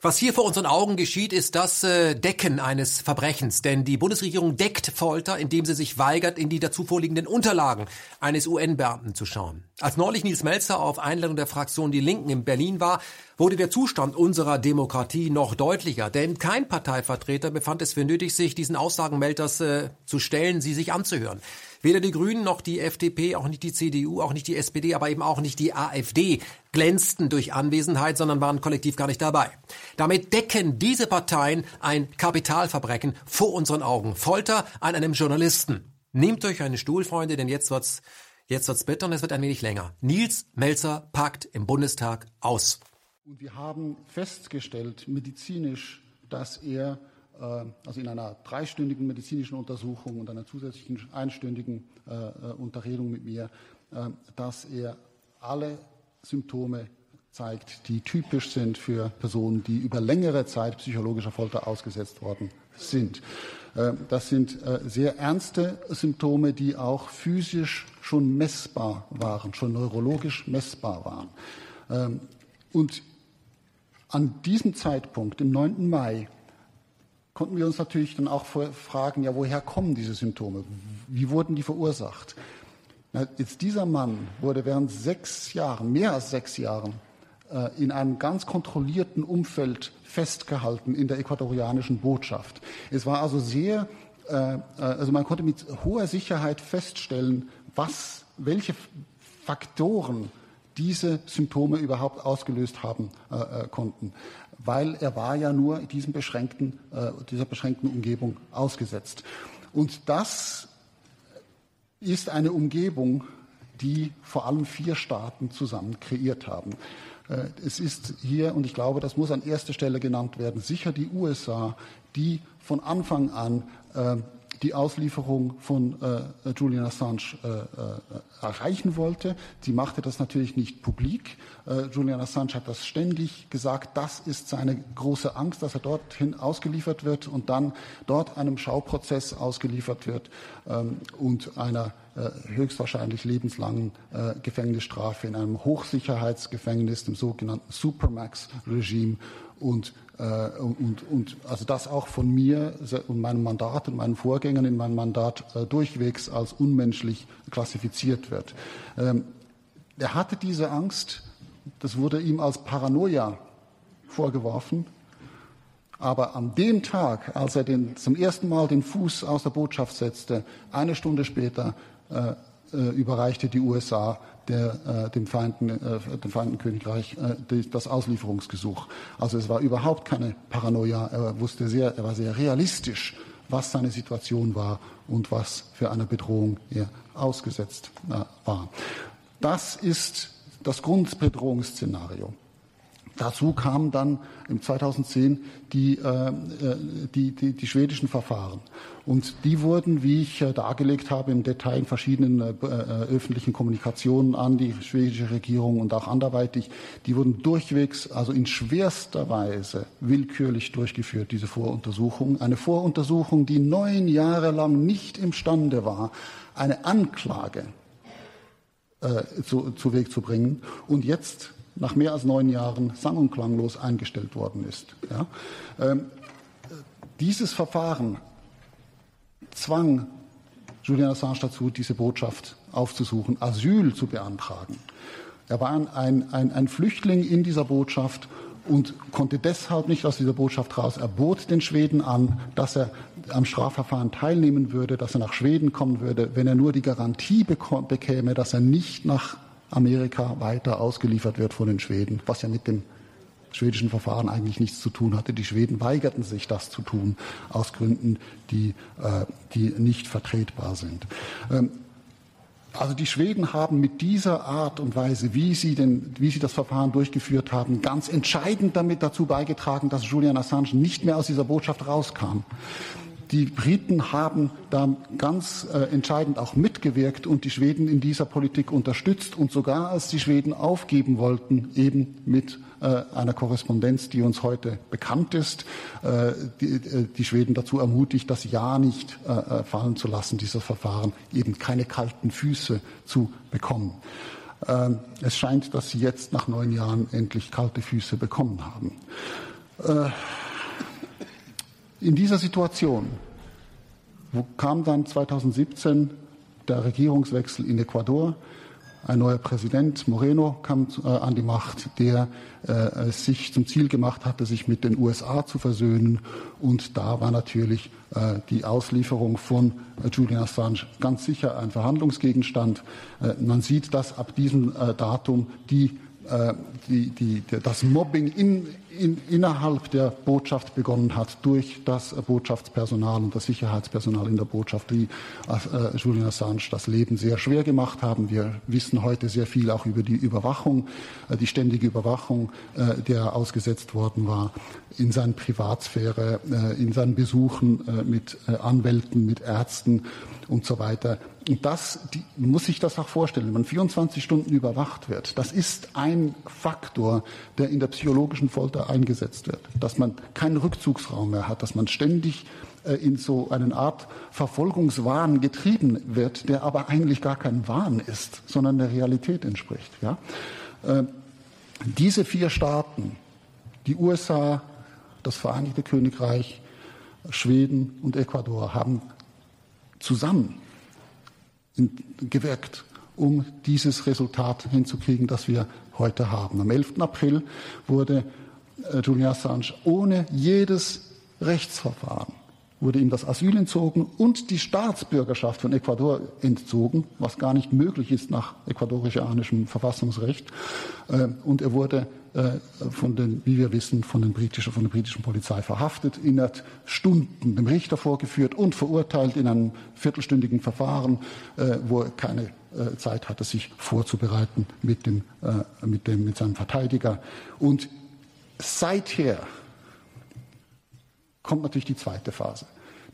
Was hier vor unseren Augen geschieht, ist das äh, Decken eines Verbrechens. Denn die Bundesregierung deckt Folter, indem sie sich weigert, in die dazu vorliegenden Unterlagen eines UN-Beamten zu schauen. Als neulich Nils Melzer auf Einladung der Fraktion Die Linken in Berlin war, wurde der Zustand unserer Demokratie noch deutlicher. Denn kein Parteivertreter befand es für nötig, sich diesen Aussagen Melters äh, zu stellen, sie sich anzuhören. Weder die Grünen noch die FDP, auch nicht die CDU, auch nicht die SPD, aber eben auch nicht die AfD glänzten durch Anwesenheit, sondern waren kollektiv gar nicht dabei. Damit decken diese Parteien ein Kapitalverbrechen vor unseren Augen. Folter an einem Journalisten. Nehmt euch einen Stuhl, Freunde, denn jetzt wird's, jetzt wird's bitter und es wird ein wenig länger. Nils Melzer packt im Bundestag aus. Und wir haben festgestellt, medizinisch, dass er also in einer dreistündigen medizinischen Untersuchung und einer zusätzlichen einstündigen äh, äh, Unterredung mit mir, dass er alle Symptome zeigt, die typisch sind für Personen, die über längere Zeit psychologischer Folter ausgesetzt worden sind. Das sind sehr ernste Symptome, die auch physisch schon messbar waren, schon neurologisch messbar waren. Ähm, und an diesem Zeitpunkt, im 9. Mai, konnten wir uns natürlich dann auch fragen, ja, woher kommen diese Symptome? Wie wurden die verursacht? Na, jetzt dieser Mann wurde während sechs Jahren, mehr als sechs Jahren, äh, in einem ganz kontrollierten Umfeld festgehalten in der äquatorianischen Botschaft. Es war also sehr, äh, äh also man konnte mit hoher Sicherheit feststellen, was, welche Faktoren diese Symptome überhaupt ausgelöst haben konnten weil er war ja nur diesem beschränkten, äh, dieser beschränkten Umgebung ausgesetzt. Und das ist eine Umgebung, die vor allem vier Staaten zusammen kreiert haben. Äh, es ist hier, und ich glaube, das muss an erster Stelle genannt werden, sicher die USA, die von Anfang an äh, die Auslieferung von äh, Julian Assange äh, äh, erreichen wollte. Sie machte das natürlich nicht publik. Äh, Julian Assange hat das ständig gesagt. Das ist seine große Angst, dass er dorthin ausgeliefert wird und dann dort einem Schauprozess ausgeliefert wird ähm, und einer höchstwahrscheinlich lebenslangen äh, Gefängnisstrafe in einem Hochsicherheitsgefängnis, dem sogenannten Supermax-Regime und äh, und, und also das auch von mir und meinem Mandat und meinen Vorgängern in meinem Mandat äh, durchwegs als unmenschlich klassifiziert wird. Ähm, er hatte diese Angst, das wurde ihm als Paranoia vorgeworfen, aber an dem Tag, als er den, zum ersten Mal den Fuß aus der Botschaft setzte, eine Stunde später äh, äh, überreichte die USA der, äh, dem, Vereinten, äh, dem Vereinten Königreich äh, die, das Auslieferungsgesuch. Also es war überhaupt keine Paranoia. Er wusste sehr, er war sehr realistisch, was seine Situation war und was für eine Bedrohung er ausgesetzt äh, war. Das ist das Grundbedrohungsszenario. Dazu kamen dann im 2010 die, äh, die, die, die, schwedischen Verfahren. Und die wurden, wie ich äh, dargelegt habe, im Detail in verschiedenen äh, äh, öffentlichen Kommunikationen an die schwedische Regierung und auch anderweitig, die wurden durchwegs, also in schwerster Weise willkürlich durchgeführt, diese Voruntersuchung. Eine Voruntersuchung, die neun Jahre lang nicht imstande war, eine Anklage äh, zu, zu Weg zu bringen. Und jetzt nach mehr als neun Jahren sang- und klanglos eingestellt worden ist. Ja? Ähm, dieses Verfahren zwang Julian Assange dazu, diese Botschaft aufzusuchen, Asyl zu beantragen. Er war ein, ein, ein Flüchtling in dieser Botschaft und konnte deshalb nicht aus dieser Botschaft raus. Er bot den Schweden an, dass er am Strafverfahren teilnehmen würde, dass er nach Schweden kommen würde, wenn er nur die Garantie bekäme, dass er nicht nach Amerika weiter ausgeliefert wird von den Schweden, was ja mit dem schwedischen Verfahren eigentlich nichts zu tun hatte. Die Schweden weigerten sich, das zu tun, aus Gründen, die, äh, die nicht vertretbar sind. Ähm, also die Schweden haben mit dieser Art und Weise, wie sie, den, wie sie das Verfahren durchgeführt haben, ganz entscheidend damit dazu beigetragen, dass Julian Assange nicht mehr aus dieser Botschaft rauskam. Die Briten haben da ganz äh, entscheidend auch mitgewirkt und die Schweden in dieser Politik unterstützt und sogar als die Schweden aufgeben wollten, eben mit äh, einer Korrespondenz, die uns heute bekannt ist, äh, die, äh, die Schweden dazu ermutigt, das Ja nicht äh, äh, fallen zu lassen, dieses Verfahren, eben keine kalten Füße zu bekommen. Ähm, es scheint, dass sie jetzt nach neun Jahren endlich kalte Füße bekommen haben. In dieser Situation kam dann 2017 der Regierungswechsel in Ecuador. Ein neuer Präsident, Moreno, kam äh, an die Macht, der äh, sich zum Ziel gemacht hatte, sich mit den USA zu versöhnen. Und da war natürlich äh, die Auslieferung von äh, Julian Assange ganz sicher ein Verhandlungsgegenstand. Äh, man sieht, dass ab diesem äh, Datum die die, die, das Mobbing in, in, innerhalb der Botschaft begonnen hat durch das Botschaftspersonal und das Sicherheitspersonal in der Botschaft, die äh, Julian Assange das Leben sehr schwer gemacht haben. Wir wissen heute sehr viel auch über die Überwachung, äh, die ständige Überwachung, äh, der ausgesetzt worden war in seiner Privatsphäre, äh, in seinen Besuchen äh, mit äh, Anwälten, mit Ärzten und so weiter. Das die, muss sich das auch vorstellen, wenn man 24 Stunden überwacht wird. Das ist ein Faktor, der in der psychologischen Folter eingesetzt wird. Dass man keinen Rückzugsraum mehr hat, dass man ständig äh, in so eine Art Verfolgungswahn getrieben wird, der aber eigentlich gar kein Wahn ist, sondern der Realität entspricht. Ja? Äh, diese vier Staaten, die USA, das Vereinigte Königreich, Schweden und Ecuador, haben zusammen gewirkt, um dieses Resultat hinzukriegen, das wir heute haben. Am 11. April wurde äh, Julian Assange ohne jedes Rechtsverfahren wurde ihm das Asyl entzogen und die Staatsbürgerschaft von Ecuador entzogen, was gar nicht möglich ist nach ecuadorianischem Verfassungsrecht. Äh, und er wurde äh, von den, wie wir wissen, von, den britischen, von der britischen Polizei verhaftet, innerhalb Stunden dem Richter vorgeführt und verurteilt in einem viertelstündigen Verfahren, äh, wo er keine Zeit hatte, sich vorzubereiten mit, dem, mit, dem, mit seinem Verteidiger. Und seither kommt natürlich die zweite Phase,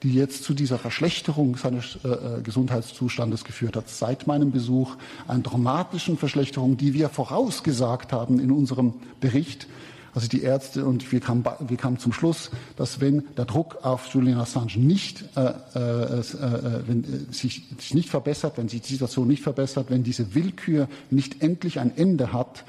die jetzt zu dieser Verschlechterung seines äh, äh, Gesundheitszustandes geführt hat. Seit meinem Besuch einer dramatischen Verschlechterung, die wir vorausgesagt haben in unserem Bericht. Also die Ärzte und wir kamen, wir kamen zum Schluss, dass wenn der Druck auf Julian Assange nicht, äh, äh, äh, wenn, äh, sich nicht verbessert, wenn sich die Situation nicht verbessert, wenn diese Willkür nicht endlich ein Ende hat,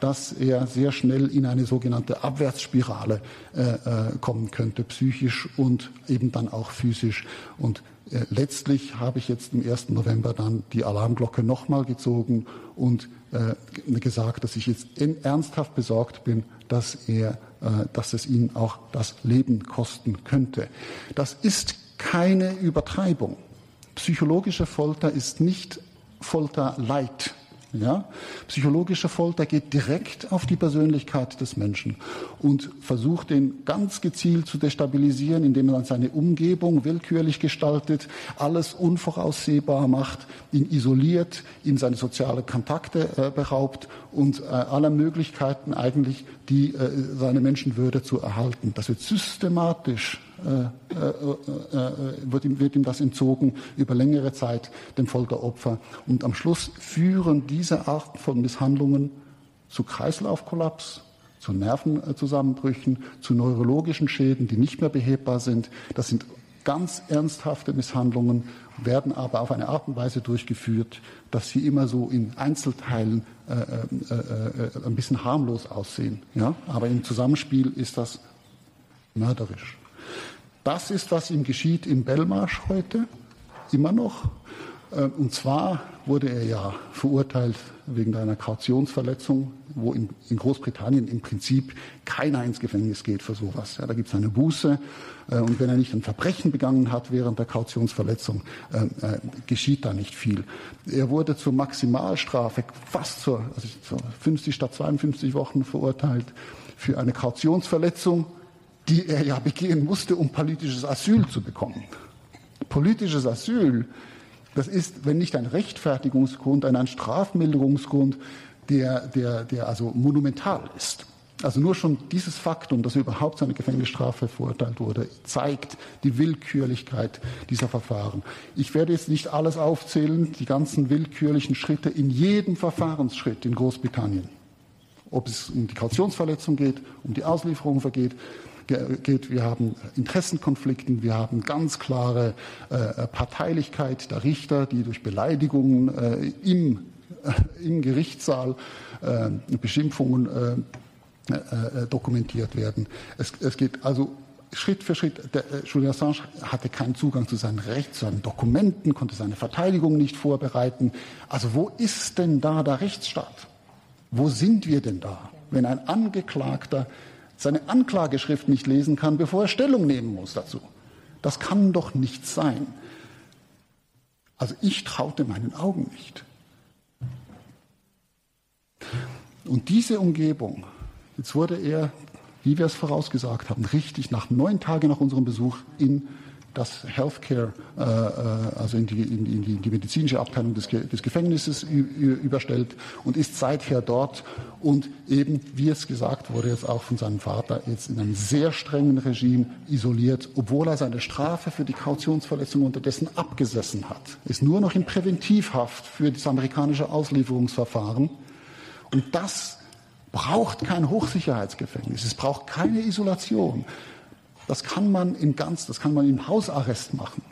dass er sehr schnell in eine sogenannte Abwärtsspirale äh, äh, kommen könnte, psychisch und eben dann auch physisch. Und äh, letztlich habe ich jetzt im 1. November dann die Alarmglocke nochmal gezogen und äh, gesagt, dass ich jetzt ernsthaft besorgt bin, dass er, äh, dass es ihn auch das Leben kosten könnte. Das ist keine Übertreibung. Psychologische Folter ist nicht Folter light. Ja? Psychologische Folter geht direkt auf die Persönlichkeit des Menschen und versucht, den ganz gezielt zu destabilisieren, indem man seine Umgebung willkürlich gestaltet, alles unvoraussehbar macht, ihn isoliert, ihn seine sozialen Kontakte äh, beraubt und äh, aller Möglichkeiten eigentlich, die äh, seine Menschenwürde zu erhalten. Das wird systematisch äh, äh, äh, wird, ihm, wird ihm das entzogen über längere Zeit dem Folteropfer. Und am Schluss führen diese Arten von Misshandlungen zu Kreislaufkollaps, zu Nervenzusammenbrüchen, zu neurologischen Schäden, die nicht mehr behebbar sind. Das sind ganz ernsthafte Misshandlungen, werden aber auf eine Art und Weise durchgeführt, dass sie immer so in Einzelteilen äh, äh, äh, ein bisschen harmlos aussehen. Ja? Aber im Zusammenspiel ist das mörderisch. Das ist, was ihm geschieht in Belmarsh heute, immer noch. Äh, und zwar wurde er ja verurteilt wegen einer Kautionsverletzung, wo in, Großbritannien im Prinzip keiner ins Gefängnis geht für sowas. Ja, da gibt es eine Buße. Äh, und wenn er nicht ein Verbrechen begangen hat während der Kautionsverletzung, äh, äh, geschieht da nicht viel. Er wurde zur Maximalstrafe fast zur, also zur 50 statt 52 Wochen verurteilt für eine Kautionsverletzung die er ja begehen musste, um politisches Asyl zu bekommen. Politisches Asyl, das ist, wenn nicht ein Rechtfertigungsgrund, ein Strafmilderungsgrund, der, der, der also monumental ist. Also nur schon dieses Faktum, dass er überhaupt seine Gefängnisstrafe verurteilt wurde, zeigt die Willkürlichkeit dieser Verfahren. Ich werde jetzt nicht alles aufzählen, die ganzen willkürlichen Schritte in jedem Verfahrensschritt in Großbritannien. Ob es um die Kautionsverletzung geht, um die Auslieferung vergeht, geht. Wir haben Interessenkonflikten, wir haben ganz klare äh, Parteilichkeit der Richter, die durch Beleidigungen äh, im, äh, im Gerichtssaal äh, Beschimpfungen dokumentiert werden. Es, es geht also Schritt für Schritt, der, Julian Assange hatte keinen Zugang zu seinen Rechten, zu seinen Dokumenten, konnte seine Verteidigung nicht vorbereiten. Also wo ist denn da der Rechtsstaat? Wo sind wir denn da, wenn ein Angeklagter seine Anklageschrift nicht lesen kann, bevor er Stellung nehmen muss dazu? Das kann doch nicht sein. Also ich traute meinen Augen nicht. Und diese Umgebung, jetzt wurde er wie wir es vorausgesagt haben, richtig nach neun Tagen nach unserem Besuch in das Healthcare, äh, äh also in die, in, die, in die, medizinische Abteilung des, des Gefängnisses überstellt und ist seither dort und eben, wie es gesagt wurde, jetzt auch von seinem Vater, jetzt in einem sehr strengen Regime isoliert, obwohl er seine Strafe für die Kautionsverletzung unterdessen abgesessen hat. Ist nur noch in Präventivhaft für das amerikanische Auslieferungsverfahren. Und das braucht kein Hochsicherheitsgefängnis, es braucht keine Isolation. Das kann man in ganz, das kann man im Hausarrest machen.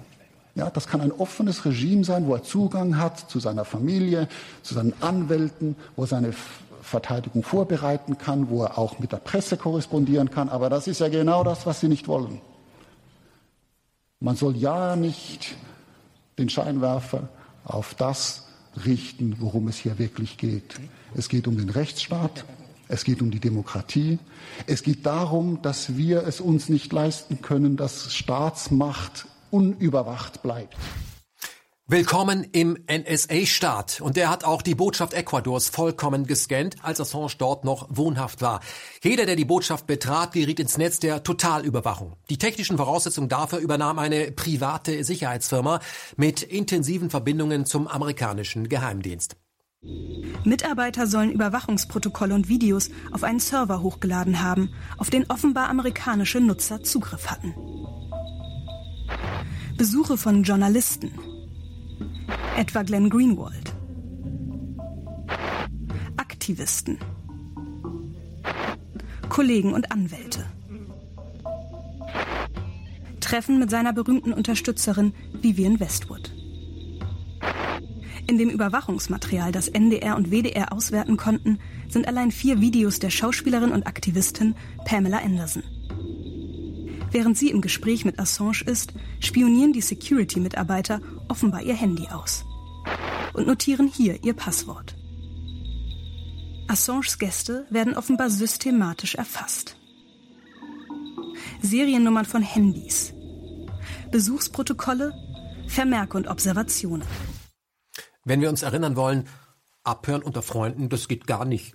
Ja, das kann ein offenes Regime sein, wo er Zugang hat zu seiner Familie, zu seinen Anwälten, wo er seine Verteidigung vorbereiten kann, wo er auch mit der Presse korrespondieren kann. Aber das ist ja genau das, was sie nicht wollen. Man soll ja nicht den Scheinwerfer auf das richten, worum es hier wirklich geht. Es geht um den Rechtsstaat, es geht um die Demokratie. Es geht darum, dass wir es uns nicht leisten können, dass Staatsmacht unüberwacht bleibt. Willkommen im NSA-Staat. Und der hat auch die Botschaft Ecuadors vollkommen gescannt, als Assange dort noch wohnhaft war. Jeder, der die Botschaft betrat, geriet ins Netz der Totalüberwachung. Die technischen Voraussetzungen dafür übernahm eine private Sicherheitsfirma mit intensiven Verbindungen zum amerikanischen Geheimdienst. Mitarbeiter sollen Überwachungsprotokolle und Videos auf einen Server hochgeladen haben, auf den offenbar amerikanische Nutzer Zugriff hatten. Besuche von Journalisten, etwa Glenn Greenwald, Aktivisten, Kollegen und Anwälte. Treffen mit seiner berühmten Unterstützerin Vivian Westwood. In dem Überwachungsmaterial, das NDR und WDR auswerten konnten, sind allein vier Videos der Schauspielerin und Aktivistin Pamela Anderson. Während sie im Gespräch mit Assange ist, spionieren die Security-Mitarbeiter offenbar ihr Handy aus und notieren hier ihr Passwort. Assanges Gäste werden offenbar systematisch erfasst. Seriennummern von Handys, Besuchsprotokolle, Vermerke und Observationen. Wenn wir uns erinnern wollen, abhören unter Freunden, das geht gar nicht.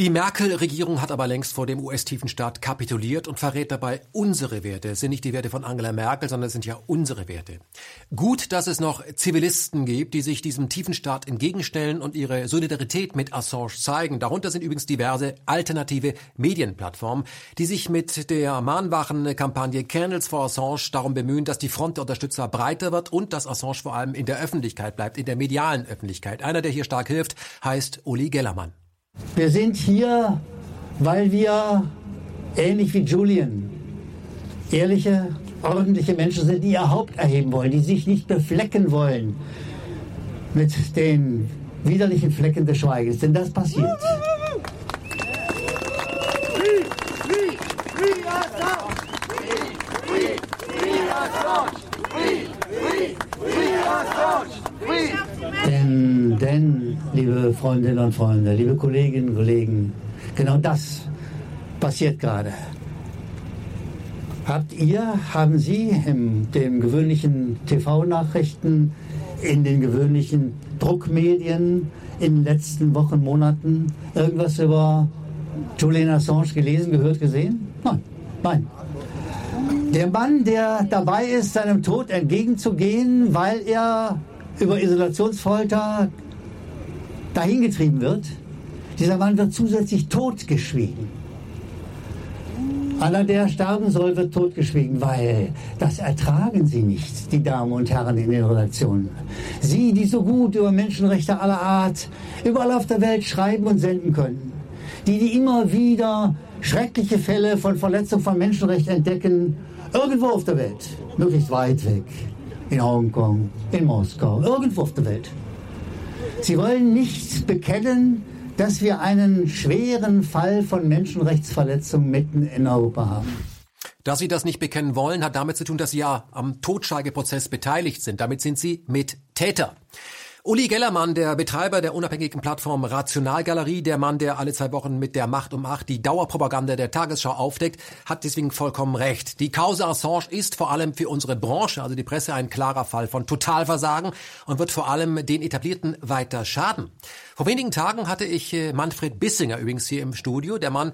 Die Merkel-Regierung hat aber längst vor dem US-Tiefenstaat kapituliert und verrät dabei unsere Werte. Es sind nicht die Werte von Angela Merkel, sondern es sind ja unsere Werte. Gut, dass es noch Zivilisten gibt, die sich diesem Tiefenstaat entgegenstellen und ihre Solidarität mit Assange zeigen. Darunter sind übrigens diverse alternative Medienplattformen, die sich mit der mahnwachen Kampagne Candles for Assange darum bemühen, dass die Front der Unterstützer breiter wird und dass Assange vor allem in der Öffentlichkeit bleibt, in der medialen Öffentlichkeit. Einer, der hier stark hilft, heißt Uli Gellermann. Wir sind hier, weil wir, ähnlich wie Julian, ehrliche, ordentliche Menschen sind, die ihr Haupt erheben wollen, die sich nicht beflecken wollen mit den widerlichen Flecken des Schweigens. Denn das passiert. Denn, denn, liebe Freundinnen und Freunde, liebe Kolleginnen und Kollegen, genau das passiert gerade. Habt ihr, haben Sie in den gewöhnlichen TV-Nachrichten, in den gewöhnlichen Druckmedien in den letzten Wochen, Monaten irgendwas über Julian Assange gelesen, gehört, gesehen? Nein, nein. Der Mann, der dabei ist, seinem Tod entgegenzugehen, weil er über Isolationsfolter dahingetrieben wird, dieser Mann wird zusätzlich totgeschwiegen. Aller, der sterben soll, wird totgeschwiegen, weil das ertragen Sie nicht, die Damen und Herren in den Redaktionen. Sie, die so gut über Menschenrechte aller Art überall auf der Welt schreiben und senden können. Die, die immer wieder schreckliche Fälle von Verletzung von Menschenrechten entdecken, irgendwo auf der Welt, möglichst weit weg in Hongkong, in Moskau, irgendwo auf der Welt. Sie wollen nicht bekennen, dass wir einen schweren Fall von Menschenrechtsverletzungen mitten in Europa haben. Dass Sie das nicht bekennen wollen, hat damit zu tun, dass Sie ja am Totschweigeprozess beteiligt sind. Damit sind Sie Mittäter. Uli Gellermann, der Betreiber der unabhängigen Plattform Rationalgalerie, der Mann, der alle zwei Wochen mit der Macht um acht die Dauerpropaganda der Tagesschau aufdeckt, hat deswegen vollkommen recht. Die Causa Assange ist vor allem für unsere Branche, also die Presse, ein klarer Fall von Totalversagen und wird vor allem den Etablierten weiter schaden. Vor wenigen Tagen hatte ich äh, Manfred Bissinger übrigens hier im Studio. Der Mann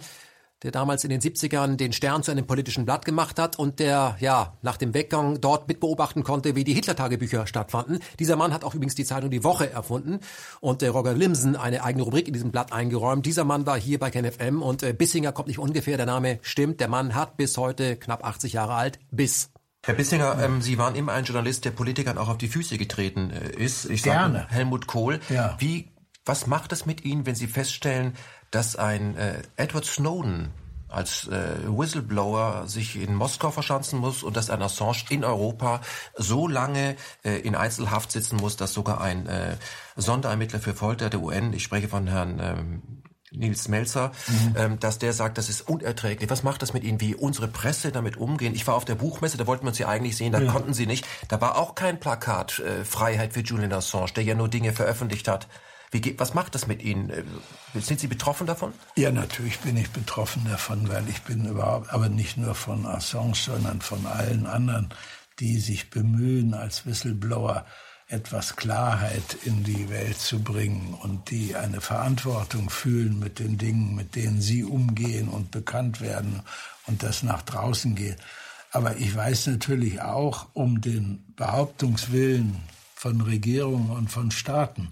der damals in den 70ern den Stern zu einem politischen Blatt gemacht hat und der, ja, nach dem Weggang dort mitbeobachten konnte, wie die Hitler-Tagebücher stattfanden. Dieser Mann hat auch übrigens die Zeitung Die Woche erfunden und der Roger Limsen eine eigene Rubrik in diesem Blatt eingeräumt. Dieser Mann war hier bei KenFM und äh, Bissinger kommt nicht ungefähr, der Name stimmt. Der Mann hat bis heute knapp 80 Jahre alt, bis Herr Bissinger, ähm, Sie waren immer ein Journalist, der Politikern auch auf die Füße getreten äh, ist. Ich Gerne. Sage Helmut Kohl. Ja. Wie, was macht es mit Ihnen, wenn Sie feststellen, dass ein äh, Edward Snowden als äh, Whistleblower sich in Moskau verschanzen muss und dass ein Assange in Europa so lange äh, in Einzelhaft sitzen muss, dass sogar ein äh, Sonderermittler für Folter der UN, ich spreche von Herrn ähm, Nils Melzer, mhm. ähm, dass der sagt, das ist unerträglich. Was macht das mit Ihnen, wie unsere Presse damit umgehen? Ich war auf der Buchmesse, da wollten wir uns ja eigentlich sehen, da ja. konnten Sie nicht. Da war auch kein Plakat äh, Freiheit für Julian Assange, der ja nur Dinge veröffentlicht hat. Wie, was macht das mit Ihnen? Äh, sind Sie betroffen davon? Ja, natürlich bin ich betroffen davon, weil ich bin überhaupt, aber nicht nur von Assange, sondern von allen anderen, die sich bemühen, als Whistleblower etwas Klarheit in die Welt zu bringen und die eine Verantwortung fühlen mit den Dingen, mit denen sie umgehen und bekannt werden und das nach draußen geht. Aber ich weiß natürlich auch um den Behauptungswillen von Regierungen und von Staaten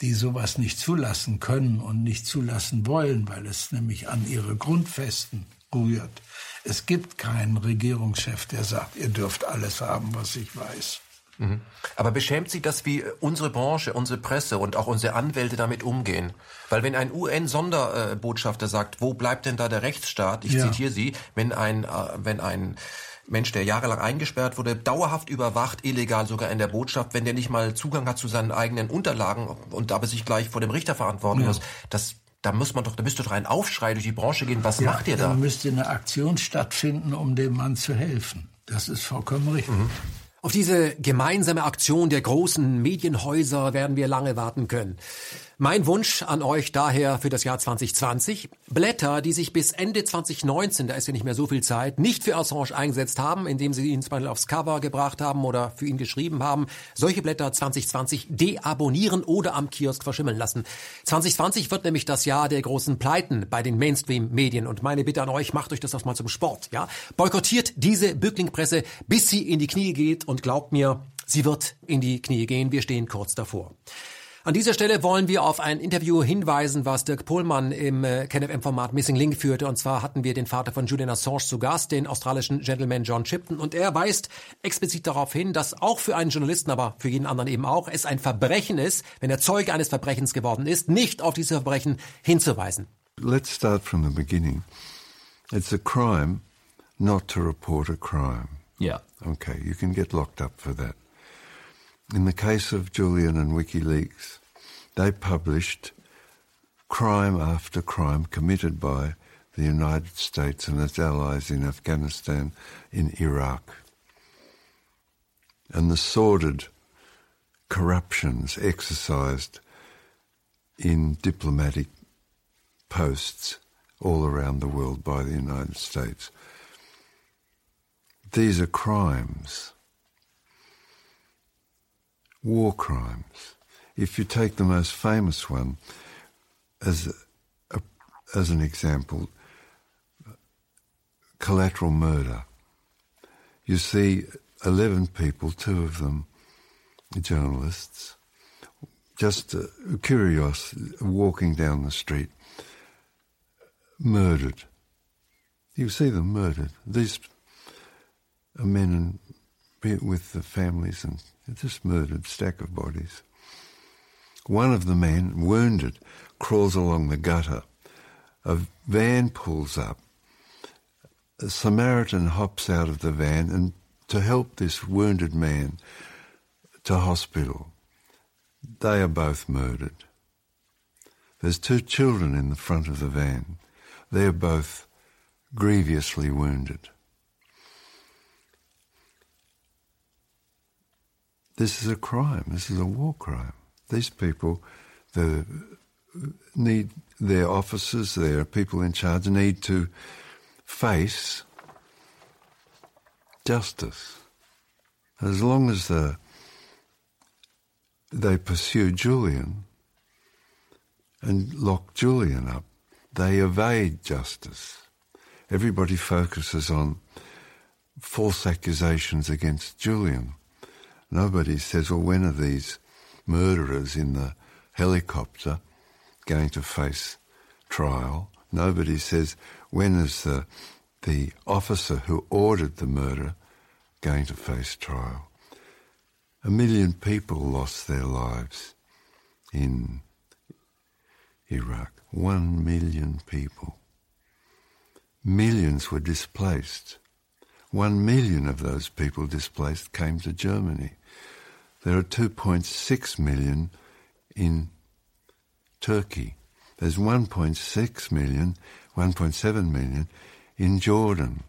die sowas nicht zulassen können und nicht zulassen wollen, weil es nämlich an ihre Grundfesten rührt. Es gibt keinen Regierungschef, der sagt, ihr dürft alles haben, was ich weiß. Mhm. Aber beschämt Sie das, wie unsere Branche, unsere Presse und auch unsere Anwälte damit umgehen? Weil wenn ein UN-Sonderbotschafter sagt, wo bleibt denn da der Rechtsstaat? Ich ja. zitiere Sie, wenn ein, äh, wenn ein Mensch, der jahrelang eingesperrt wurde, dauerhaft überwacht, illegal sogar in der Botschaft, wenn der nicht mal Zugang hat zu seinen eigenen Unterlagen und aber sich gleich vor dem Richter verantworten ja. muss. Das da muss man doch, da müsste doch ein Aufschrei durch die Branche gehen. Was ja, macht ihr da? Da müsste eine Aktion stattfinden, um dem Mann zu helfen. Das ist vollkommen richtig. Mhm. Auf diese gemeinsame Aktion der großen Medienhäuser werden wir lange warten können. Mein Wunsch an euch daher für das Jahr 2020, Blätter, die sich bis Ende 2019, da ist ja nicht mehr so viel Zeit, nicht für Assange eingesetzt haben, indem sie ihn zum Beispiel aufs Cover gebracht haben oder für ihn geschrieben haben, solche Blätter 2020 deabonnieren oder am Kiosk verschimmeln lassen. 2020 wird nämlich das Jahr der großen Pleiten bei den Mainstream-Medien und meine Bitte an euch, macht euch das doch mal zum Sport, ja? Boykottiert diese Bücklingpresse, bis sie in die Knie geht und glaubt mir, sie wird in die Knie gehen, wir stehen kurz davor. An dieser Stelle wollen wir auf ein Interview hinweisen, was Dirk Pohlmann im äh, KenFM-Format Missing Link führte. Und zwar hatten wir den Vater von Julian Assange zu Gast, den australischen Gentleman John Chipton. Und er weist explizit darauf hin, dass auch für einen Journalisten, aber für jeden anderen eben auch, es ein Verbrechen ist, wenn er Zeuge eines Verbrechens geworden ist, nicht auf diese Verbrechen hinzuweisen. Let's start from the beginning. It's a crime not to report a crime. Yeah. Okay, you can get locked up for that. In the case of Julian and WikiLeaks, they published crime after crime committed by the United States and its allies in Afghanistan, in Iraq. And the sordid corruptions exercised in diplomatic posts all around the world by the United States. These are crimes war crimes. If you take the most famous one as a, as an example, collateral murder. You see 11 people, two of them journalists, just uh, curious, walking down the street, murdered. You see them murdered. These are men and with the families and just murdered stack of bodies. One of the men, wounded, crawls along the gutter. A van pulls up. A Samaritan hops out of the van and to help this wounded man to hospital. They are both murdered. There's two children in the front of the van. They're both grievously wounded. This is a crime. This is a war crime. These people, the need their officers, their people in charge need to face justice. As long as the, they pursue Julian and lock Julian up, they evade justice. Everybody focuses on false accusations against Julian. Nobody says, well, when are these murderers in the helicopter going to face trial? Nobody says, when is the, the officer who ordered the murder going to face trial? A million people lost their lives in Iraq. One million people. Millions were displaced. One million of those people displaced came to Germany. There are 2.6 million in Turkey. There's 1.6 million, 1.7 million in Jordan.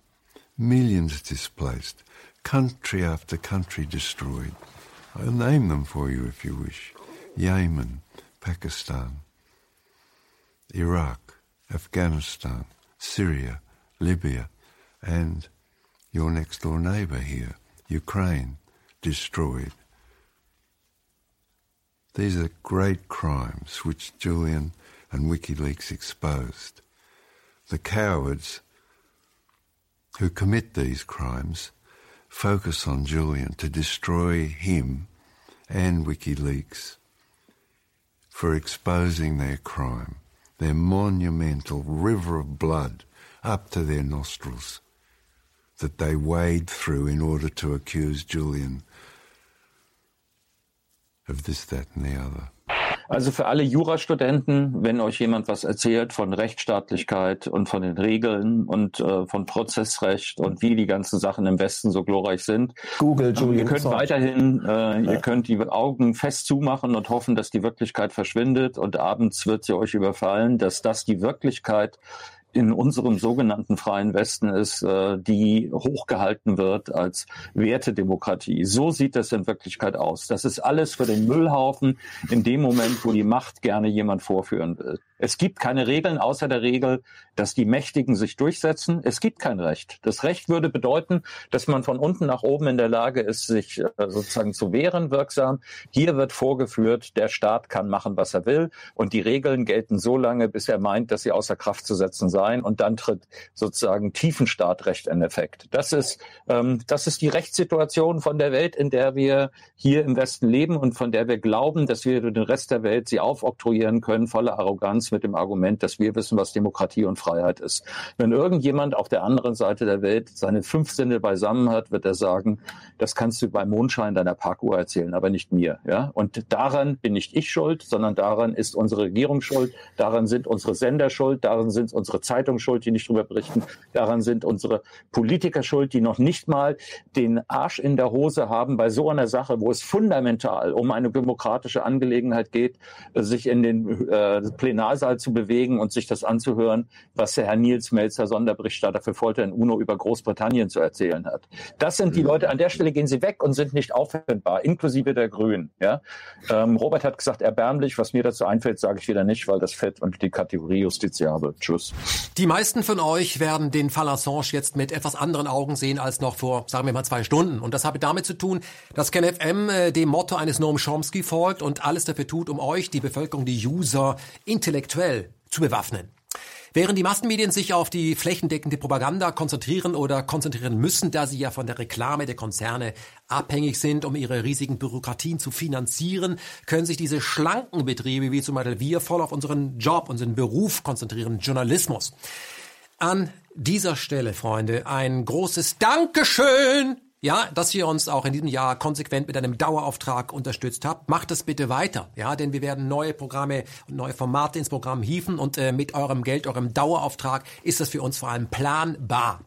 Millions displaced. Country after country destroyed. I'll name them for you if you wish. Yemen, Pakistan, Iraq, Afghanistan, Syria, Libya, and your next door neighbor here, Ukraine, destroyed. These are great crimes which Julian and WikiLeaks exposed. The cowards who commit these crimes focus on Julian to destroy him and WikiLeaks for exposing their crime, their monumental river of blood up to their nostrils that they wade through in order to accuse Julian of this, that, and the other. Also für alle Jurastudenten, wenn euch jemand was erzählt von Rechtsstaatlichkeit und von den Regeln und äh, von Prozessrecht und wie die ganzen Sachen im Westen so glorreich sind, Google, Julian, ihr könnt weiterhin, äh, Ja. ihr könnt die Augen fest zumachen und hoffen, dass die Wirklichkeit verschwindet und abends wird sie euch überfallen, dass das die Wirklichkeit in unserem sogenannten freien Westen ist, äh, die hochgehalten wird als Wertedemokratie. So sieht das in Wirklichkeit aus. Das ist alles für den Müllhaufen in dem Moment, wo die Macht gerne jemand vorführen will. Es gibt keine Regeln außer der Regel, dass die Mächtigen sich durchsetzen. Es gibt kein Recht. Das Recht würde bedeuten, dass man von unten nach oben in der Lage ist, sich äh, sozusagen zu wehren wirksam. Hier wird vorgeführt, der Staat kann machen, was er will. Und die Regeln gelten so lange, bis er meint, dass sie außer Kraft zu setzen seien. Und dann tritt sozusagen Tiefenstaatrecht in Effekt. Das ist, ähm, das ist die Rechtssituation von der Welt, in der wir hier im Westen leben und von der wir glauben, dass wir den Rest der Welt sie aufoktroyieren können, voller Arroganz mit dem Argument, dass wir wissen, was Demokratie und Freiheit ist. Wenn irgendjemand auf der anderen Seite der Welt seine fünf Sinne beisammen hat, wird er sagen, das kannst du beim Mondschein deiner Parkuhr erzählen, aber nicht mir. Ja? Und daran bin nicht ich schuld, sondern daran ist unsere Regierung schuld, daran sind unsere Sender schuld, daran sind unsere Zeitungen schuld, die nicht drüber berichten, daran sind unsere Politiker schuld, die noch nicht mal den Arsch in der Hose haben bei so einer Sache, wo es fundamental um eine demokratische Angelegenheit geht, sich in den äh, Plenarsaal zu bewegen und sich das anzuhören, was der Herr Nils Melzer, Sonderberichterstatter für Folter in UNO über Großbritannien zu erzählen hat. Das sind die Leute, an der Stelle gehen sie weg und sind nicht auffindbar, inklusive der Grünen. Ja? Ähm, Robert hat gesagt, erbärmlich, was mir dazu einfällt, sage ich wieder nicht, weil das fällt unter die Kategorie justiziabel. Tschüss. Die meisten von euch werden den Fall Assange jetzt mit etwas anderen Augen sehen als noch vor, sagen wir mal, zwei Stunden. Und das habe damit zu tun, dass KenFM äh, dem Motto eines Noam Chomsky folgt und alles dafür tut, um euch, die Bevölkerung, die User, intellektuell zu bewaffnen. Während die Massenmedien sich auf die flächendeckende Propaganda konzentrieren oder konzentrieren müssen, da sie ja von der Reklame der Konzerne abhängig sind, um ihre riesigen Bürokratien zu finanzieren, können sich diese schlanken Betriebe wie zum Beispiel wir voll auf unseren Job, unseren Beruf konzentrieren, Journalismus. An dieser Stelle, Freunde, ein großes Dankeschön ja, dass ihr uns auch in diesem Jahr konsequent mit einem Dauerauftrag unterstützt habt. Macht das bitte weiter, ja, denn wir werden neue Programme und neue Formate ins Programm hieven und äh, mit eurem Geld, eurem Dauerauftrag ist das für uns vor allem planbar.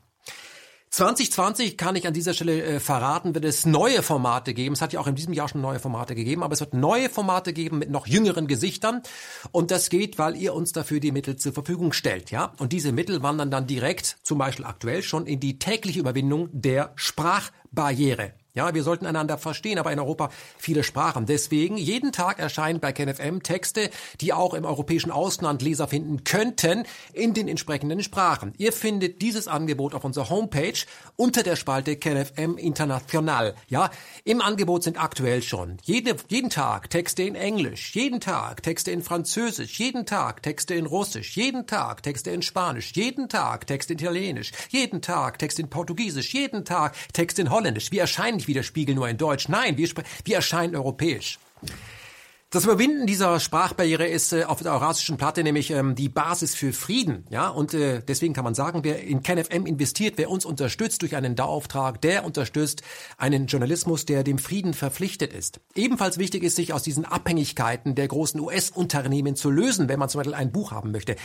2020 kann ich an dieser Stelle äh, verraten, wird es neue Formate geben. Es hat ja auch in diesem Jahr schon neue Formate gegeben, aber es wird neue Formate geben mit noch jüngeren Gesichtern. Und das geht, weil ihr uns dafür die Mittel zur Verfügung stellt, ja. Und diese Mittel wandern dann direkt, zum Beispiel aktuell schon, in die tägliche Überwindung der Sprachbarriere. Ja, wir sollten einander verstehen, aber in Europa viele Sprachen. Deswegen, jeden Tag erscheinen bei KenFM Texte, die auch im europäischen Ausland Leser finden könnten, in den entsprechenden Sprachen. Ihr findet dieses Angebot auf unserer Homepage unter der Spalte KenFM International. Ja, im Angebot sind aktuell schon jede, jeden Tag Texte in Englisch, jeden Tag Texte in Französisch, jeden Tag Texte in Russisch, jeden Tag Texte in Spanisch, jeden Tag Texte in Italienisch, jeden Tag Texte in Portugiesisch, jeden Tag Texte in Holländisch. Wir erscheinen nicht wie der Spiegel nur in Deutsch. Nein, wir, wir erscheinen europäisch. Das Überwinden dieser Sprachbarriere ist äh, auf der eurasischen Platte nämlich ähm, die Basis für Frieden, ja, und äh, deswegen kann man sagen, wer in KenFM investiert, wer uns unterstützt durch einen Dauerauftrag, der unterstützt einen Journalismus, der dem Frieden verpflichtet ist. Ebenfalls wichtig ist, sich aus diesen Abhängigkeiten der großen US-Unternehmen zu lösen, wenn man zum Beispiel ein Buch haben möchte.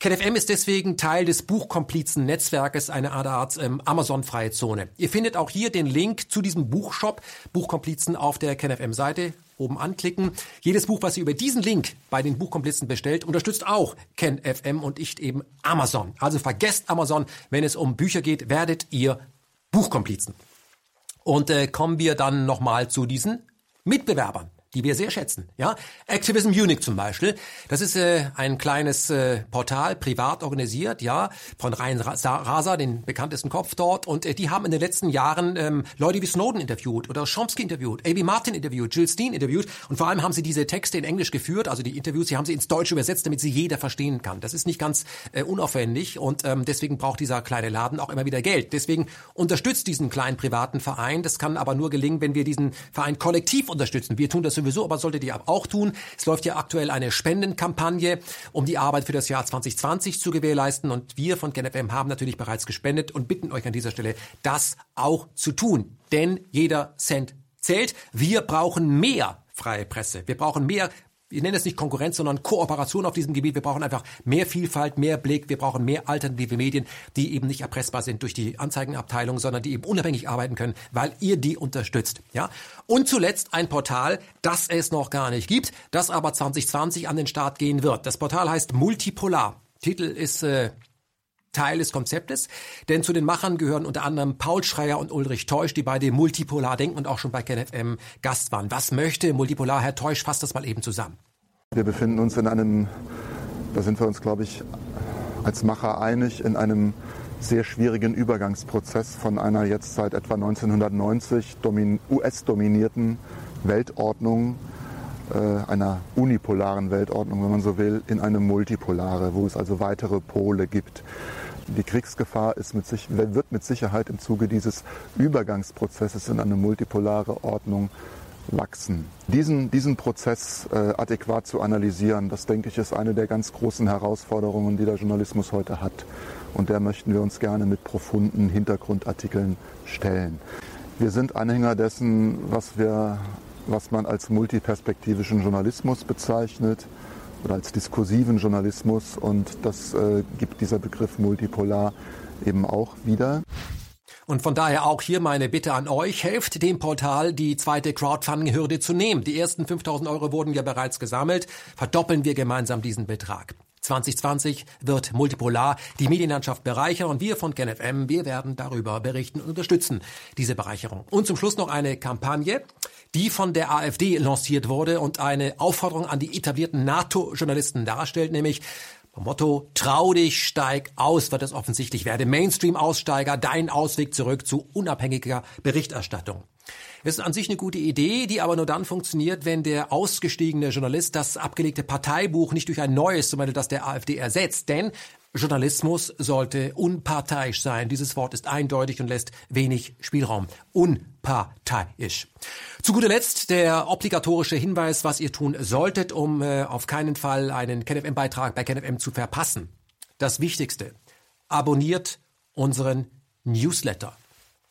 KenFM ist deswegen Teil des Buchkomplizen-Netzwerkes, eine Art ähm, Amazon-freie Zone. Ihr findet auch hier den Link zu diesem Buchshop, Buchkomplizen, auf der KenFM-Seite oben anklicken. Jedes Buch, was ihr über diesen Link bei den Buchkomplizen bestellt, unterstützt auch Ken FM und ich eben Amazon. Also vergesst Amazon, wenn es um Bücher geht, werdet ihr Buchkomplizen. Und äh, kommen wir dann nochmal zu diesen Mitbewerbern die wir sehr schätzen. Ja, Activism Munich zum Beispiel. Das ist äh, ein kleines äh, Portal, privat organisiert, ja, von Ryan Rasa, den bekanntesten Kopf dort. Und äh, die haben in den letzten Jahren ähm, Leute wie Snowden interviewt oder Chomsky interviewt, A.B. Martin interviewt, Jill Steen interviewt. Und vor allem haben sie diese Texte in Englisch geführt, also die Interviews, sie haben sie ins Deutsche übersetzt, damit sie jeder verstehen kann. Das ist nicht ganz äh, unaufwendig und ähm, deswegen braucht dieser kleine Laden auch immer wieder Geld. Deswegen unterstützt diesen kleinen privaten Verein. Das kann aber nur gelingen, wenn wir diesen Verein kollektiv unterstützen. Wir tun das sowieso, aber solltet ihr auch tun. Es läuft ja aktuell eine Spendenkampagne, um die Arbeit für das Jahr 2020 zu gewährleisten. Und wir von KenFM haben natürlich bereits gespendet und bitten euch an dieser Stelle, das auch zu tun. Denn jeder Cent zählt. Wir brauchen mehr freie Presse. Wir brauchen mehr ich nenne es nicht Konkurrenz, sondern Kooperation auf diesem Gebiet. Wir brauchen einfach mehr Vielfalt, mehr Blick. Wir brauchen mehr alternative Medien, die eben nicht erpressbar sind durch die Anzeigenabteilung, sondern die eben unabhängig arbeiten können, weil ihr die unterstützt. Ja? Und zuletzt ein Portal, das es noch gar nicht gibt, das aber 2020 an den Start gehen wird. Das Portal heißt Multipolar. Titel ist äh, Teil des Konzeptes, denn zu den Machern gehören unter anderem Paul Schreier und Ulrich Teusch, die beide Multipolar denken und auch schon bei KenFM Gast waren. Was möchte Multipolar? Herr Teusch, fasst das mal eben zusammen. Wir befinden uns in einem, da sind wir uns, glaube ich, als Macher einig, in einem sehr schwierigen Übergangsprozess von einer jetzt seit etwa 1990 US-dominierten Weltordnung, einer unipolaren Weltordnung, wenn man so will, in eine multipolare, wo es also weitere Pole gibt. Die Kriegsgefahr ist mit sich, wird mit Sicherheit im Zuge dieses Übergangsprozesses in eine multipolare Ordnung wachsen. Diesen, diesen Prozess äh, adäquat zu analysieren, das denke ich, ist eine der ganz großen Herausforderungen, die der Journalismus heute hat. Und der möchten wir uns gerne mit profunden Hintergrundartikeln stellen. Wir sind Anhänger dessen, was wir was man als multiperspektivischen Journalismus bezeichnet oder als diskursiven Journalismus und das äh, gibt dieser Begriff multipolar eben auch wieder. Und von daher auch hier meine Bitte an euch, helft dem Portal, die zweite Crowdfunding-Hürde zu nehmen. Die ersten 5000 Euro wurden ja bereits gesammelt. Verdoppeln wir gemeinsam diesen Betrag. 2020 wird Multipolar die Medienlandschaft bereichern und wir von KenFM, wir werden darüber berichten und unterstützen diese Bereicherung. Und zum Schluss noch eine Kampagne die von der AfD lanciert wurde und eine Aufforderung an die etablierten NATO-Journalisten darstellt, nämlich Motto, trau dich, steig aus, wird es offensichtlich, werde Mainstream-Aussteiger, dein Ausweg zurück zu unabhängiger Berichterstattung. Es ist an sich eine gute Idee, die aber nur dann funktioniert, wenn der ausgestiegene Journalist das abgelegte Parteibuch nicht durch ein neues, zum Beispiel das der AfD ersetzt. Denn Journalismus sollte unparteiisch sein. Dieses Wort ist eindeutig und lässt wenig Spielraum. Unparteiisch. Zu guter Letzt der obligatorische Hinweis, was ihr tun solltet, um äh, auf keinen Fall einen KenFM-Beitrag bei KenFM zu verpassen. Das Wichtigste. Abonniert unseren Newsletter.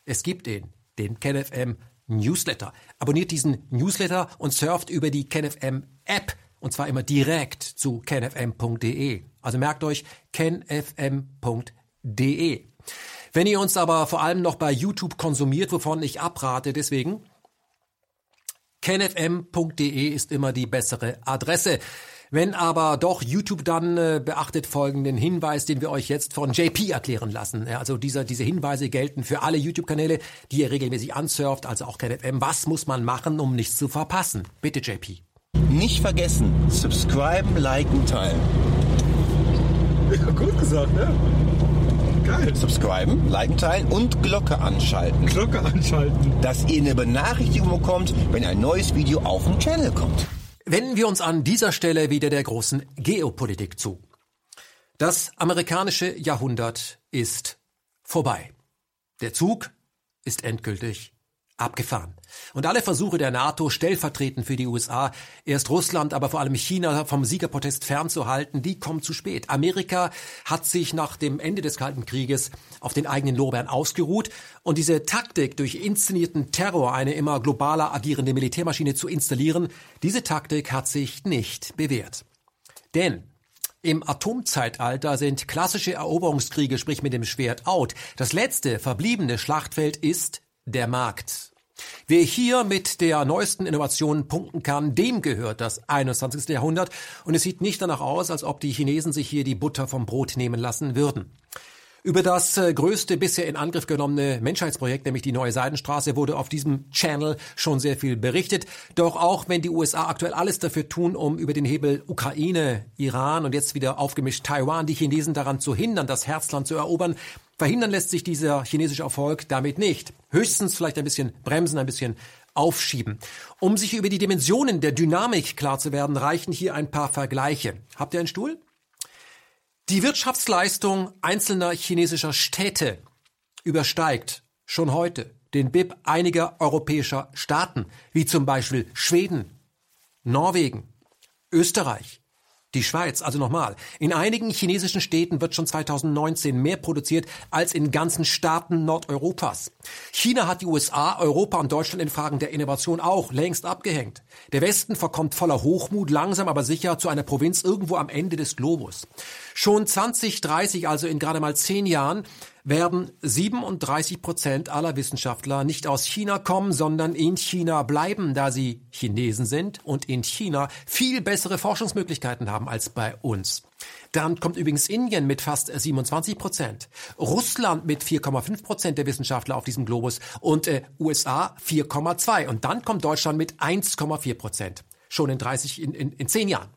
Es gibt ihn, den KenFM Newsletter. Abonniert diesen Newsletter und surft über die KenFM App und zwar immer direkt zu kenfm.de. Also merkt euch kenfm.de. Wenn ihr uns aber vor allem noch bei YouTube konsumiert, wovon ich abrate, deswegen kenfm.de ist immer die bessere Adresse. Wenn aber doch YouTube dann äh, beachtet folgenden Hinweis, den wir euch jetzt von JP erklären lassen. Ja, also dieser, diese Hinweise gelten für alle YouTube-Kanäle, die ihr regelmäßig ansurft, also auch KenFM. Was muss man machen, um nichts zu verpassen? Bitte JP. Nicht vergessen, subscriben, liken, teilen. Ja, gut gesagt, ne? Geil. Subscriben, liken, teilen und Glocke anschalten. Glocke anschalten. Dass ihr eine Benachrichtigung bekommt, wenn ein neues Video auf den Channel kommt. Wenden wir uns an dieser Stelle wieder der großen Geopolitik zu. Das amerikanische Jahrhundert ist vorbei. Der Zug ist endgültig abgefahren. Und alle Versuche der NATO, stellvertretend für die USA, erst Russland, aber vor allem China vom Siegerprotest fernzuhalten, die kommen zu spät. Amerika hat sich nach dem Ende des Kalten Krieges auf den eigenen Lorbeeren ausgeruht und diese Taktik, durch inszenierten Terror eine immer globaler agierende Militärmaschine zu installieren, diese Taktik hat sich nicht bewährt. Denn im Atomzeitalter sind klassische Eroberungskriege, sprich mit dem Schwert out. Das letzte verbliebene Schlachtfeld ist der Markt. Wer hier mit der neuesten Innovation punkten kann, dem gehört das 21. Jahrhundert und es sieht nicht danach aus, als ob die Chinesen sich hier die Butter vom Brot nehmen lassen würden. Über das äh, größte bisher in Angriff genommene Menschheitsprojekt, nämlich die neue Seidenstraße, wurde auf diesem Channel schon sehr viel berichtet. Doch auch wenn die USA aktuell alles dafür tun, um über den Hebel Ukraine, Iran und jetzt wieder aufgemischt Taiwan die Chinesen daran zu hindern, das Herzland zu erobern, Verhindern lässt sich dieser chinesische Erfolg damit nicht. Höchstens vielleicht ein bisschen bremsen, ein bisschen aufschieben. Um sich über die Dimensionen der Dynamik klar zu werden, reichen hier ein paar Vergleiche. Habt ihr einen Stuhl? Die Wirtschaftsleistung einzelner chinesischer Städte übersteigt schon heute den BIP einiger europäischer Staaten, wie zum Beispiel Schweden, Norwegen, Österreich, die Schweiz, also nochmal. In einigen chinesischen Städten wird schon 2019 mehr produziert als in ganzen Staaten Nordeuropas. China hat die USA, Europa und Deutschland in Fragen der Innovation auch längst abgehängt. Der Westen verkommt voller Hochmut langsam aber sicher zu einer Provinz irgendwo am Ende des Globus. Schon 2030, also in gerade mal zehn Jahren, werden 37 Prozent aller Wissenschaftler nicht aus China kommen, sondern in China bleiben, da sie Chinesen sind und in China viel bessere Forschungsmöglichkeiten haben als bei uns. Dann kommt übrigens Indien mit fast 27 Prozent, Russland mit 4,5 Prozent der Wissenschaftler auf diesem Globus und äh, USA 4,2 und dann kommt Deutschland mit 1,4 Prozent. Schon in 30, in, in, in 10 Jahren.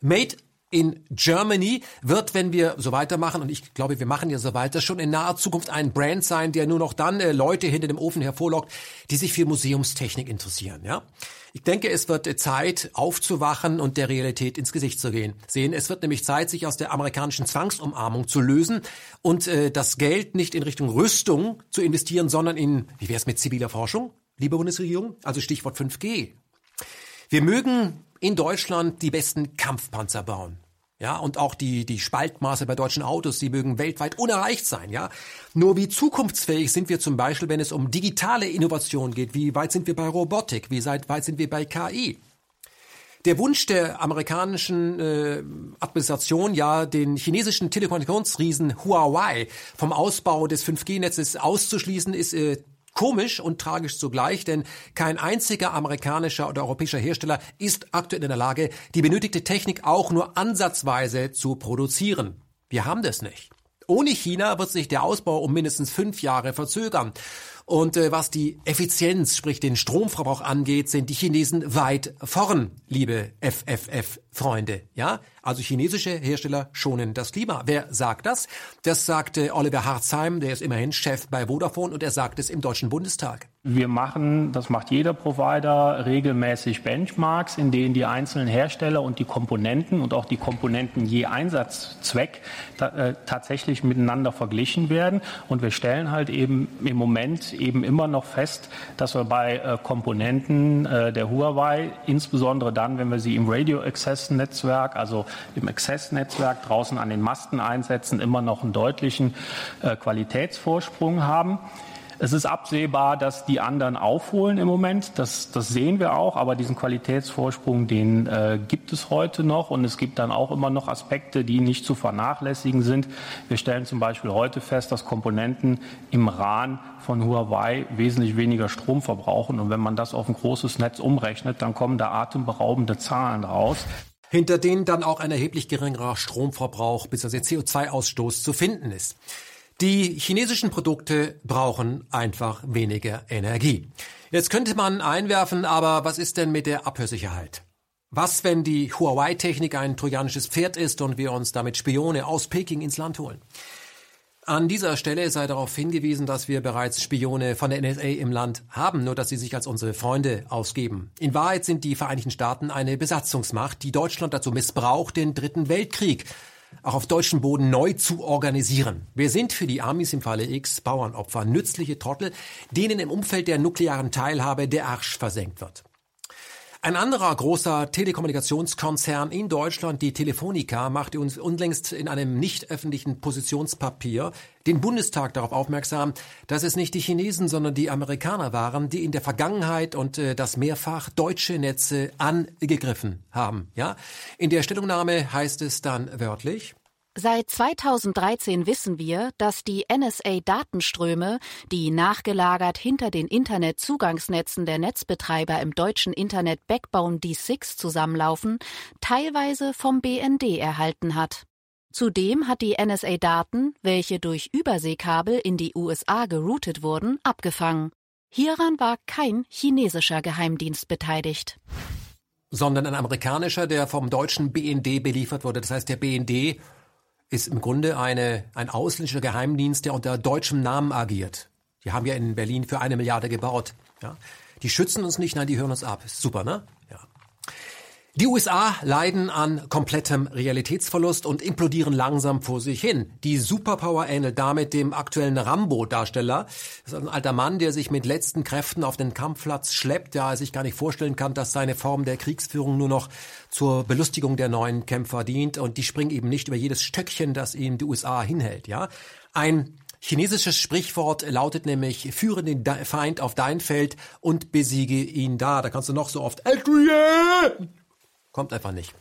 Made in Germany wird, wenn wir so weitermachen, und ich glaube, wir machen ja so weiter, schon in naher Zukunft ein Brand sein, der nur noch dann äh, Leute hinter dem Ofen hervorlockt, die sich für Museumstechnik interessieren. Ja, Ich denke, es wird äh, Zeit, aufzuwachen und der Realität ins Gesicht zu gehen. Sehen, es wird nämlich Zeit, sich aus der amerikanischen Zwangsumarmung zu lösen und äh, das Geld nicht in Richtung Rüstung zu investieren, sondern in, wie wäre es mit ziviler Forschung, liebe Bundesregierung? Also Stichwort 5G. Wir mögen in Deutschland die besten Kampfpanzer bauen. Ja, und auch die, die Spaltmaße bei deutschen Autos, die mögen weltweit unerreicht sein, ja. Nur wie zukunftsfähig sind wir zum Beispiel, wenn es um digitale Innovation geht? Wie weit sind wir bei Robotik? Wie weit sind wir bei KI? Der Wunsch der amerikanischen äh, Administration, ja, den chinesischen Telekommunikationsriesen Huawei vom Ausbau des 5G-Netzes auszuschließen, ist äh, Komisch und tragisch zugleich, denn kein einziger amerikanischer oder europäischer Hersteller ist aktuell in der Lage, die benötigte Technik auch nur ansatzweise zu produzieren. Wir haben das nicht. Ohne China wird sich der Ausbau um mindestens fünf Jahre verzögern. Und äh, was die Effizienz, sprich den Stromverbrauch angeht, sind die Chinesen weit vorn, liebe FFF-Freunde. Ja, also chinesische Hersteller schonen das Klima. Wer sagt das? Das sagte Oliver Harzheim, der ist immerhin Chef bei Vodafone und er sagt es im Deutschen Bundestag. Wir machen, das macht jeder Provider, regelmäßig Benchmarks, in denen die einzelnen Hersteller und die Komponenten und auch die Komponenten je Einsatzzweck ta äh, tatsächlich miteinander verglichen werden. Und wir stellen halt eben im Moment eben immer noch fest, dass wir bei äh, Komponenten äh, der Huawei, insbesondere dann, wenn wir sie im Radio Access Netzwerk, also im Access Netzwerk draußen an den Masten einsetzen, immer noch einen deutlichen äh, Qualitätsvorsprung haben. Es ist absehbar, dass die anderen aufholen im Moment. Das, das sehen wir auch. Aber diesen Qualitätsvorsprung, den äh, gibt es heute noch. Und es gibt dann auch immer noch Aspekte, die nicht zu vernachlässigen sind. Wir stellen zum Beispiel heute fest, dass Komponenten im RAN von Huawei wesentlich weniger Strom verbrauchen. Und wenn man das auf ein großes Netz umrechnet, dann kommen da atemberaubende Zahlen raus hinter denen dann auch ein erheblich geringerer Stromverbrauch bzw. CO2-Ausstoß zu finden ist. Die chinesischen Produkte brauchen einfach weniger Energie. Jetzt könnte man einwerfen, aber was ist denn mit der Abhörsicherheit? Was, wenn die Huawei-Technik ein trojanisches Pferd ist und wir uns damit Spione aus Peking ins Land holen? An dieser Stelle sei darauf hingewiesen, dass wir bereits Spione von der NSA im Land haben, nur dass sie sich als unsere Freunde ausgeben. In Wahrheit sind die Vereinigten Staaten eine Besatzungsmacht, die Deutschland dazu missbraucht, den Dritten Weltkrieg auch auf deutschem Boden neu zu organisieren. Wir sind für die Amis im Falle X Bauernopfer, nützliche Trottel, denen im Umfeld der nuklearen Teilhabe der Arsch versenkt wird. Ein anderer großer Telekommunikationskonzern in Deutschland, die Telefonica, machte uns unlängst in einem nicht öffentlichen Positionspapier den Bundestag darauf aufmerksam, dass es nicht die Chinesen, sondern die Amerikaner waren, die in der Vergangenheit und äh, das mehrfach deutsche Netze angegriffen haben. Ja, in der Stellungnahme heißt es dann wörtlich: Seit 2013 wissen wir, dass die NSA-Datenströme, die nachgelagert hinter den Internetzugangsnetzen der Netzbetreiber im deutschen Internet Backbone D6 zusammenlaufen, teilweise vom BND erhalten hat. Zudem hat die NSA Daten, welche durch Überseekabel in die USA geroutet wurden, abgefangen. Hieran war kein chinesischer Geheimdienst beteiligt. Sondern ein amerikanischer, der vom deutschen BND beliefert wurde. Das heißt, der BND ist im Grunde eine, ein ausländischer Geheimdienst, der unter deutschem Namen agiert. Die haben ja in Berlin für eine Milliarde gebaut. Ja. Die schützen uns nicht, nein, die hören uns ab. Super, ne? Ja. Die USA leiden an komplettem Realitätsverlust und implodieren langsam vor sich hin. Die Superpower ähnelt damit dem aktuellen Rambo-Darsteller. Das ist ein alter Mann, der sich mit letzten Kräften auf den Kampfplatz schleppt, der sich gar nicht vorstellen kann, dass seine Form der Kriegsführung nur noch zur Belustigung der neuen Kämpfer dient und die springen eben nicht über jedes Stöckchen, das ihm die USA hinhält, ja. Ein Chinesisches Sprichwort lautet nämlich, führe den Feind auf dein Feld und besiege ihn da. Da kannst du noch so oft Adrian Kommt einfach nicht.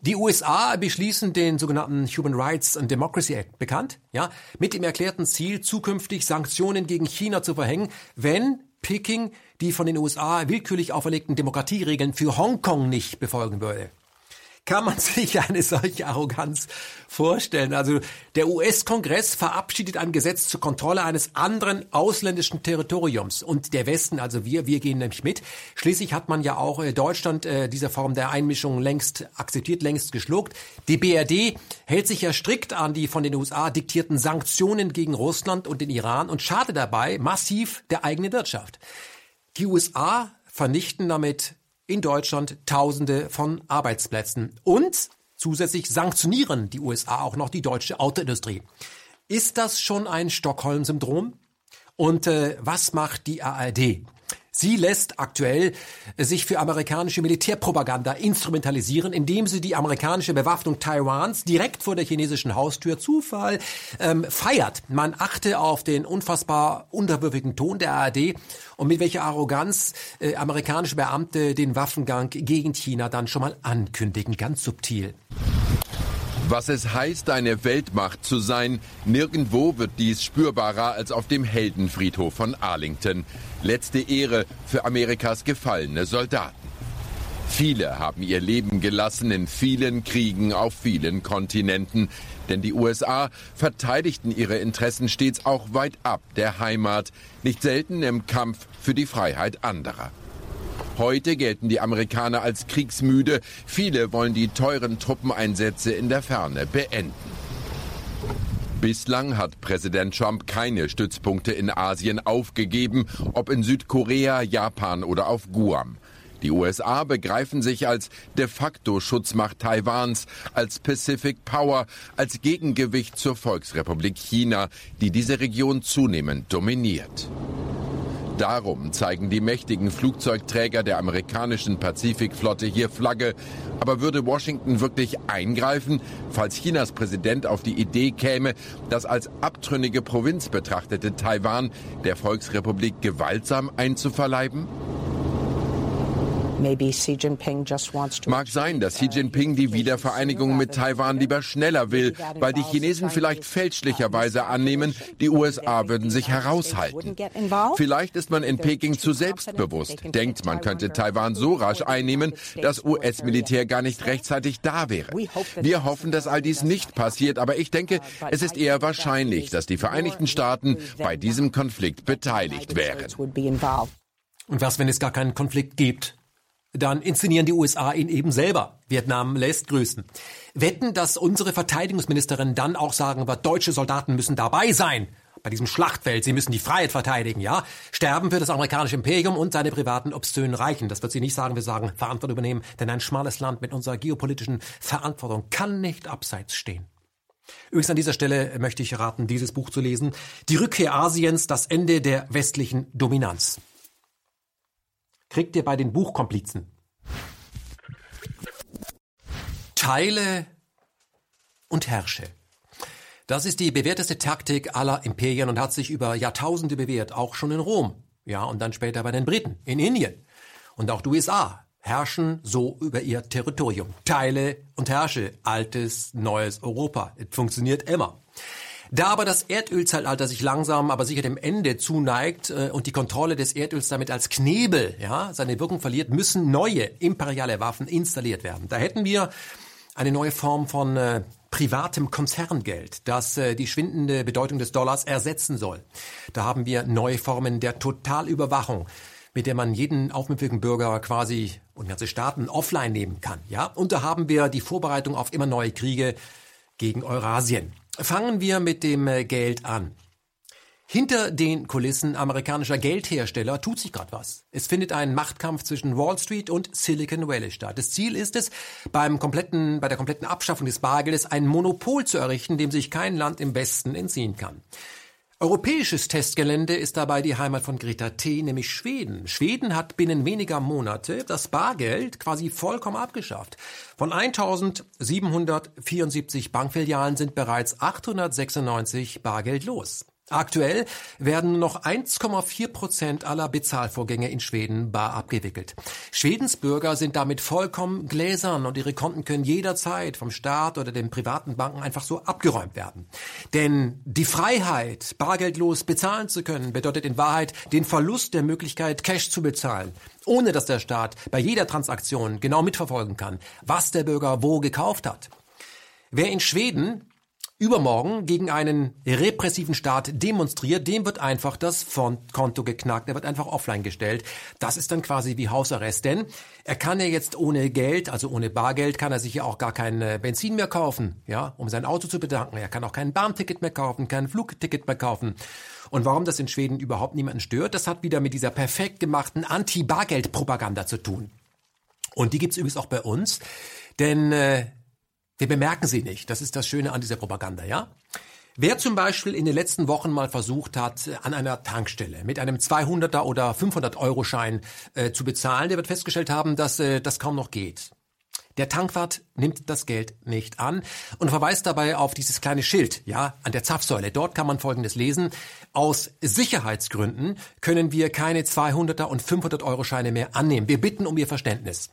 Die USA beschließen den sogenannten Human Rights and Democracy Act, bekannt, ja, mit dem erklärten Ziel, zukünftig Sanktionen gegen China zu verhängen, wenn Peking die von den USA willkürlich auferlegten Demokratieregeln für Hongkong nicht befolgen würde kann man (laughs) sich eine solche Arroganz vorstellen? Also der US-Kongress verabschiedet ein Gesetz zur Kontrolle eines anderen ausländischen Territoriums und der Westen, also wir, wir gehen nämlich mit. Schließlich hat man ja auch äh, Deutschland äh, diese Form der Einmischung längst akzeptiert, längst geschluckt. Die BRD hält sich ja strikt an die von den USA diktierten Sanktionen gegen Russland und den Iran und schadet dabei massiv der eigenen Wirtschaft. Die USA vernichten damit in Deutschland Tausende von Arbeitsplätzen. Und zusätzlich sanktionieren die USA auch noch die deutsche Autoindustrie. Ist das schon ein Stockholm-Syndrom? Und äh, was macht die ARD? Sie lässt aktuell sich für amerikanische Militärpropaganda instrumentalisieren, indem sie die amerikanische Bewaffnung Taiwans direkt vor der chinesischen Haustür Zufall ähm, feiert. Man achte auf den unfassbar unterwürfigen Ton der ARD und mit welcher Arroganz äh, amerikanische Beamte den Waffengang gegen China dann schon mal ankündigen, ganz subtil. Was es heißt, eine Weltmacht zu sein, nirgendwo wird dies spürbarer als auf dem Heldenfriedhof von Arlington. Letzte Ehre für Amerikas gefallene Soldaten. Viele haben ihr Leben gelassen in vielen Kriegen auf vielen Kontinenten, denn die USA verteidigten ihre Interessen stets auch weit ab der Heimat, nicht selten im Kampf für die Freiheit anderer. Heute gelten die Amerikaner als kriegsmüde. Viele wollen die teuren Truppeneinsätze in der Ferne beenden. Bislang hat Präsident Trump keine Stützpunkte in Asien aufgegeben, ob in Südkorea, Japan oder auf Guam. Die USA begreifen sich als de facto Schutzmacht Taiwans, als Pacific Power, als Gegengewicht zur Volksrepublik China, die diese Region zunehmend dominiert. Darum zeigen die mächtigen Flugzeugträger der amerikanischen Pazifikflotte hier Flagge. Aber würde Washington wirklich eingreifen, falls Chinas Präsident auf die Idee käme, das als abtrünnige Provinz betrachtete Taiwan der Volksrepublik gewaltsam einzuverleiben? Mag sein, dass Xi Jinping die Wiedervereinigung mit Taiwan lieber schneller will, weil die Chinesen vielleicht fälschlicherweise annehmen, die USA würden sich heraushalten. Vielleicht ist man in Peking zu selbstbewusst, denkt, man könnte Taiwan so rasch einnehmen, dass US-Militär gar nicht rechtzeitig da wäre. Wir hoffen, dass all dies nicht passiert, aber ich denke, es ist eher wahrscheinlich, dass die Vereinigten Staaten bei diesem Konflikt beteiligt wären. Und was, wenn es gar keinen Konflikt gibt? Dann inszenieren die USA ihn eben selber. Vietnam lässt grüßen. Wetten, dass unsere Verteidigungsministerin dann auch sagen wird, deutsche Soldaten müssen dabei sein. Bei diesem Schlachtfeld, sie müssen die Freiheit verteidigen, ja? Sterben für das amerikanische Imperium und seine privaten obszönen Reichen. Das wird sie nicht sagen, wir sagen, Verantwortung übernehmen, denn ein schmales Land mit unserer geopolitischen Verantwortung kann nicht abseits stehen. Übrigens an dieser Stelle möchte ich raten, dieses Buch zu lesen. Die Rückkehr Asiens, das Ende der westlichen Dominanz kriegt ihr bei den Buchkomplizen. Teile und herrsche. Das ist die bewährteste Taktik aller Imperien und hat sich über Jahrtausende bewährt, auch schon in Rom. Ja, und dann später bei den Briten, in Indien. Und auch die USA herrschen so über ihr Territorium. Teile und herrsche. Altes, neues Europa. Es funktioniert immer. Da aber das Erdölzeitalter sich langsam, aber sicher dem Ende zuneigt äh, und die Kontrolle des Erdöls damit als Knebel ja, seine Wirkung verliert, müssen neue imperiale Waffen installiert werden. Da hätten wir eine neue Form von äh, privatem Konzerngeld, das äh, die schwindende Bedeutung des Dollars ersetzen soll. Da haben wir neue Formen der Totalüberwachung, mit der man jeden aufmüpfigen Bürger quasi und ganze Staaten offline nehmen kann. Ja, und da haben wir die Vorbereitung auf immer neue Kriege gegen Eurasien. Fangen wir mit dem äh, Geld an. Hinter den Kulissen amerikanischer Geldhersteller tut sich gerade was. Es findet ein Machtkampf zwischen Wall Street und Silicon Valley statt. Das Ziel ist es, beim kompletten, bei der kompletten Abschaffung des Bargeldes ein Monopol zu errichten, dem sich kein Land im Westen entziehen kann. Europäisches Testgelände ist dabei die Heimat von Greta T., nämlich Schweden. Schweden hat binnen weniger Monate das Bargeld quasi vollkommen abgeschafft. Von 1774 Bankfilialen sind bereits 896 bargeldlos. Aktuell werden nur noch 1,4 Prozent aller Bezahlvorgänge in Schweden bar abgewickelt. Schwedens Bürger sind damit vollkommen gläsern und ihre Konten können jederzeit vom Staat oder den privaten Banken einfach so abgeräumt werden. Denn die Freiheit, bargeldlos bezahlen zu können, bedeutet in Wahrheit den Verlust der Möglichkeit, Cash zu bezahlen, ohne dass der Staat bei jeder Transaktion genau mitverfolgen kann, was der Bürger wo gekauft hat. Wer in Schweden übermorgen gegen einen repressiven Staat demonstriert, dem wird einfach das Konto geknackt, er wird einfach offline gestellt. Das ist dann quasi wie Hausarrest, denn er kann ja jetzt ohne Geld, also ohne Bargeld, kann er sich ja auch gar kein äh, Benzin mehr kaufen, ja, um sein Auto zu bedanken. Er kann auch kein Bahnticket mehr kaufen, kein Flugticket mehr kaufen. Und warum das in Schweden überhaupt niemanden stört, das hat wieder mit dieser perfekt gemachten Anti-Bargeld-Propaganda zu tun. Und die gibt's übrigens auch bei uns, denn äh, wir bemerken sie nicht. Das ist das Schöne an dieser Propaganda, ja? Wer zum Beispiel in den letzten Wochen mal versucht hat, an einer Tankstelle mit einem 200er oder 500 Euro Schein äh, zu bezahlen, der wird festgestellt haben, dass äh, das kaum noch geht. Der Tankwart nimmt das Geld nicht an und verweist dabei auf dieses kleine Schild, ja, an der Zapfsäule. Dort kann man Folgendes lesen. Aus Sicherheitsgründen können wir keine 200er und 500 Euro Scheine mehr annehmen. Wir bitten um Ihr Verständnis.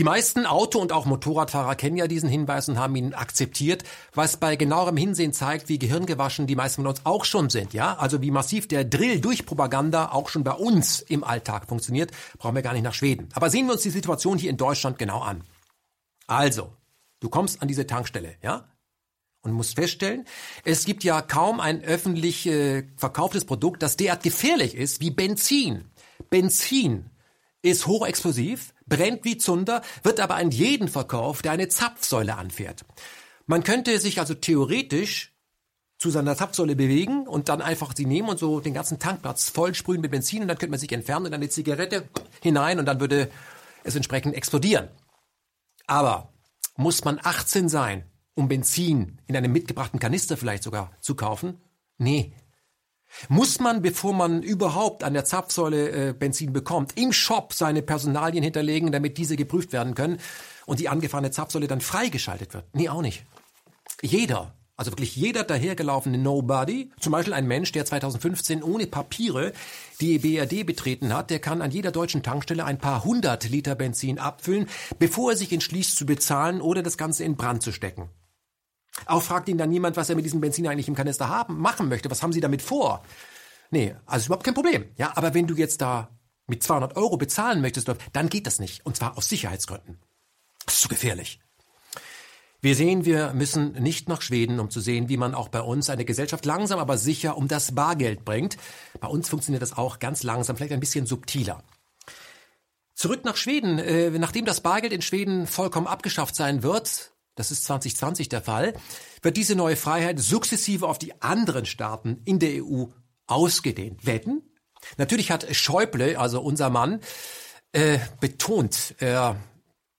Die meisten Auto- und auch Motorradfahrer kennen ja diesen Hinweis und haben ihn akzeptiert, was bei genauerem Hinsehen zeigt, wie gehirngewaschen die meisten von uns auch schon sind, ja? Also wie massiv der Drill durch Propaganda auch schon bei uns im Alltag funktioniert, brauchen wir gar nicht nach Schweden. Aber sehen wir uns die Situation hier in Deutschland genau an. Also, du kommst an diese Tankstelle, ja? Und musst feststellen, es gibt ja kaum ein öffentlich äh, verkauftes Produkt, das derart gefährlich ist wie Benzin. Benzin ist hochexplosiv, brennt wie Zunder, wird aber an jeden verkauft, der eine Zapfsäule anfährt. Man könnte sich also theoretisch zu seiner Zapfsäule bewegen und dann einfach sie nehmen und so den ganzen Tankplatz vollsprühen mit Benzin und dann könnte man sich entfernen und eine Zigarette hinein und dann würde es entsprechend explodieren. Aber muss man 18 sein, um Benzin in einem mitgebrachten Kanister vielleicht sogar zu kaufen? Nee. Muss man, bevor man überhaupt an der Zapfsäule äh, Benzin bekommt, im Shop seine Personalien hinterlegen, damit diese geprüft werden können und die angefahrene Zapfsäule dann freigeschaltet wird? Nee, auch nicht. Jeder, also wirklich jeder dahergelaufene Nobody, zum Beispiel ein Mensch, der 2015 ohne Papiere die BRD betreten hat, der kann an jeder deutschen Tankstelle ein paar hundert Liter Benzin abfüllen, bevor er sich entschließt zu bezahlen oder das Ganze in Brand zu stecken. Auch fragt ihn dann niemand, was er mit diesem Benzin eigentlich im Kanister haben, machen möchte. Was haben Sie damit vor? Nee, also überhaupt kein Problem. Ja, aber wenn du jetzt da mit 200 Euro bezahlen möchtest, dann geht das nicht. Und zwar aus Sicherheitsgründen. Das ist zu gefährlich. Wir sehen, wir müssen nicht nach Schweden, um zu sehen, wie man auch bei uns eine Gesellschaft langsam, aber sicher um das Bargeld bringt. Bei uns funktioniert das auch ganz langsam, vielleicht ein bisschen subtiler. Zurück nach Schweden. Äh, nachdem das Bargeld in Schweden vollkommen abgeschafft sein wird, das ist 2020 der Fall, wird diese neue Freiheit sukzessive auf die anderen Staaten in der EU ausgedehnt. Wetten? Natürlich hat Schäuble, also unser Mann, äh, betont, er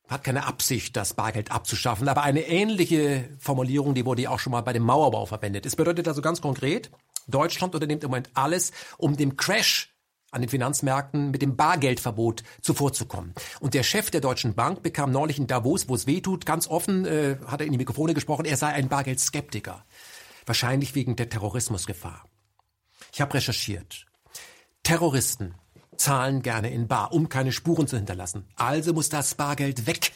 hat keine Absicht, das Bargeld abzuschaffen, aber eine ähnliche Formulierung, die wurde ja auch schon mal bei dem Mauerbau verwendet. Es bedeutet also ganz konkret, Deutschland unternimmt im Moment alles, um dem Crash an den Finanzmärkten mit dem Bargeldverbot zuvorzukommen. Und der Chef der Deutschen Bank bekam neulich in Davos, wo es weh tut, ganz offen, äh, hat er in die Mikrofone gesprochen, er sei ein Bargeldskeptiker. Wahrscheinlich wegen der Terrorismusgefahr. Ich habe recherchiert. Terroristen zahlen gerne in Bar, um keine Spuren zu hinterlassen. Also muss das Bargeld weg.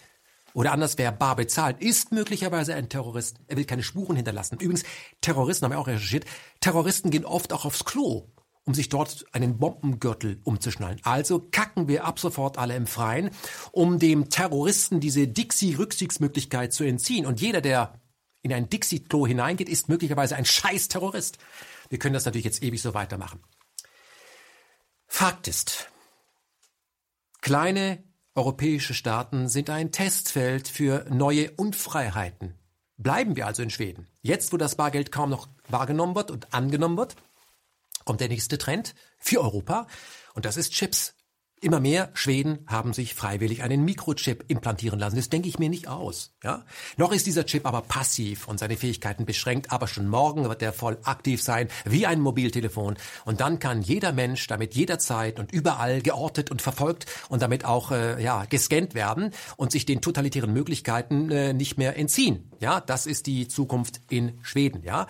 Oder anders, wer bar bezahlt, ist möglicherweise ein Terrorist. Er will keine Spuren hinterlassen. Übrigens, Terroristen haben wir auch recherchiert. Terroristen gehen oft auch aufs Klo um sich dort einen Bombengürtel umzuschnallen. Also kacken wir ab sofort alle im Freien, um dem Terroristen diese Dixie-Rückzugsmöglichkeit zu entziehen. Und jeder, der in ein Dixie-Klo hineingeht, ist möglicherweise ein scheiß Terrorist. Wir können das natürlich jetzt ewig so weitermachen. Fakt ist, kleine europäische Staaten sind ein Testfeld für neue Unfreiheiten. Bleiben wir also in Schweden. Jetzt, wo das Bargeld kaum noch wahrgenommen wird und angenommen wird, kommt der nächste Trend für Europa und das ist Chips. Immer mehr Schweden haben sich freiwillig einen Mikrochip implantieren lassen. Das denke ich mir nicht aus. Ja? Noch ist dieser Chip aber passiv und seine Fähigkeiten beschränkt, aber schon morgen wird er voll aktiv sein, wie ein Mobiltelefon. Und dann kann jeder Mensch damit jederzeit und überall geortet und verfolgt und damit auch äh, ja, gescannt werden und sich den totalitären Möglichkeiten äh, nicht mehr entziehen. Ja, das ist die Zukunft in Schweden. Ja.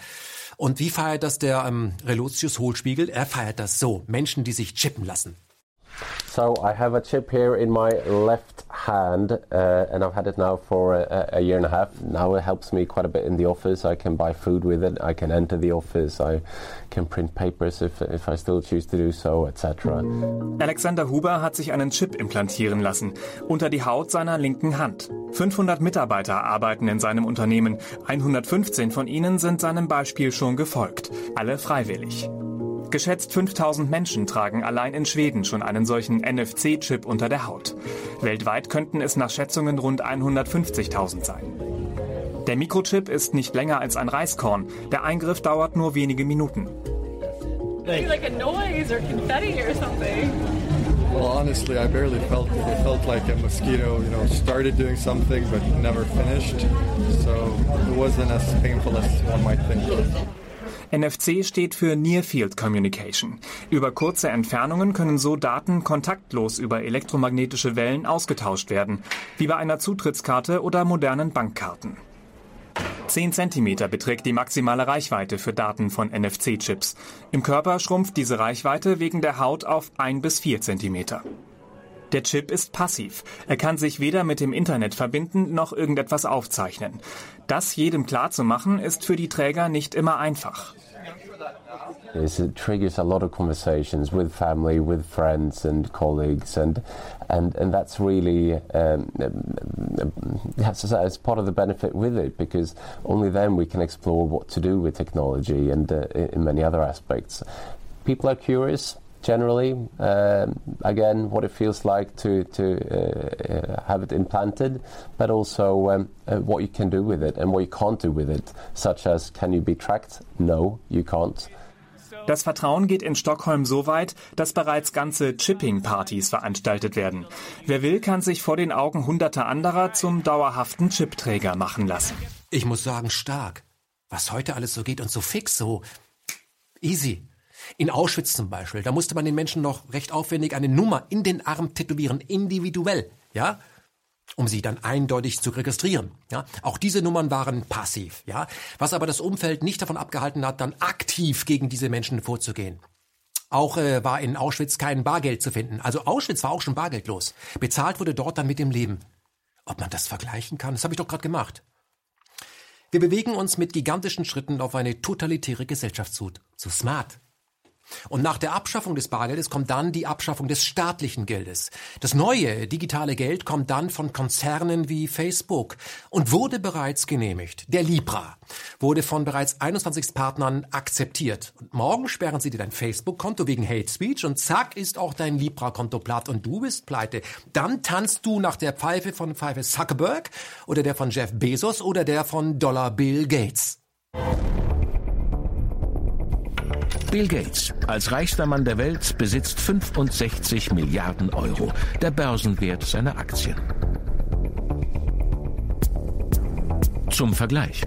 Und wie feiert das der ähm, Relotius Hohlspiegel? Er feiert das so. Menschen, die sich chippen lassen. So I have a chip here in my left hand, uh, and I've had it now for a, a, year and a half. Now it helps me quite a bit in the office. I can buy food with it. I can enter the office. I can print papers if, if I still choose to do so, etc. Alexander Huber hat sich einen Chip implantieren lassen unter die Haut seiner linken Hand. 500 Mitarbeiter arbeiten in seinem Unternehmen. 115 von ihnen sind seinem Beispiel schon gefolgt. Alle freiwillig. Geschätzt 5000 Menschen tragen allein in Schweden schon einen solchen NFC-Chip unter der Haut. Weltweit könnten es nach Schätzungen rund 150.000 sein. Der Mikrochip ist nicht länger als ein Reiskorn. Der Eingriff dauert nur wenige Minuten. Well, honestly, I barely felt it. It felt like a mosquito, you know, started doing something but never finished. So it wasn't as painful as one might think. NFC steht für Near Field Communication. Über kurze Entfernungen können so Daten kontaktlos über elektromagnetische Wellen ausgetauscht werden, wie bei einer Zutrittskarte oder modernen Bankkarten. 10 cm beträgt die maximale Reichweite für Daten von NFC-Chips. Im Körper schrumpft diese Reichweite wegen der Haut auf 1 bis 4 cm. Der Chip ist passiv. Er kann sich weder mit dem Internet verbinden noch irgendetwas aufzeichnen. Das jedem klar zu machen, ist für die Träger nicht immer einfach. it triggers a lot of conversations with family, with friends and colleagues, and and and that's really um, that's, that's part of the benefit with it because only then we can explore what to do with technology and uh, in many other aspects. People are curious generally. Um, again, what it feels like to to uh, have it implanted, but also um, uh, what you can do with it and what you can't do with it, such as can you be tracked? No, you can't. Das Vertrauen geht in Stockholm so weit, dass bereits ganze Chipping-Partys veranstaltet werden. Wer will, kann sich vor den Augen hunderter anderer zum dauerhaften Chipträger machen lassen. Ich muss sagen, stark. Was heute alles so geht und so fix, so easy. In Auschwitz zum Beispiel, da musste man den Menschen noch recht aufwendig eine Nummer in den Arm tätowieren, individuell, ja, um sie dann eindeutig zu registrieren. Ja, auch diese Nummern waren passiv, ja, was aber das Umfeld nicht davon abgehalten hat, dann aktiv gegen diese Menschen vorzugehen. Auch äh, war in Auschwitz kein Bargeld zu finden. Also Auschwitz war auch schon bargeldlos. Bezahlt wurde dort dann mit dem Leben. Ob man das vergleichen kann, das habe ich doch gerade gemacht. Wir bewegen uns mit gigantischen Schritten auf eine totalitäre Gesellschaft zu. Zu smart. Und nach der Abschaffung des Bargeldes kommt dann die Abschaffung des staatlichen Geldes. Das neue digitale Geld kommt dann von Konzernen wie Facebook und wurde bereits genehmigt. Der Libra wurde von bereits 21 Partnern akzeptiert. Und morgen sperren sie dir dein Facebook-Konto wegen Hate Speech und zack ist auch dein Libra-Konto platt und du bist pleite. Dann tanzt du nach der Pfeife von Pfeife Zuckerberg oder der von Jeff Bezos oder der von Dollar Bill Gates. Bill Gates, als reichster Mann der Welt, besitzt 65 Milliarden Euro, der Börsenwert seiner Aktien. Zum Vergleich.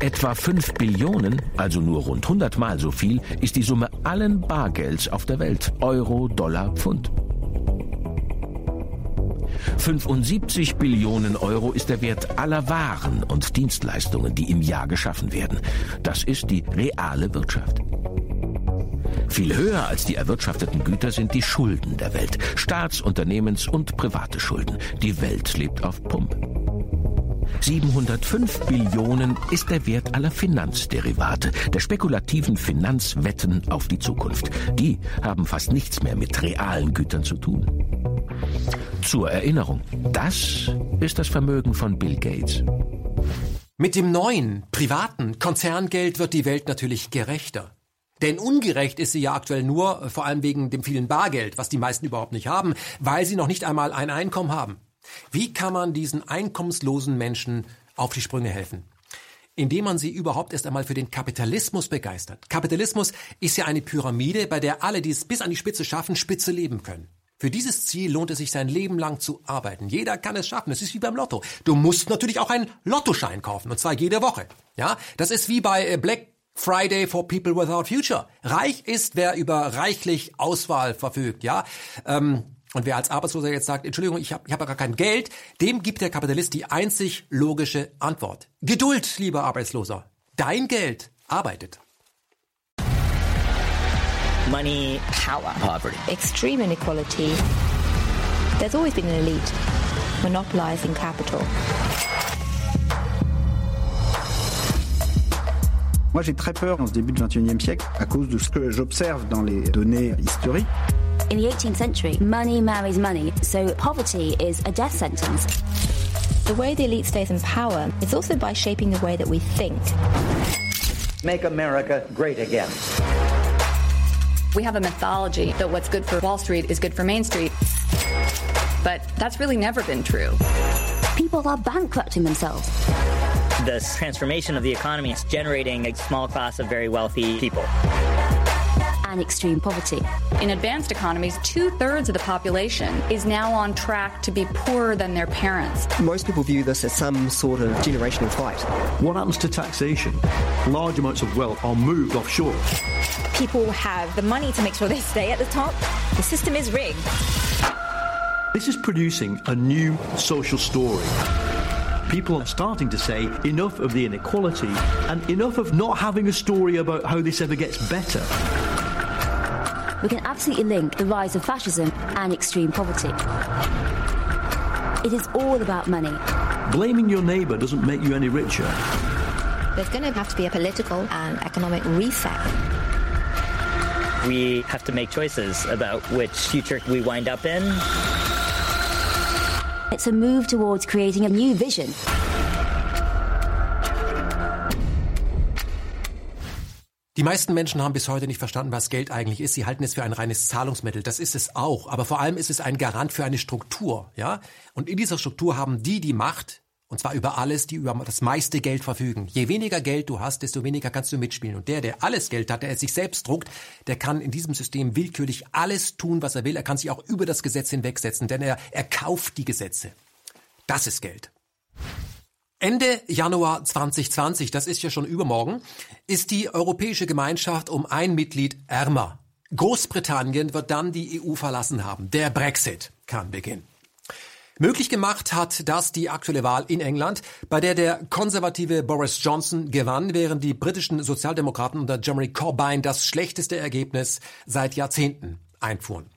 Etwa 5 Billionen, also nur rund 100 Mal so viel, ist die Summe allen Bargelds auf der Welt. Euro, Dollar, Pfund. 75 Billionen Euro ist der Wert aller Waren und Dienstleistungen, die im Jahr geschaffen werden. Das ist die reale Wirtschaft. Viel höher als die erwirtschafteten Güter sind die Schulden der Welt. Staats-, Unternehmens- und private Schulden. Die Welt lebt auf Pump. 705 Billionen ist der Wert aller Finanzderivate, der spekulativen Finanzwetten auf die Zukunft. Die haben fast nichts mehr mit realen Gütern zu tun. Zur Erinnerung, das ist das Vermögen von Bill Gates. Mit dem neuen, privaten Konzerngeld wird die Welt natürlich gerechter. Denn ungerecht ist sie ja aktuell nur, äh, vor allem wegen dem vielen Bargeld, was die meisten überhaupt nicht haben, weil sie noch nicht einmal ein Einkommen haben. Wie kann man diesen einkommenslosen Menschen auf die Sprünge helfen? Indem man sie überhaupt erst einmal für den Kapitalismus begeistert. Kapitalismus ist ja eine Pyramide, bei der alle, die es bis an die Spitze schaffen, spitze leben können. Für dieses Ziel lohnt es sich sein Leben lang zu arbeiten. Jeder kann es schaffen. Es ist wie beim Lotto. Du musst natürlich auch einen Lottoschein kaufen, und zwar jede Woche. Ja, das ist wie bei äh, Black Friday for People Without Future. Reich ist, wer über reichlich Auswahl verfügt, ja. Ähm, und wer als Arbeitsloser jetzt sagt, Entschuldigung, ich habe ich hab gar kein Geld, dem gibt der Kapitalist die einzig logische Antwort. Geduld, lieber Arbeitsloser. Dein Geld arbeitet. Money, power, poverty, extreme inequality. There's always been an elite monopolizing capital. Moi, j'ai très peur en ce début du 21e siècle à cause de ce que j'observe dans les données historiques. In the 18th century, money marries money, so poverty is a death sentence. The way the elite stays in power is also by shaping the way that we think. Make America great again. We have a mythology that what's good for Wall Street is good for Main Street. But that's really never been true. People are bankrupting themselves. This transformation of the economy is generating a small class of very wealthy people. And extreme poverty. In advanced economies, two thirds of the population is now on track to be poorer than their parents. Most people view this as some sort of generational fight. What happens to taxation? Large amounts of wealth are moved offshore. People have the money to make sure they stay at the top. The system is rigged. This is producing a new social story people are starting to say enough of the inequality and enough of not having a story about how this ever gets better. We can absolutely link the rise of fascism and extreme poverty. It is all about money. Blaming your neighbour doesn't make you any richer. There's going to have to be a political and economic reset. We have to make choices about which future we wind up in It's a move towards creating a new vision. Die meisten Menschen haben bis heute nicht verstanden, was Geld eigentlich ist. Sie halten es für ein reines Zahlungsmittel. Das ist es auch. Aber vor allem ist es ein Garant für eine Struktur, ja? Und in dieser Struktur haben die die Macht, und zwar über alles, die über das meiste Geld verfügen. Je weniger Geld du hast, desto weniger kannst du mitspielen. Und der, der alles Geld hat, der es sich selbst druckt, der kann in diesem System willkürlich alles tun, was er will. Er kann sich auch über das Gesetz hinwegsetzen, denn er, er kauft die Gesetze. Das ist Geld. Ende Januar 2020, das ist ja schon übermorgen, ist die Europäische Gemeinschaft um ein Mitglied ärmer. Großbritannien wird dann die EU verlassen haben. Der Brexit kann beginnen. Möglich gemacht hat das die aktuelle Wahl in England, bei der der konservative Boris Johnson gewann, während die britischen Sozialdemokraten unter Jeremy Corbyn das schlechteste Ergebnis seit Jahrzehnten einfuhren.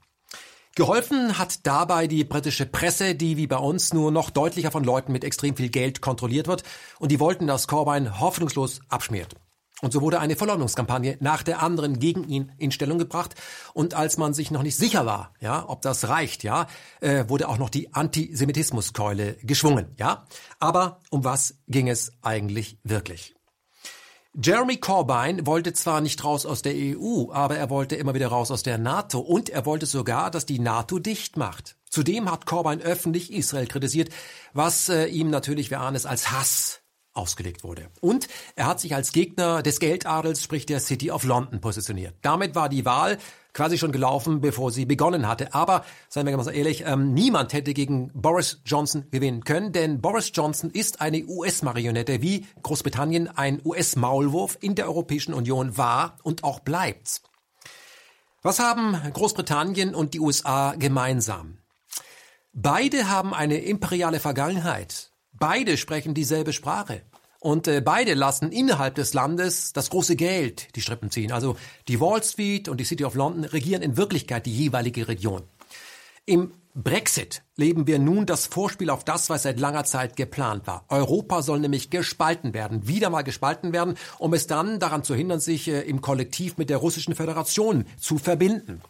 Geholfen hat dabei die britische Presse, die wie bei uns nur noch deutlicher von Leuten mit extrem viel Geld kontrolliert wird und die wollten, dass Corbyn hoffnungslos abschmiert. Und so wurde eine Verleumdungskampagne nach der anderen gegen ihn in Stellung gebracht. Und als man sich noch nicht sicher war, ja, ob das reicht, ja, äh, wurde auch noch die Antisemitismuskeule geschwungen, ja. Aber um was ging es eigentlich wirklich? Jeremy Corbyn wollte zwar nicht raus aus der EU, aber er wollte immer wieder raus aus der NATO und er wollte sogar, dass die NATO dicht macht. Zudem hat Corbyn öffentlich Israel kritisiert, was äh, ihm natürlich, wir ahnen es, als Hass ausgelegt wurde. Und er hat sich als Gegner des Geldadels, sprich der City of London, positioniert. Damit war die Wahl quasi schon gelaufen, bevor sie begonnen hatte. Aber, seien wir ganz ehrlich, ähm, niemand hätte gegen Boris Johnson gewinnen können, denn Boris Johnson ist eine US-Marionette, wie Großbritannien ein US-Maulwurf in der Europäischen Union war und auch bleibt. Was haben Großbritannien und die USA gemeinsam? Beide haben eine imperiale Vergangenheit. Beide sprechen dieselbe Sprache. Und äh, beide lassen innerhalb des Landes das große Geld die Strippen ziehen. Also die Wall Street und die City of London regieren in Wirklichkeit die jeweilige Region. Im Brexit leben wir nun das Vorspiel auf das, was seit langer Zeit geplant war. Europa soll nämlich gespalten werden, wieder mal gespalten werden, um es dann daran zu hindern, sich äh, im Kollektiv mit der russischen Föderation zu verbinden.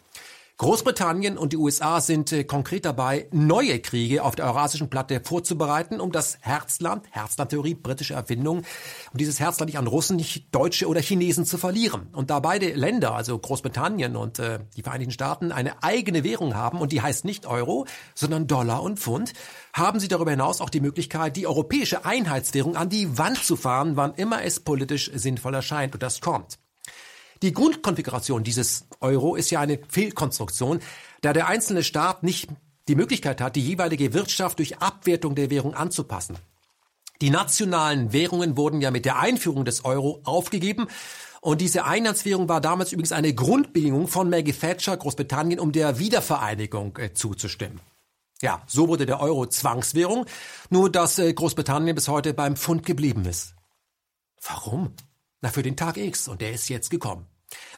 Großbritannien und die USA sind äh, konkret dabei, neue Kriege auf der eurasischen Platte vorzubereiten, um das Herzland, Herzlandtheorie, britische Erfindung, um dieses Herzland nicht an Russen, nicht Deutsche oder Chinesen zu verlieren. Und da beide Länder, also Großbritannien und äh, die Vereinigten Staaten, eine eigene Währung haben und die heißt nicht Euro, sondern Dollar und Pfund, haben sie darüber hinaus auch die Möglichkeit, die europäische Einheitswährung an die Wand zu fahren, wann immer es politisch sinnvoll erscheint. Und das kommt. Die Grundkonfiguration dieses Euro ist ja eine Fehlkonstruktion, da der einzelne Staat nicht die Möglichkeit hat, die jeweilige Wirtschaft durch Abwertung der Währung anzupassen. Die nationalen Währungen wurden ja mit der Einführung des Euro aufgegeben und diese Einheitswährung war damals übrigens eine Grundbedingung von Maggie Thatcher, Großbritannien, um der Wiedervereinigung äh, zuzustimmen. Ja, so wurde der Euro Zwangswährung, nur dass äh, Großbritannien bis heute beim Pfund geblieben ist. Warum? Na, für den Tag X und der ist jetzt gekommen.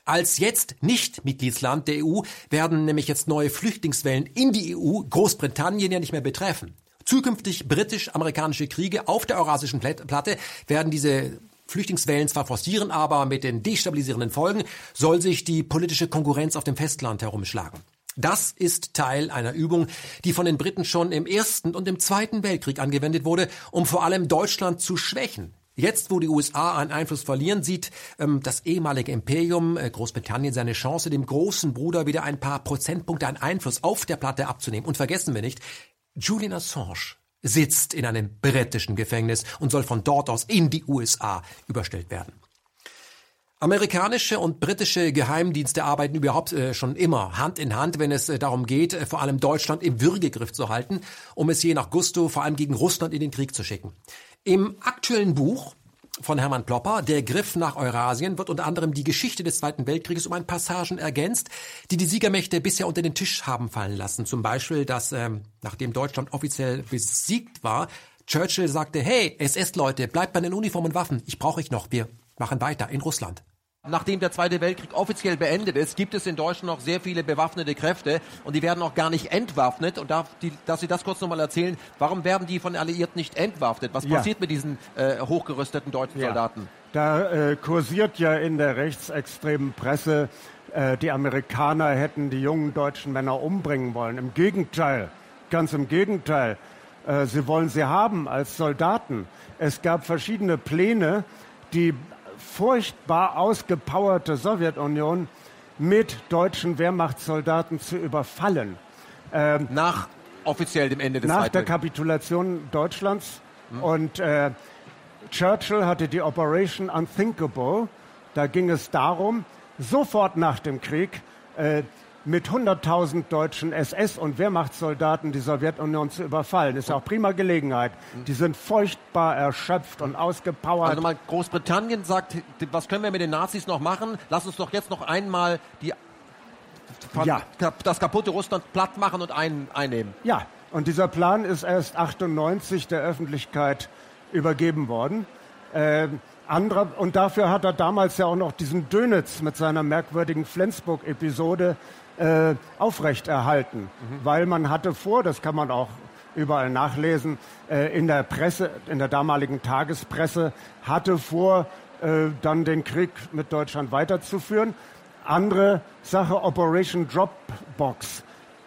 Als jetzt nicht Mitgliedsland der EU werden nämlich jetzt neue Flüchtlingswellen in die EU Großbritannien ja nicht mehr betreffen. Zukünftig britisch-amerikanische Kriege auf der eurasischen Platte werden diese Flüchtlingswellen zwar forcieren, aber mit den destabilisierenden Folgen soll sich die politische Konkurrenz auf dem Festland herumschlagen. Das ist Teil einer Übung, die von den Briten schon im Ersten und im Zweiten Weltkrieg angewendet wurde, um vor allem Deutschland zu schwächen. Jetzt, wo die USA einen Einfluss verlieren, sieht ähm, das ehemalige Imperium äh, Großbritannien seine Chance, dem großen Bruder wieder ein paar Prozentpunkte an Einfluss auf der Platte abzunehmen. Und vergessen wir nicht, Julian Assange sitzt in einem britischen Gefängnis und soll von dort aus in die USA überstellt werden. Amerikanische und britische Geheimdienste arbeiten überhaupt äh, schon immer Hand in Hand, wenn es äh, darum geht, äh, vor allem Deutschland im Würgegriff zu halten, um es je nach Gusto vor allem gegen Russland in den Krieg zu schicken. Im aktuellen Buch von Hermann Plopper, Der Griff nach Eurasien, wird unter anderem die Geschichte des Zweiten Weltkrieges um ein Passagen ergänzt, die die Siegermächte bisher unter den Tisch haben fallen lassen. Zum Beispiel, dass ähm, nachdem Deutschland offiziell besiegt war, Churchill sagte, hey, SS-Leute, bleibt bei den Uniformen und Waffen, ich brauche ich noch, wir machen weiter in Russland. Nachdem der Zweite Weltkrieg offiziell beendet ist, gibt es in Deutschland noch sehr viele bewaffnete Kräfte und die werden auch gar nicht entwaffnet. Und darf die, dass Sie das kurz nochmal erzählen, warum werden die von den Alliierten nicht entwaffnet? Was ja. passiert mit diesen äh, hochgerüsteten deutschen ja. Soldaten? Da äh, kursiert ja in der rechtsextremen Presse, äh, die Amerikaner hätten die jungen deutschen Männer umbringen wollen. Im Gegenteil, ganz im Gegenteil. Äh, sie wollen sie haben als Soldaten. Es gab verschiedene Pläne, die furchtbar ausgepowerte Sowjetunion mit deutschen Wehrmachtssoldaten zu überfallen. Ähm, nach offiziell dem Ende des Nach der Kapitulation Deutschlands. Hm. Und äh, Churchill hatte die Operation Unthinkable. Da ging es darum, sofort nach dem Krieg äh, mit 100.000 deutschen SS- und Wehrmachtssoldaten die Sowjetunion zu überfallen. Ist ja auch prima Gelegenheit. Die sind furchtbar erschöpft und ausgepowert. Also mal Großbritannien sagt, was können wir mit den Nazis noch machen? Lass uns doch jetzt noch einmal die, Ja. das kaputte Russland platt machen und ein, einnehmen. Ja, und dieser Plan ist erst 98 der Öffentlichkeit übergeben worden. Ähm, anderer, und dafür hat er damals ja auch noch diesen Dönitz mit seiner merkwürdigen Flensburg-Episode äh, aufrechterhalten, weil man hatte vor, das kann man auch überall nachlesen, äh, in der Presse, in der damaligen Tagespresse, hatte vor, äh, dann den Krieg mit Deutschland weiterzuführen. Andere Sache, Operation Dropbox.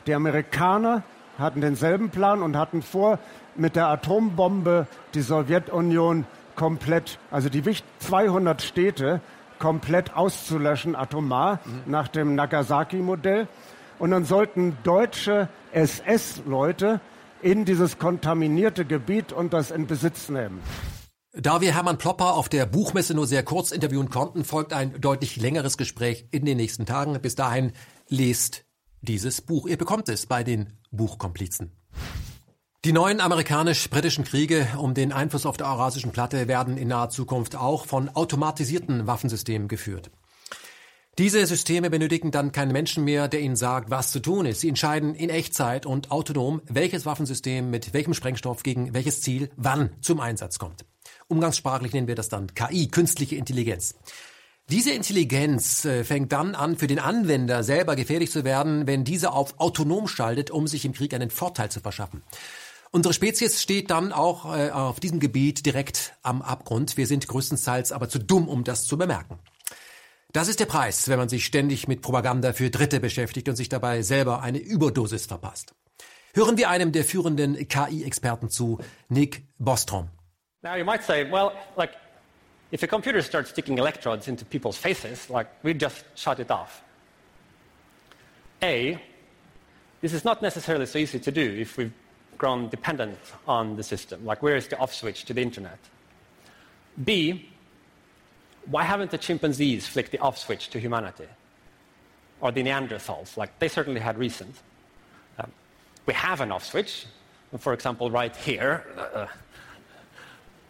Die Amerikaner hatten denselben Plan und hatten vor, mit der Atombombe die Sowjetunion komplett, also die wicht- 200 Städte komplett auszulöschen, atomar, nach dem Nagasaki-Modell. Und dann sollten deutsche SS-Leute in dieses kontaminierte Gebiet und das in Besitz nehmen. Da wir Hermann Plopper auf der Buchmesse nur sehr kurz interviewen konnten, folgt ein deutlich längeres Gespräch in den nächsten Tagen. Bis dahin lest dieses Buch. Ihr bekommt es bei den Buchkomplizen. Die neuen amerikanisch-britischen Kriege um den Einfluss auf der eurasischen Platte werden in naher Zukunft auch von automatisierten Waffensystemen geführt. Diese Systeme benötigen dann keinen Menschen mehr, der ihnen sagt, was zu tun ist. Sie entscheiden in Echtzeit und autonom, welches Waffensystem mit welchem Sprengstoff gegen welches Ziel wann zum Einsatz kommt. Umgangssprachlich nennen wir das dann KI, künstliche Intelligenz. Diese Intelligenz äh, fängt dann an, für den Anwender selber gefährlich zu werden, wenn dieser auf autonom schaltet, um sich im Krieg einen Vorteil zu verschaffen. Unsere Spezies steht dann auch äh, auf diesem Gebiet direkt am Abgrund. Wir sind größtenteils aber zu dumm, um das zu bemerken. Das ist der Preis, wenn man sich ständig mit Propaganda für Dritte beschäftigt und sich dabei selber eine Überdosis verpasst. Hören wir einem der führenden KI-Experten zu, Nick Bostrom. Now you might say, well, like, if a computer starts sticking electrodes into people's faces, like, we just shut it off. A, this is not necessarily so easy to do if we've grown dependent on the system. Like, where is the off switch to the internet? B, why haven't the chimpanzees flicked the off switch to humanity? Or the Neanderthals? Like, they certainly had reasons. Um, we have an off switch, for example, right here. Uh,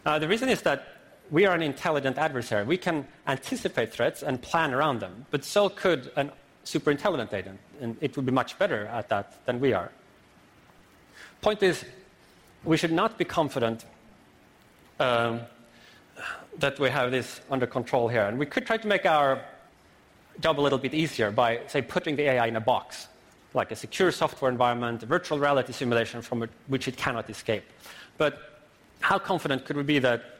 uh, the reason is that we are an intelligent adversary. We can anticipate threats and plan around them, but so could a super intelligent agent, and it would be much better at that than we are. Point is, we should not be confident um, that we have this under control here. And we could try to make our job a little bit easier by, say, putting the AI in a box, like a secure software environment, a virtual reality simulation from which it cannot escape. But how confident could we be that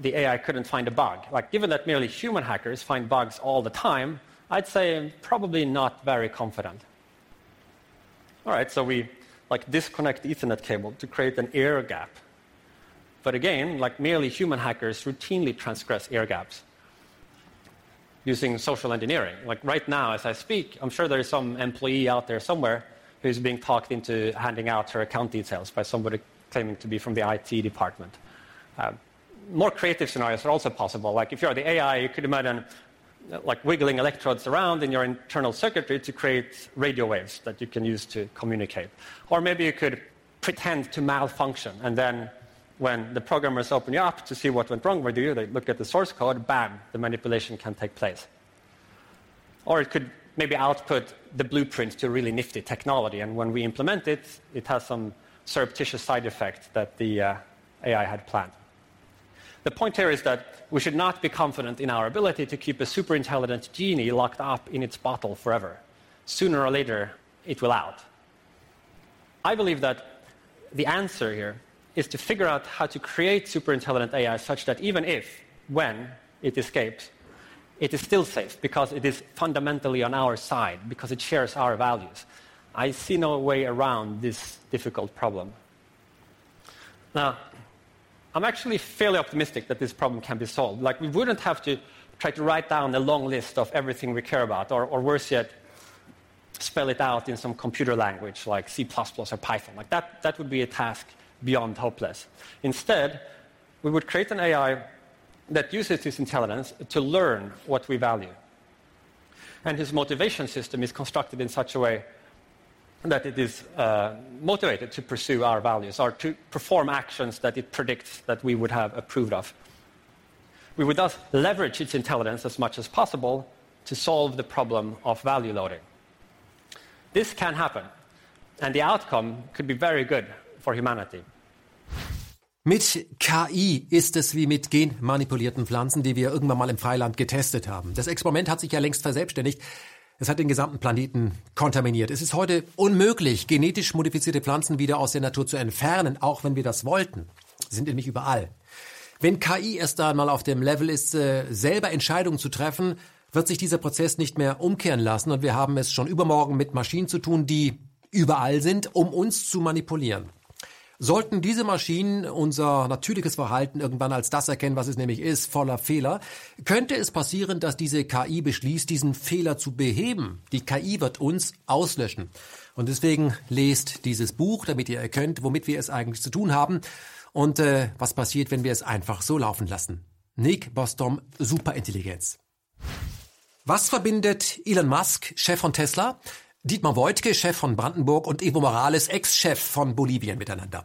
the AI couldn't find a bug? Like, given that merely human hackers find bugs all the time, I'd say probably not very confident. All right, so we like disconnect the Ethernet cable to create an air gap. But again, like merely human hackers routinely transgress air gaps using social engineering. Like right now, as I speak, I'm sure there is some employee out there somewhere who's being talked into handing out her account details by somebody claiming to be from the IT department. Uh, more creative scenarios are also possible. Like if you're the AI, you could imagine like wiggling electrodes around in your internal circuitry to create radio waves that you can use to communicate. Or maybe you could pretend to malfunction and then when the programmers open you up to see what went wrong with you, they look at the source code, bam, the manipulation can take place. Or it could maybe output the blueprint to really nifty technology, and when we implement it, it has some surreptitious side effect that the uh, AI had planned. The point here is that we should not be confident in our ability to keep a super intelligent genie locked up in its bottle forever. Sooner or later, it will out. I believe that the answer here is to figure out how to create super intelligent AI such that even if, when it escapes, it is still safe because it is fundamentally on our side, because it shares our values. I see no way around this difficult problem. Now, I'm actually fairly optimistic that this problem can be solved. Like, we wouldn't have to try to write down a long list of everything we care about, or, or worse yet, spell it out in some computer language like C or Python. Like, that, that would be a task beyond hopeless. Instead, we would create an AI that uses this intelligence to learn what we value. And his motivation system is constructed in such a way that it is uh, motivated to pursue our values or to perform actions that it predicts that we would have approved of. We would thus leverage its intelligence as much as possible to solve the problem of value loading. This can happen, and the outcome could be very good for humanity. Mit KI ist es wie mit genmanipulierten Pflanzen, die wir irgendwann mal im Freiland getestet haben. Das Experiment hat sich ja längst verselbstständigt. Es hat den gesamten Planeten kontaminiert. Es ist heute unmöglich, genetisch modifizierte Pflanzen wieder aus der Natur zu entfernen, auch wenn wir das wollten. Sie sind nämlich überall. Wenn KI erst einmal auf dem Level ist, äh, selber Entscheidungen zu treffen, wird sich dieser Prozess nicht mehr umkehren lassen und wir haben es schon übermorgen mit Maschinen zu tun, die überall sind, um uns zu manipulieren. Sollten diese Maschinen unser natürliches Verhalten irgendwann als das erkennen, was es nämlich ist, voller Fehler, könnte es passieren, dass diese KI beschließt, diesen Fehler zu beheben. Die KI wird uns auslöschen. Und deswegen lest dieses Buch, damit ihr erkennt, womit wir es eigentlich zu tun haben und äh, was passiert, wenn wir es einfach so laufen lassen. Nick Bostom, Superintelligenz. Was verbindet Elon Musk, Chef von Tesla, Dietmar Woidke, Chef von Brandenburg und Evo Morales, Ex-Chef von Bolivien miteinander.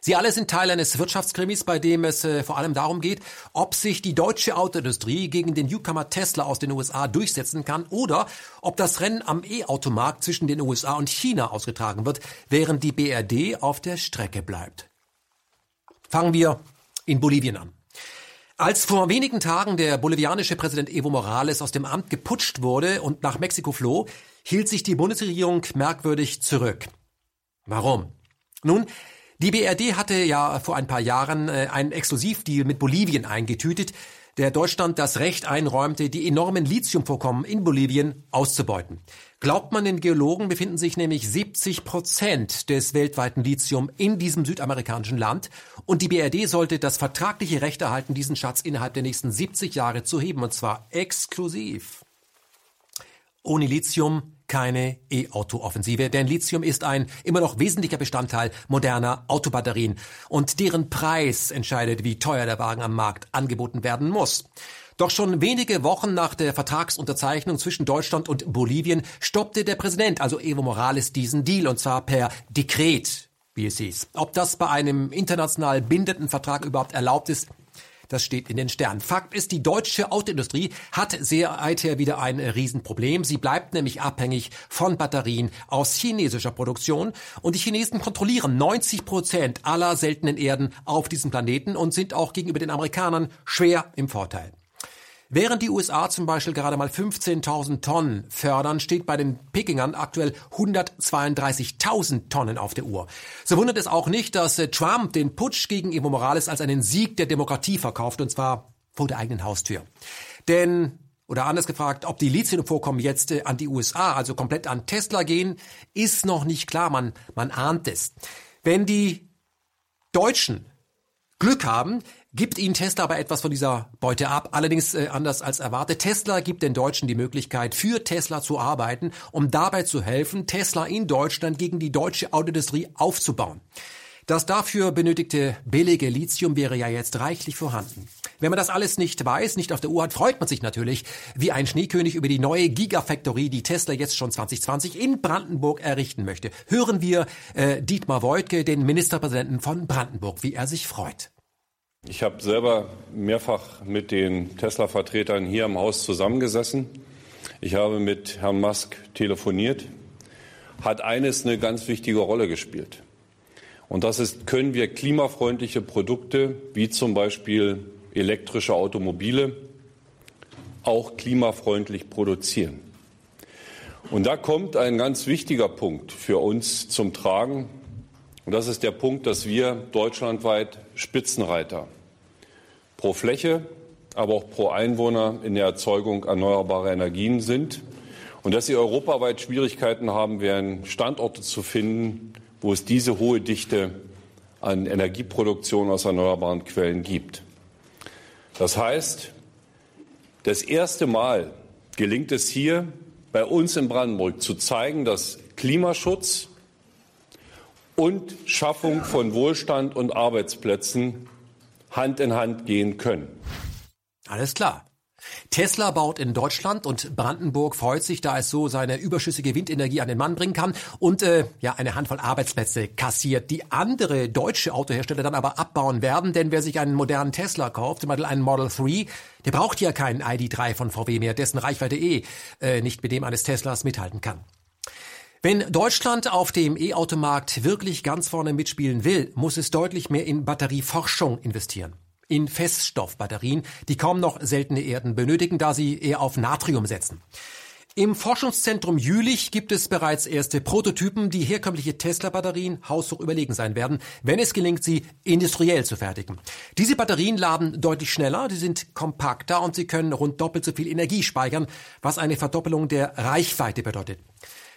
Sie alle sind Teil eines Wirtschaftskrimis, bei dem es äh, vor allem darum geht, ob sich die deutsche Autoindustrie gegen den Newcomer Tesla aus den USA durchsetzen kann oder ob das Rennen am E-Automarkt zwischen den USA und China ausgetragen wird, während die BRD auf der Strecke bleibt. Fangen wir in Bolivien an. Als vor wenigen Tagen der bolivianische Präsident Evo Morales aus dem Amt geputscht wurde und nach Mexiko floh, hielt sich die Bundesregierung merkwürdig zurück. Warum? Nun, die BRD hatte ja vor ein paar Jahren äh, einen Exklusivdeal mit Bolivien eingetütet, der Deutschland das Recht einräumte, die enormen Lithiumvorkommen in Bolivien auszubeuten. Glaubt man den Geologen, befinden sich nämlich 70 Prozent des weltweiten Lithium in diesem südamerikanischen Land und die BRD sollte das vertragliche Recht erhalten, diesen Schatz innerhalb der nächsten 70 Jahre zu heben und zwar exklusiv. Ohne Lithium keine E-Auto-Offensive, denn Lithium ist ein immer noch wesentlicher Bestandteil moderner Autobatterien und deren Preis entscheidet, wie teuer der Wagen am Markt angeboten werden muss. Doch schon wenige Wochen nach der Vertragsunterzeichnung zwischen Deutschland und Bolivien stoppte der Präsident, also Evo Morales, diesen Deal und zwar per Dekret, wie es hieß. Ob das bei einem international bindenden Vertrag überhaupt erlaubt ist, das steht in den Sternen. Fakt ist, die deutsche Autoindustrie hat sehr seither wieder ein Riesenproblem. Sie bleibt nämlich abhängig von Batterien aus chinesischer Produktion. Und die Chinesen kontrollieren 90 Prozent aller seltenen Erden auf diesem Planeten und sind auch gegenüber den Amerikanern schwer im Vorteil. Während die USA zum Beispiel gerade mal 15.000 Tonnen fördern, steht bei den Pekingern aktuell 132.000 Tonnen auf der Uhr. So wundert es auch nicht, dass äh, Trump den Putsch gegen Evo Morales als einen Sieg der Demokratie verkauft, und zwar vor der eigenen Haustür. Denn oder anders gefragt, ob die Lithiumvorkommen jetzt äh, an die USA, also komplett an Tesla gehen, ist noch nicht klar. Man, man ahnt es. Wenn die Deutschen Glück haben, gibt ihnen Tesla aber etwas von dieser Beute ab. Allerdings äh, anders als erwartet. Tesla gibt den Deutschen die Möglichkeit, für Tesla zu arbeiten, um dabei zu helfen, Tesla in Deutschland gegen die deutsche Autoindustrie aufzubauen. Das dafür benötigte billige Lithium wäre ja jetzt reichlich vorhanden. Wenn man das alles nicht weiß, nicht auf der Uhr hat, freut man sich natürlich wie ein Schneekönig über die neue Gigafactory, die Tesla jetzt schon 2020 in Brandenburg errichten möchte. Hören wir äh, Dietmar Woidke, den Ministerpräsidenten von Brandenburg, wie er sich freut. Ich habe selber mehrfach mit den Tesla-Vertretern hier im Haus zusammengesessen. Ich habe mit Herrn Musk telefoniert. Hat eines eine ganz wichtige Rolle gespielt. Und das ist, können wir klimafreundliche Produkte wie zum Beispiel elektrische Automobile auch klimafreundlich produzieren. Und da kommt ein ganz wichtiger Punkt für uns zum Tragen. Und das ist der Punkt, dass wir deutschlandweit Spitzenreiter pro Fläche, aber auch pro Einwohner in der Erzeugung erneuerbarer Energien sind und dass sie europaweit Schwierigkeiten haben werden, Standorte zu finden, wo es diese hohe Dichte an Energieproduktion aus erneuerbaren Quellen gibt. Das heißt, das erste Mal gelingt es hier bei uns in Brandenburg zu zeigen, dass Klimaschutz und Schaffung von Wohlstand und Arbeitsplätzen Hand in Hand gehen können. Alles klar. Tesla baut in Deutschland und Brandenburg freut sich, da es so seine überschüssige Windenergie an den Mann bringen kann und äh, ja eine Handvoll Arbeitsplätze kassiert, die andere deutsche Autohersteller dann aber abbauen werden, denn wer sich einen modernen Tesla kauft, zum Beispiel einen Model 3, der braucht ja keinen ID3 von VW mehr, dessen Reichweite eh äh, nicht mit dem eines Teslas mithalten kann. Wenn Deutschland auf dem E-Automarkt wirklich ganz vorne mitspielen will, muss es deutlich mehr in Batterieforschung investieren in Feststoffbatterien, die kaum noch seltene Erden benötigen, da sie eher auf Natrium setzen. Im Forschungszentrum Jülich gibt es bereits erste Prototypen, die herkömmliche Tesla-Batterien haushoch überlegen sein werden, wenn es gelingt, sie industriell zu fertigen. Diese Batterien laden deutlich schneller, sie sind kompakter und sie können rund doppelt so viel Energie speichern, was eine Verdoppelung der Reichweite bedeutet.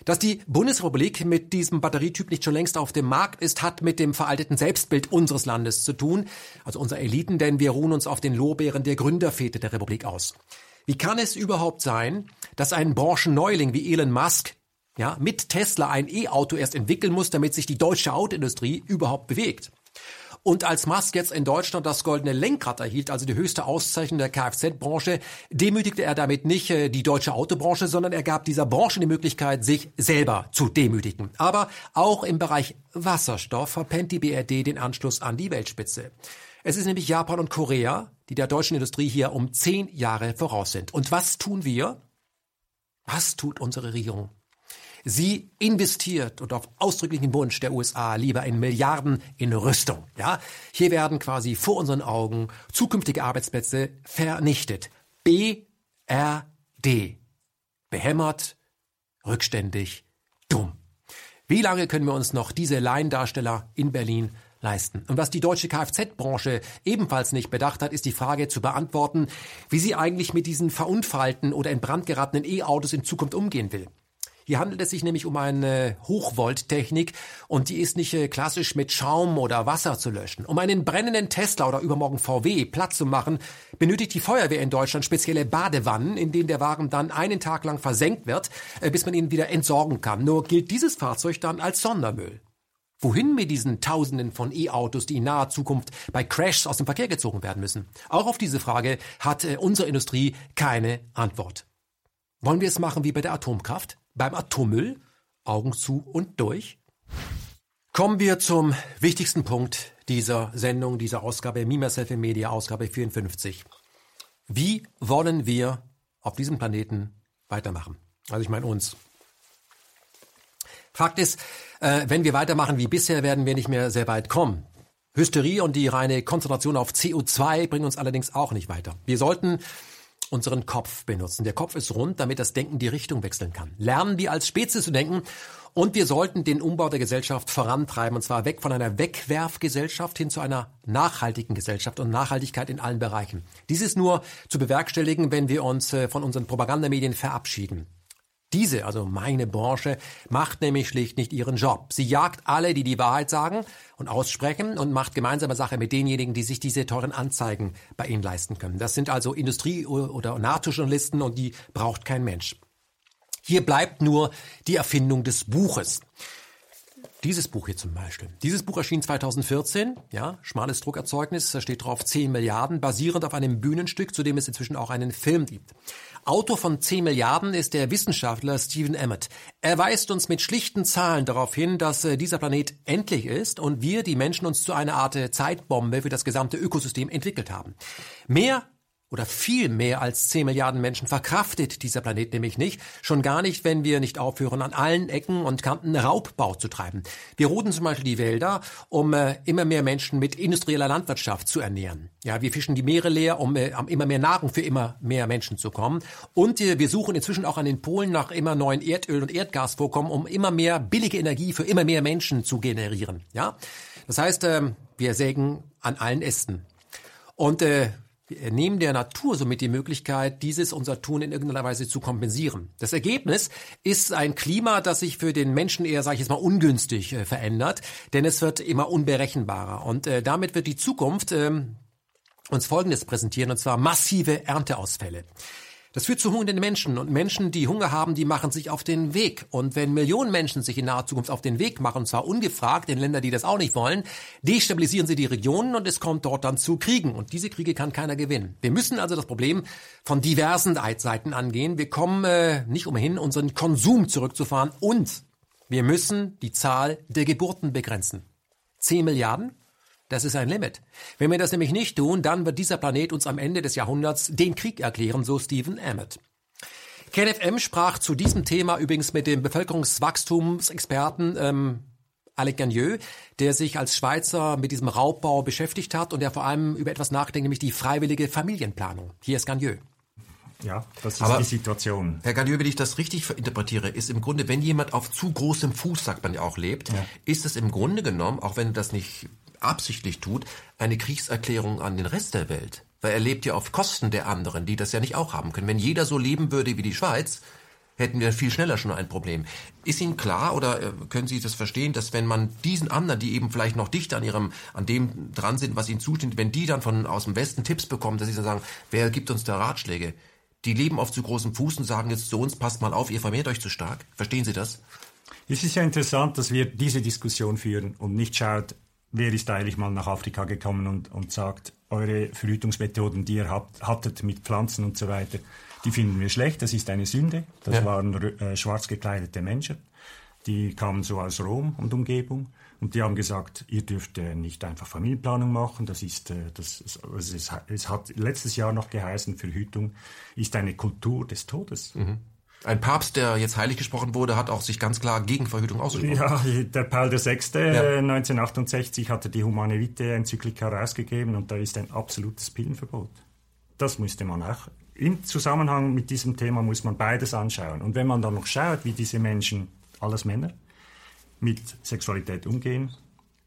Dass die Bundesrepublik mit diesem Batterietyp nicht schon längst auf dem Markt ist, hat mit dem veralteten Selbstbild unseres Landes zu tun, also unserer Eliten, denn wir ruhen uns auf den Lorbeeren der Gründerväter der Republik aus. Wie kann es überhaupt sein, dass ein Branchenneuling wie Elon Musk ja, mit Tesla ein E-Auto erst entwickeln muss, damit sich die deutsche Autoindustrie überhaupt bewegt? Und als Musk jetzt in Deutschland das goldene Lenkrad erhielt, also die höchste Auszeichnung der Kfz-Branche, demütigte er damit nicht äh, die deutsche Autobranche, sondern er gab dieser Branche die Möglichkeit, sich selber zu demütigen. Aber auch im Bereich Wasserstoff verpennt die BRD den Anschluss an die Weltspitze. Es ist nämlich Japan und Korea, die der deutschen Industrie hier um zehn Jahre voraus sind. Und was tun wir? Was tut unsere Regierung? Sie investiert und auf ausdrücklichen Wunsch der USA lieber in Milliarden in Rüstung. Ja, hier werden quasi vor unseren Augen zukünftige Arbeitsplätze vernichtet. BRD. Behämmert, rückständig, dumm. Wie lange können wir uns noch diese Laiendarsteller in Berlin leisten. Und was die deutsche Kfz-Branche ebenfalls nicht bedacht hat, ist die Frage zu beantworten, wie sie eigentlich mit diesen verunfallten oder in Brand geratenen E-Autos in Zukunft umgehen will. Hier handelt es sich nämlich um eine Hochvolttechnik und die ist nicht äh, klassisch mit Schaum oder Wasser zu löschen. Um einen brennenden Tesla oder übermorgen VW Platz zu machen, benötigt die Feuerwehr in Deutschland spezielle Badewannen, in denen der Wagen dann einen Tag lang versenkt wird, äh, bis man ihn wieder entsorgen kann. Nur gilt dieses Fahrzeug dann als Sondermüll. Wohin mit diesen Tausenden von E-Autos, die in naher Zukunft bei Crashs aus dem Verkehr gezogen werden müssen? Auch auf diese Frage hat äh, unsere Industrie keine Antwort. Wollen wir es machen wie bei der Atomkraft? Beim Atommüll, Augen zu und durch. Kommen wir zum wichtigsten Punkt dieser Sendung, dieser Ausgabe Me, Myself in Media, Ausgabe 54. Wie wollen wir auf diesem Planeten weitermachen? Also ich meine uns. Fakt ist, äh, wenn wir weitermachen wie bisher, werden wir nicht mehr sehr weit kommen. Hysterie und die reine Konzentration auf CO2 bringen uns allerdings auch nicht weiter. Wir sollten unseren Kopf benutzen. Der Kopf ist rund, damit das Denken die Richtung wechseln kann. Lernen wir als Spezies zu denken und wir sollten den Umbau der Gesellschaft vorantreiben und zwar weg von einer Wegwerfgesellschaft hin zu einer nachhaltigen Gesellschaft und Nachhaltigkeit in allen Bereichen. Dies ist nur zu bewerkstelligen, wenn wir uns äh, von unseren Propagandamedien verabschieden. Diese, also meine Branche, macht nämlich schlicht nicht ihren Job. Sie jagt alle, die die Wahrheit sagen und aussprechen und macht gemeinsame Sache mit denjenigen, die sich diese teuren Anzeigen bei ihnen leisten können. Das sind also Industrie- oder NATO-Journalisten und die braucht kein Mensch. Hier bleibt nur die Erfindung des Buches. Dieses Buch hier zum Beispiel. Dieses Buch erschien 2014, ja, schmales Druckerzeugnis, da steht drauf 10 Milliarden, basierend auf einem Bühnenstück, zu dem es inzwischen auch einen Film gibt. Autor von 10 Milliarden ist der Wissenschaftler Stephen Emmett. Er weist uns mit schlichten Zahlen darauf hin, dass äh, dieser Planet endlich ist und wir, die Menschen, uns zu einer Art Zeitbombe für das gesamte Ökosystem entwickelt haben. Mehr oder viel mehr als 10 Milliarden Menschen verkraftet dieser Planet nämlich nicht. Schon gar nicht, wenn wir nicht aufhören, an allen Ecken und Kanten Raubbau zu treiben. Wir roden zum Beispiel die Wälder, um äh, immer mehr Menschen mit industrieller Landwirtschaft zu ernähren. Ja, wir fischen die Meere leer, um äh, immer mehr Nahrung für immer mehr Menschen zu kommen. Und äh, wir suchen inzwischen auch an den Polen nach immer neuen Erdöl- und Erdgasvorkommen, um immer mehr billige Energie für immer mehr Menschen zu generieren. Ja, das heißt, äh, wir sägen an allen Ästen. Und äh, wir nehmen der Natur somit die Möglichkeit, dieses unser Tun in irgendeiner Weise zu kompensieren. Das Ergebnis ist ein Klima, das sich für den Menschen eher, sage ich jetzt mal, ungünstig äh, verändert, denn es wird immer unberechenbarer. Und äh, damit wird die Zukunft äh, uns Folgendes präsentieren, und zwar massive Ernteausfälle. Das führt zu hungernden Menschen und Menschen, die Hunger haben, die machen sich auf den Weg. Und wenn Millionen Menschen sich in naher Zukunft auf den Weg machen, und zwar ungefragt in Länder, die das auch nicht wollen, destabilisieren sie die Regionen und es kommt dort dann zu Kriegen. Und diese Kriege kann keiner gewinnen. Wir müssen also das Problem von diversen Seiten angehen. Wir kommen äh, nicht umhin, unseren Konsum zurückzufahren und wir müssen die Zahl der Geburten begrenzen. 10 Milliarden? Das ist ein Limit. Wenn wir das nämlich nicht tun, dann wird dieser Planet uns am Ende des Jahrhunderts den Krieg erklären, so Stephen Emmett. KenFM sprach zu diesem Thema übrigens mit dem Bevölkerungswachstumsexperten ähm, Alec Gagneux, der sich als Schweizer mit diesem Raubbau beschäftigt hat und der vor allem über etwas nachdenkt, nämlich die freiwillige Familienplanung. Hier ist Gagneux. Ja, das ist Aber, die Situation. Herr Gagneux, wenn ich das richtig interpretiere, ist im Grunde, wenn jemand auf zu großem Fuß, sagt man ja auch, lebt, ja. ist es im Grunde genommen, auch wenn das nicht absichtlich tut, eine Kriegserklärung an den Rest der Welt. Weil er lebt ja auf Kosten der anderen, die das ja nicht auch haben können. Wenn jeder so leben würde wie die Schweiz, hätten wir viel schneller schon ein Problem. Ist Ihnen klar oder äh, können Sie das verstehen, dass wenn man diesen anderen, die eben vielleicht noch dichter an ihrem, an dem dran sind, was ihnen zusteht, wenn die dann von aus dem Westen Tipps bekommen, dass sie dann sagen, wer gibt uns da Ratschläge? Die leben auf zu großem Fuß und sagen jetzt zu uns, passt mal auf, ihr vermehrt euch zu stark. Verstehen Sie das? Es ist ja interessant, dass wir diese Diskussion führen und nicht schaut, wer ist eigentlich mal nach Afrika gekommen und, und sagt, eure Verhütungsmethoden, die ihr habt, hattet mit Pflanzen und so weiter, die finden wir schlecht, das ist eine Sünde. Das ja. waren äh, schwarz gekleidete Menschen, die kamen so aus Rom und Umgebung und die haben gesagt, ihr dürft äh, nicht einfach Familienplanung machen, das ist, äh, das, es, ist, es hat letztes Jahr noch geheißen, Verhütung ist eine Kultur des Todes. Mhm. Ein Papst, der jetzt heilig gesprochen wurde, hat auch sich ganz klar gegen Verhütung ausgesprochen. Ja, der Paul VI. Ja. 1968 hatte die Humane Vitae Enzyklika herausgegeben und da ist ein absolutes Pillenverbot. Das musste man auch. Im Zusammenhang mit diesem Thema muss man beides anschauen. Und wenn man dann noch schaut, wie diese Menschen, alles Männer, mit Sexualität umgehen,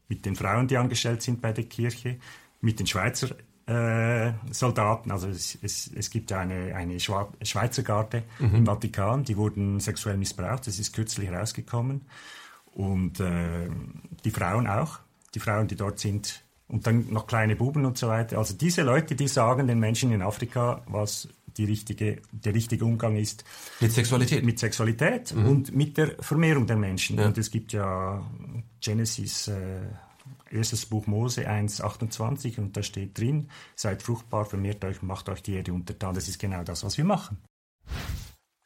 mit den Frauen, die angestellt sind bei der Kirche, mit den Schweizer äh, Soldaten, also es, es, es gibt eine, eine Schweizer Garde mhm. im Vatikan, die wurden sexuell missbraucht, das ist kürzlich rausgekommen. Und äh, die Frauen auch, die Frauen, die dort sind, und dann noch kleine Buben und so weiter. Also diese Leute, die sagen den Menschen in Afrika, was die richtige, der richtige Umgang ist. Mit Sexualität? Mit Sexualität mhm. und mit der Vermehrung der Menschen. Ja. Und es gibt ja Genesis äh, erstes Buch Mose 1,28 und da steht drin, seid fruchtbar, vermehrt euch, macht euch die Erde untertan. Das ist genau das, was wir machen.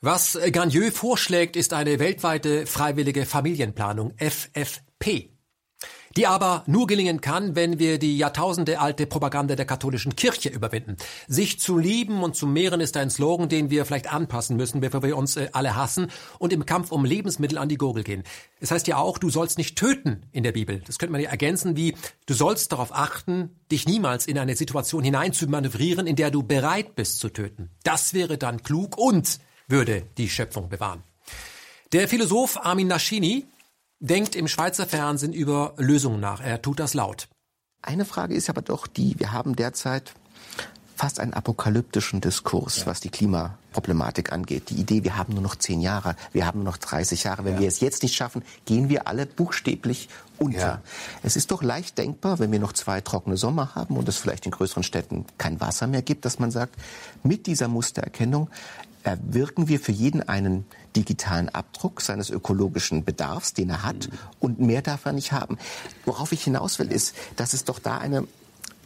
Was Gagneux vorschlägt, ist eine weltweite freiwillige Familienplanung, FFP die aber nur gelingen kann, wenn wir die Jahrtausende alte Propaganda der katholischen Kirche überwinden. Sich zu lieben und zu mehren ist ein Slogan, den wir vielleicht anpassen müssen, bevor wir uns äh, alle hassen und im Kampf um Lebensmittel an die Gurgel gehen. Es heißt ja auch, du sollst nicht töten in der Bibel. Das könnte man ja ergänzen wie, du sollst darauf achten, dich niemals in eine Situation hinein zu manövrieren, in der du bereit bist zu töten. Das wäre dann klug und würde die Schöpfung bewahren. Der Philosoph Armin Naschini denkt im Schweizer Fernsehen über Lösungen nach. Er tut das laut. Eine Frage ist aber doch die, wir haben derzeit fast einen apokalyptischen Diskurs, ja. was die Klimaproblematik angeht. Die Idee, wir haben nur noch zehn Jahre, wir haben nur noch 30 Jahre. Wenn ja. wir es jetzt nicht schaffen, gehen wir alle buchstäblich unter. Ja. Es ist doch leicht denkbar, wenn wir noch zwei trockene Sommer haben und es vielleicht in größeren Städten kein Wasser mehr gibt, dass man sagt, mit dieser Mustererkennung erwirken wir für jeden einen digitalen Abdruck seines ökologischen Bedarfs, den er hat, und mehr darf er nicht haben. Worauf ich hinaus will, ist, dass es doch da eine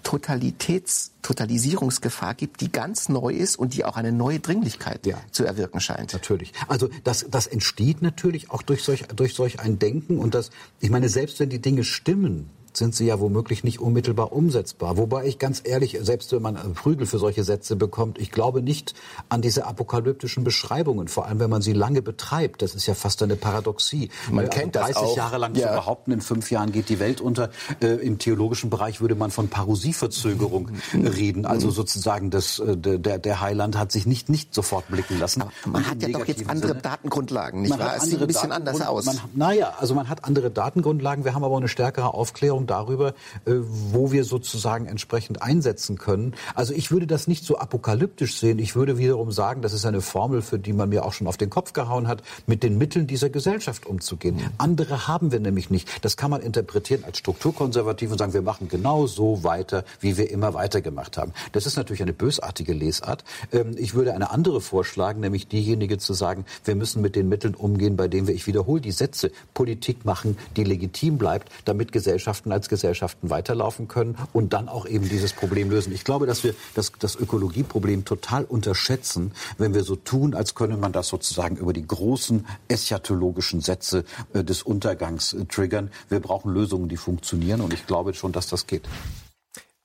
Totalitäts Totalisierungsgefahr gibt, die ganz neu ist und die auch eine neue Dringlichkeit ja. zu erwirken scheint. Natürlich. Also das, das entsteht natürlich auch durch solch, durch solch ein Denken und das, ich meine, selbst wenn die Dinge stimmen, sind sie ja womöglich nicht unmittelbar umsetzbar. Wobei ich ganz ehrlich, selbst wenn man Prügel für solche Sätze bekommt, ich glaube nicht an diese apokalyptischen Beschreibungen, vor allem wenn man sie lange betreibt. Das ist ja fast eine Paradoxie. Man also kennt 30 das auch. Jahre lang ja. zu behaupten, in fünf Jahren geht die Welt unter. Äh, Im theologischen Bereich würde man von Parosieverzögerung reden. Also sozusagen das, äh, der, der Heiland hat sich nicht, nicht sofort blicken lassen. Aber man hat ja doch jetzt andere Sinne. Datengrundlagen, nicht man wahr? Es sieht ein bisschen anders aus. Man, naja, also man hat andere Datengrundlagen. Wir haben aber eine stärkere Aufklärung Diskussion darüber, äh, wo wir sozusagen entsprechend einsetzen können. Also ich würde das nicht so apokalyptisch sehen. Ich würde wiederum sagen, das ist eine Formel, für die man mir auch schon auf den Kopf gehauen hat, mit den Mitteln dieser Gesellschaft umzugehen. Andere haben wir nämlich nicht. Das kann man interpretieren als strukturkonservativ und sagen, wir machen genau so weiter, wie wir immer weitergemacht haben. Das ist natürlich eine bösartige Lesart. Ähm, ich würde eine andere vorschlagen, nämlich diejenige zu sagen, wir müssen mit den Mitteln umgehen, bei denen wir, ich wiederhole die Sätze, Politik machen, die legitim bleibt, damit Gesellschaften als Gesellschaften weiterlaufen können und dann auch eben dieses Problem lösen. Ich glaube, dass wir das, das Ökologieproblem total unterschätzen, wenn wir so tun, als könne man das sozusagen über die großen eschatologischen Sätze äh, des Untergangs äh, triggern. Wir brauchen Lösungen, die funktionieren und ich glaube schon, dass das geht.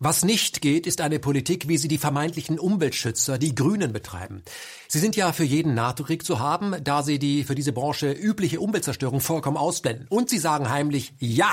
Was nicht geht, ist eine Politik, wie sie die vermeintlichen Umweltschützer, die Grünen, betreiben. Sie sind ja für jeden NATO-Krieg zu haben, da sie die für diese Branche übliche Umweltzerstörung vollkommen ausblenden. Und sie sagen heimlich Ja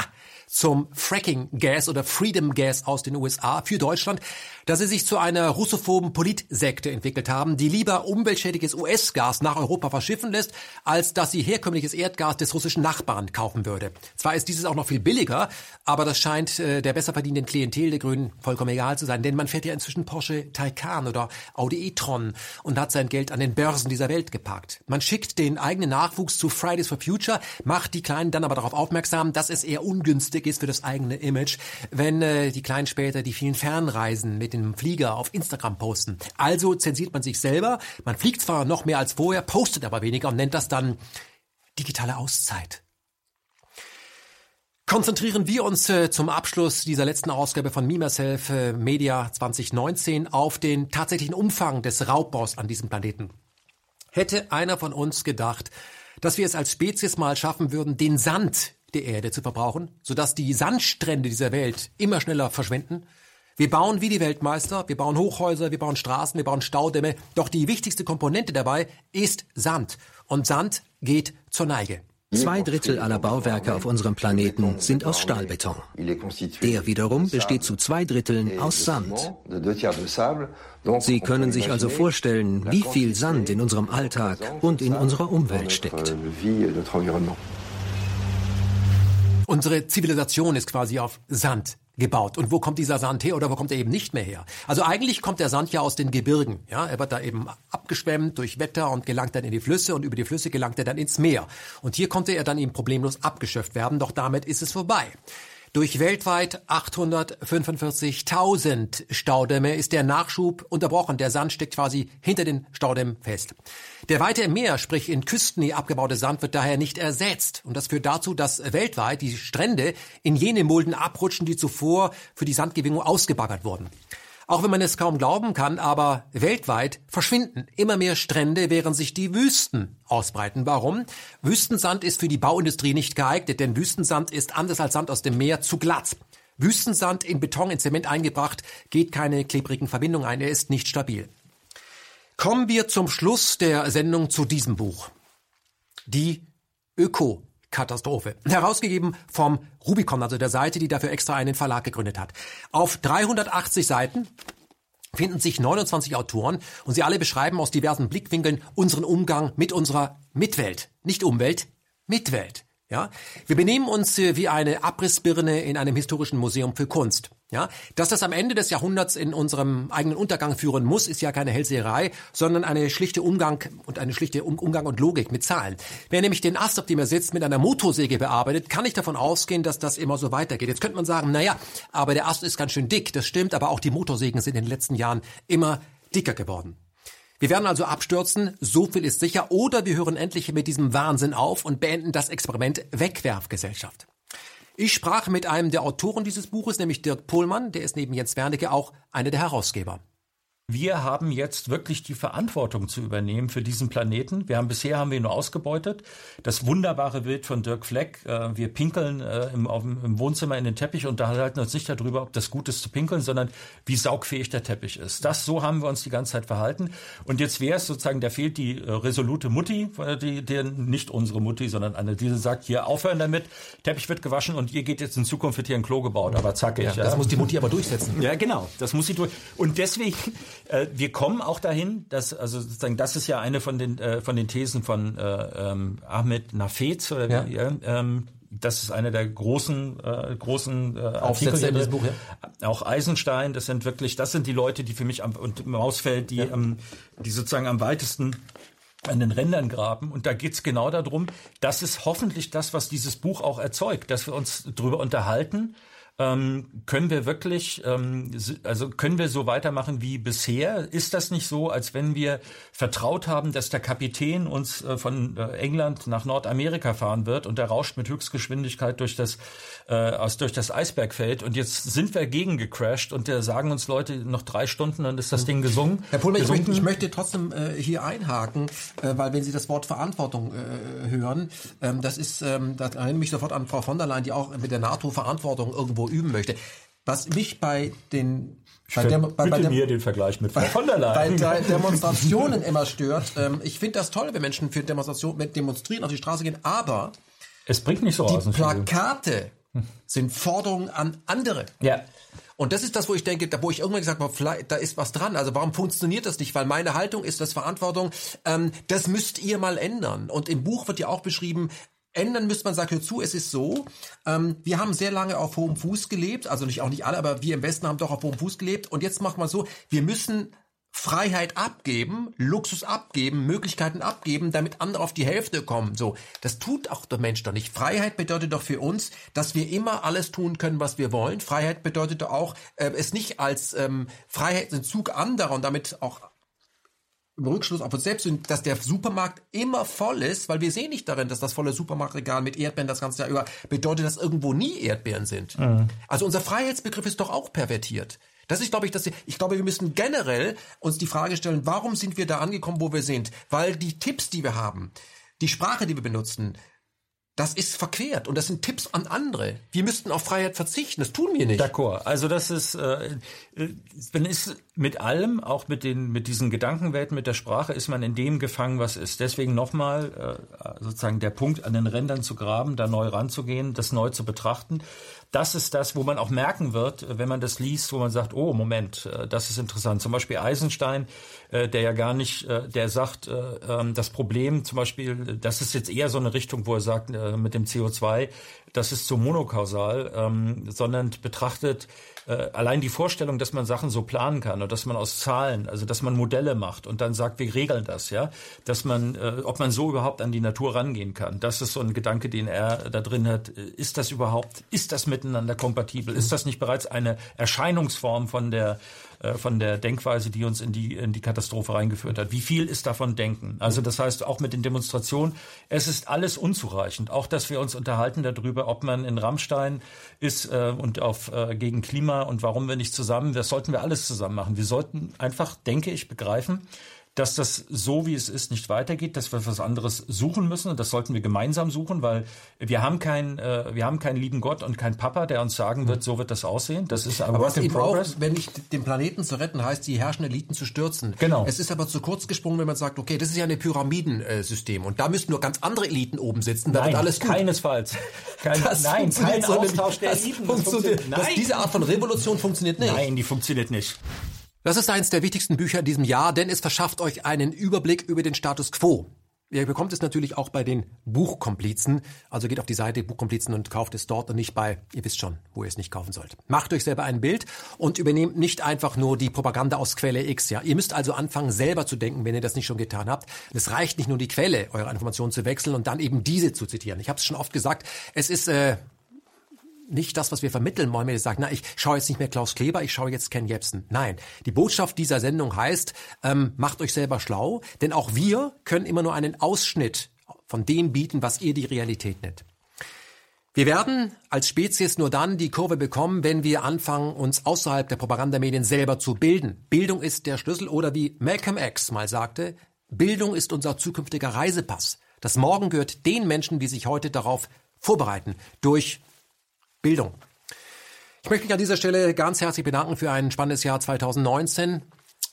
zum Fracking-Gas oder Freedom-Gas aus den USA für Deutschland, dass sie sich zu einer russophoben Politsekte entwickelt haben, die lieber umweltschädiges US-Gas nach Europa verschiffen lässt, als dass sie herkömmliches Erdgas des russischen Nachbarn kaufen würde. Zwar ist dieses auch noch viel billiger, aber das scheint äh, der besser verdienenden Klientel der Grünen vollkommen egal zu sein, denn man fährt ja inzwischen Porsche Taycan oder Audi e-tron und hat sein Geld an den Börsen dieser Welt geparkt. Man schickt den eigenen Nachwuchs zu Fridays for Future, macht die Kleinen dann aber darauf aufmerksam, dass es eher ungünstig ist für das eigene Image, wenn äh, die Kleinen später die vielen Fernreisen mit dem Flieger auf Instagram posten. Also zensiert man sich selber. Man fliegt zwar noch mehr als vorher, postet aber weniger und nennt das dann digitale Auszeit. Konzentrieren wir uns äh, zum Abschluss dieser letzten Ausgabe von Me Myself äh, Media 2019 auf den tatsächlichen Umfang des Raubbaus an diesem Planeten. Hätte einer von uns gedacht, dass wir es als Spezies mal schaffen würden, den Sand der Erde zu verbrauchen, sodass die Sandstrände dieser Welt immer schneller verschwinden? Wir bauen wie die Weltmeister, wir bauen Hochhäuser, wir bauen Straßen, wir bauen Staudämme, doch die wichtigste Komponente dabei ist Sand. Und Sand geht zur Neige. Zwei Drittel aller Bauwerke auf unserem Planeten sind aus Stahlbeton. Der wiederum besteht zu zwei Dritteln aus Sand. Sie können sich also vorstellen, wie viel Sand in unserem Alltag und in unserer Umwelt steckt. Unsere Zivilisation ist quasi auf Sand gebaut. Und wo kommt dieser Sand her oder wo kommt er eben nicht mehr her? Also eigentlich kommt der Sand ja aus den Gebirgen. Ja, er wird da eben abgeschwemmt durch Wetter und gelangt dann in die Flüsse und über die Flüsse gelangt er dann ins Meer. Und hier konnte er dann eben problemlos abgeschöpft werden, doch damit ist es vorbei. Durch weltweit 845.000 Staudämme ist der Nachschub unterbrochen. Der Sand steckt quasi hinter den Staudämmen fest. Der weite Meer, sprich in Küstennähe abgebaute Sand, wird daher nicht ersetzt. Und das führt dazu, dass weltweit die Strände in jene Mulden abrutschen, die zuvor für die Sandgewinnung ausgebaggert wurden. Auch wenn man es kaum glauben kann, aber weltweit verschwinden immer mehr Strände, während sich die Wüsten ausbreiten. Warum? Wüstensand ist für die Bauindustrie nicht geeignet, denn Wüstensand ist anders als Sand aus dem Meer zu glatt. Wüstensand in Beton, in Zement eingebracht, geht keine klebrigen Verbindungen ein, er ist nicht stabil. Kommen wir zum Schluss der Sendung zu diesem Buch. Die Öko Katastrophe. Herausgegeben vom Rubicon, also der Seite, die dafür extra einen Verlag gegründet hat. Auf 380 Seiten finden sich 29 Autoren und sie alle beschreiben aus diversen Blickwinkeln unseren Umgang mit unserer Mitwelt. Nicht Umwelt, Mitwelt. Ja, wir benehmen uns äh, wie eine Abrissbirne in einem historischen Museum für Kunst. Ja, dass das am Ende des Jahrhunderts in unserem eigenen Untergang führen muss, ist ja keine Hellseherei, sondern eine schlichte Umgang und eine schlichte Umgang und Logik mit Zahlen. Wer nämlich den Ast, auf dem er sitzt, mit einer Motorsäge bearbeitet, kann nicht davon ausgehen, dass das immer so weitergeht. Jetzt könnte man sagen, na ja, aber der Ast ist ganz schön dick. Das stimmt, aber auch die Motorsägen sind in den letzten Jahren immer dicker geworden. Wir werden also abstürzen, so viel ist sicher, oder wir hören endlich mit diesem Wahnsinn auf und beenden das Experiment Wegwerfgesellschaft. Ich sprach mit einem der Autoren dieses Buches, nämlich Dirk Pohlmann, der ist neben Jens Wernicke auch einer der Herausgeber. Wir haben jetzt wirklich die Verantwortung zu übernehmen für diesen Planeten. Wir haben bisher haben wir ihn nur ausgebeutet. Das wunderbare Bild von Dirk Fleck. Äh, wir pinkeln äh, im, im, Wohnzimmer in den Teppich und da halten uns nicht darüber, ob das gut ist zu pinkeln, sondern wie saugfähig der Teppich ist. Das so haben wir uns die ganze Zeit verhalten. Und jetzt wäre es sozusagen, da fehlt die äh, resolute Mutti, die, die nicht unsere Mutti, sondern eine, die sagt, hier aufhören damit. Teppich wird gewaschen und ihr geht jetzt in Zukunft wird hier ein Klo gebaut, aber zackig. Ja, das ja. muss die Mutti aber durchsetzen. Ja, genau. Das muss sie durch. Und deswegen äh, wir kommen auch dahin, dass also sozusagen das ist ja eine von den äh, von den Thesen von äh, ähm, Ahmed Nafez oder ja. wie, ähm, das ist einer der großen, äh, großen äh, Aufsätze in Buch, ja. Auch Eisenstein, das sind wirklich, das sind die Leute, die für mich am, und Mausfeld, die, ja. ähm, die sozusagen am weitesten an den Rändern graben. Und da geht's genau darum, das ist hoffentlich das, was dieses Buch auch erzeugt, dass wir uns drüber unterhalten ähm, können wir wirklich, ähm, also können wir so weitermachen wie bisher? Ist das nicht so, als wenn wir vertraut haben, dass der Kapitän uns äh, von äh, England nach Nordamerika fahren wird und der rauscht mit Höchstgeschwindigkeit durch das, äh, aus, durch das Eisbergfeld und jetzt sind wir gegengecrashed und da sagen uns Leute noch drei Stunden, dann ist das Ding gesungen. Herr Pullmer, ich möchte, ich möchte, trotzdem äh, hier einhaken, äh, weil wenn Sie das Wort Verantwortung äh, hören, ähm, das ist, ähm, das erinnert mich sofort an Frau von der Leyen, die auch mit der NATO Verantwortung irgendwo üben möchte. Was mich bei den bei Demo, bei, bei mir den Vergleich mit Frau von der Leyen. Bei Demonstrationen immer stört. Ähm, ich finde das toll, wenn Menschen für Demonstrationen demonstrieren, auf die Straße gehen, aber es bringt nicht so die aus. Die Plakate sind Forderungen an andere. Ja. Und das ist das, wo ich denke, da wo ich irgendwann gesagt habe, da ist was dran. Also warum funktioniert das nicht? Weil meine Haltung ist das Verantwortung, ähm, das müsst ihr mal ändern. Und im Buch wird ja auch beschrieben, ändern müsste man sagen, hör zu, es ist so, ähm, wir haben sehr lange auf hohem Fuß gelebt, also nicht auch nicht alle, aber wir im Westen haben doch auf hohem Fuß gelebt und jetzt macht man so, wir müssen Freiheit abgeben, Luxus abgeben, Möglichkeiten abgeben, damit andere auf die Hälfte kommen. So, das tut auch der Mensch doch nicht. Freiheit bedeutet doch für uns, dass wir immer alles tun können, was wir wollen. Freiheit bedeutet auch, äh, es nicht als ähm, Freiheitsentzug anderer und damit auch im Rückschluss auf uns selbst, dass der Supermarkt immer voll ist, weil wir sehen nicht darin, dass das volle Supermarktregal mit Erdbeeren das ganze Jahr über bedeutet, dass irgendwo nie Erdbeeren sind. Mhm. Also unser Freiheitsbegriff ist doch auch pervertiert. Das ist, glaube ich, dass ich glaube, wir müssen generell uns die Frage stellen, warum sind wir da angekommen, wo wir sind? Weil die Tipps, die wir haben, die Sprache, die wir benutzen, das ist verquert und das sind Tipps an andere. Wir müssten auf Freiheit verzichten. Das tun wir nicht. D'accord. Also das ist, äh, wenn ist mit allem, auch mit den mit diesen Gedankenwelten, mit der Sprache, ist man in dem gefangen, was ist. Deswegen nochmal äh, sozusagen der Punkt, an den Rändern zu graben, da neu ranzugehen, das neu zu betrachten das ist das, wo man auch merken wird, wenn man das liest, wo man sagt, oh, Moment, äh, das ist interessant. Zum Beispiel Eisenstein, äh, der ja gar nicht, äh, der sagt, ähm, das Problem zum Beispiel, das ist jetzt eher so eine Richtung, wo er sagt, mit dem CO2, das ist so monokausal, ähm, sondern betrachtet äh, allein die Vorstellung, dass man Sachen so planen kann und dass man aus Zahlen, also dass man Modelle macht und dann sagt, wir regeln das, ja, dass man, äh, ob man so überhaupt an die Natur rangehen kann. Das ist so ein Gedanke, den er da drin hat. Ist das überhaupt, ist das miteinander kompatibel? Ist das nicht bereits eine Erscheinungsform von der äh, von der Denkweise, die uns in die, in die Katastrophe reingeführt hat. Wie viel ist davon Denken? Also das heißt auch mit den Demonstrationen, es ist alles unzureichend. Auch, dass wir uns unterhalten darüber, ob man in Rammstein ist äh, und auf äh, gegen Klima und warum wir nicht zusammen, das sollten wir alles zusammen machen. Wir sollten einfach, denke ich, begreifen, dass das so, wie es ist, nicht weitergeht, dass wir was anderes suchen müssen und das sollten wir gemeinsam suchen, weil wir haben keinen, äh, wir haben keinen lieben Gott und keinen Papa, der uns sagen wird, so wird das aussehen. Das ist aber was eben progress. auch, wenn nicht den Planeten zu retten heißt, die herrschenden Eliten zu stürzen. Genau. Es ist aber zu kurz gesprungen, wenn man sagt, okay, das ist ja ein Pyramidensystem und da müssten nur ganz andere Eliten oben sitzen, da nein, wird alles gut. keinesfalls. (laughs) Kein, nein, kein Austausch der Eliten. Das funktioniert, das, diese Art von Revolution funktioniert nicht. Nein, die funktioniert nicht. Das ist eines der wichtigsten Bücher in diesem Jahr, denn es verschafft euch einen Überblick über den Status quo. Ihr bekommt es natürlich auch bei den Buchkomplizen. Also geht auf die Seite Buchkomplizen und kauft es dort und nicht bei, ihr wisst schon, wo ihr es nicht kaufen sollt. Macht euch selber ein Bild und übernehmt nicht einfach nur die Propaganda aus Quelle X. Ja, ihr müsst also anfangen, selber zu denken, wenn ihr das nicht schon getan habt. Es reicht nicht nur die Quelle eurer Informationen zu wechseln und dann eben diese zu zitieren. Ich habe es schon oft gesagt. Es ist äh, nicht das, was wir vermitteln wollen, wenn ihr sagt, na, ich schaue jetzt nicht mehr Klaus Kleber, ich schaue jetzt Ken Jebsen. Nein, die Botschaft dieser Sendung heißt, ähm, macht euch selber schlau, denn auch wir können immer nur einen Ausschnitt von dem bieten, was ihr die Realität nennt. Wir werden als Spezies nur dann die Kurve bekommen, wenn wir anfangen, uns außerhalb der Propagandamedien selber zu bilden. Bildung ist der Schlüssel oder wie Malcolm X mal sagte, Bildung ist unser zukünftiger Reisepass. Das Morgen gehört den Menschen, die sich heute darauf vorbereiten, durch Bildung. Ich möchte mich an dieser Stelle ganz herzlich bedanken für ein spannendes Jahr 2019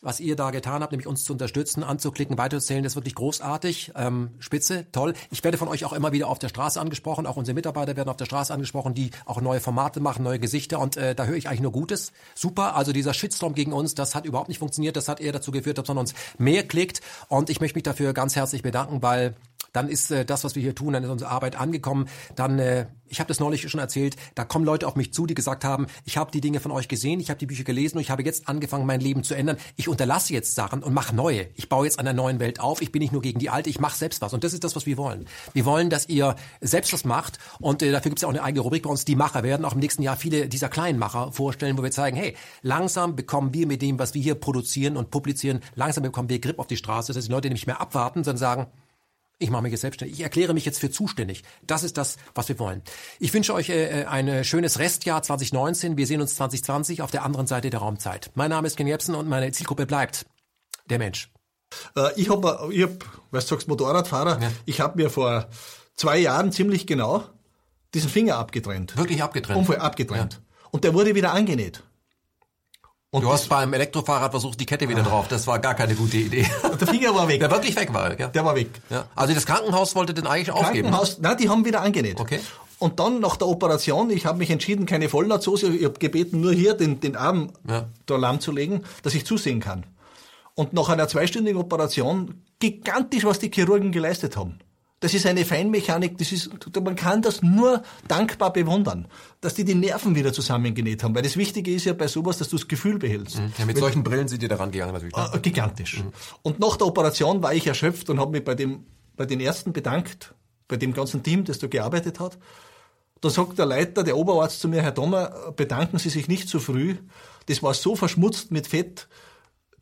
was ihr da getan habt, nämlich uns zu unterstützen, anzuklicken, weiterzählen, ist wirklich großartig. Ähm, spitze, toll. Ich werde von euch auch immer wieder auf der Straße angesprochen, auch unsere Mitarbeiter werden auf der Straße angesprochen, die auch neue Formate machen, neue Gesichter und äh, da höre ich eigentlich nur Gutes. Super, also dieser Shitstorm gegen uns, das hat überhaupt nicht funktioniert, das hat eher dazu geführt, dass man uns mehr klickt und ich möchte mich dafür ganz herzlich bedanken, weil dann ist äh, das, was wir hier tun, dann ist unsere Arbeit angekommen. Dann, äh, ich habe das neulich schon erzählt, da kommen Leute auf mich zu, die gesagt haben, ich habe die Dinge von euch gesehen, ich habe die Bücher gelesen und ich habe jetzt angefangen, mein Leben zu ändern. Ich unterlasse jetzt Sachen und mache neue. Ich baue jetzt einer neuen Welt auf. Ich bin nicht nur gegen die alte, ich mache selbst was. Und das ist das, was wir wollen. Wir wollen, dass ihr selbst was macht und äh, dafür gibt es ja auch eine eigene Rubrik bei uns. Die Macher werden auch im nächsten Jahr viele dieser kleinen Macher vorstellen, wo wir zeigen, hey, langsam bekommen wir mit dem, was wir hier produzieren und publizieren, langsam bekommen wir Grip auf die Straße, dass die Leute nicht mehr abwarten, sondern sagen, ich mache mich jetzt selbstständig. Ich erkläre mich jetzt für zuständig. Das ist das, was wir wollen. Ich wünsche euch äh, ein schönes Restjahr 2019. Wir sehen uns 2020 auf der anderen Seite der Raumzeit. Mein Name ist Ken Jebsen und meine Zielgruppe bleibt der Mensch. Äh, ich habe, ich hab, weißt du, sagst Motorradfahrer, ja. ich habe mir vor zwei Jahren ziemlich genau diesen Finger abgetrennt. Wirklich abgetrennt? Unfall abgetrennt. Ja. Und der wurde wieder angenäht. Und du hast beim Elektrofahrrad versucht, die Kette wieder drauf. Das war gar keine gute Idee. (laughs) Der Finger war weg. Der wirklich weg war. Ja. Der war weg. Ja. Also das Krankenhaus wollte den eigentlich aufgeben? Krankenhaus, nein, die haben wieder angenäht. Okay. Und dann nach der Operation, ich habe mich entschieden, keine Vollnahtsoße, ich habe gebeten, nur hier den, den Arm ja. da lahm zu legen, dass ich zusehen kann. Und nach einer zweistündigen Operation, gigantisch, was die Chirurgen geleistet haben. Das ist eine Feinmechanik, das ist, man kann das nur dankbar bewundern, dass die die Nerven wieder zusammengenäht haben. Weil das Wichtige ist ja bei sowas, dass du das Gefühl behältst. Mhm. Ja, mit Wenn, solchen Brillen sind die daran gegangen natürlich. Äh, gigantisch. Mhm. Und nach der Operation war ich erschöpft und habe mich bei, dem, bei den Ärzten bedankt, bei dem ganzen Team, das da gearbeitet hat. Da sagt der Leiter, der Oberarzt zu mir, Herr Dommer, bedanken Sie sich nicht zu früh. Das war so verschmutzt mit Fett.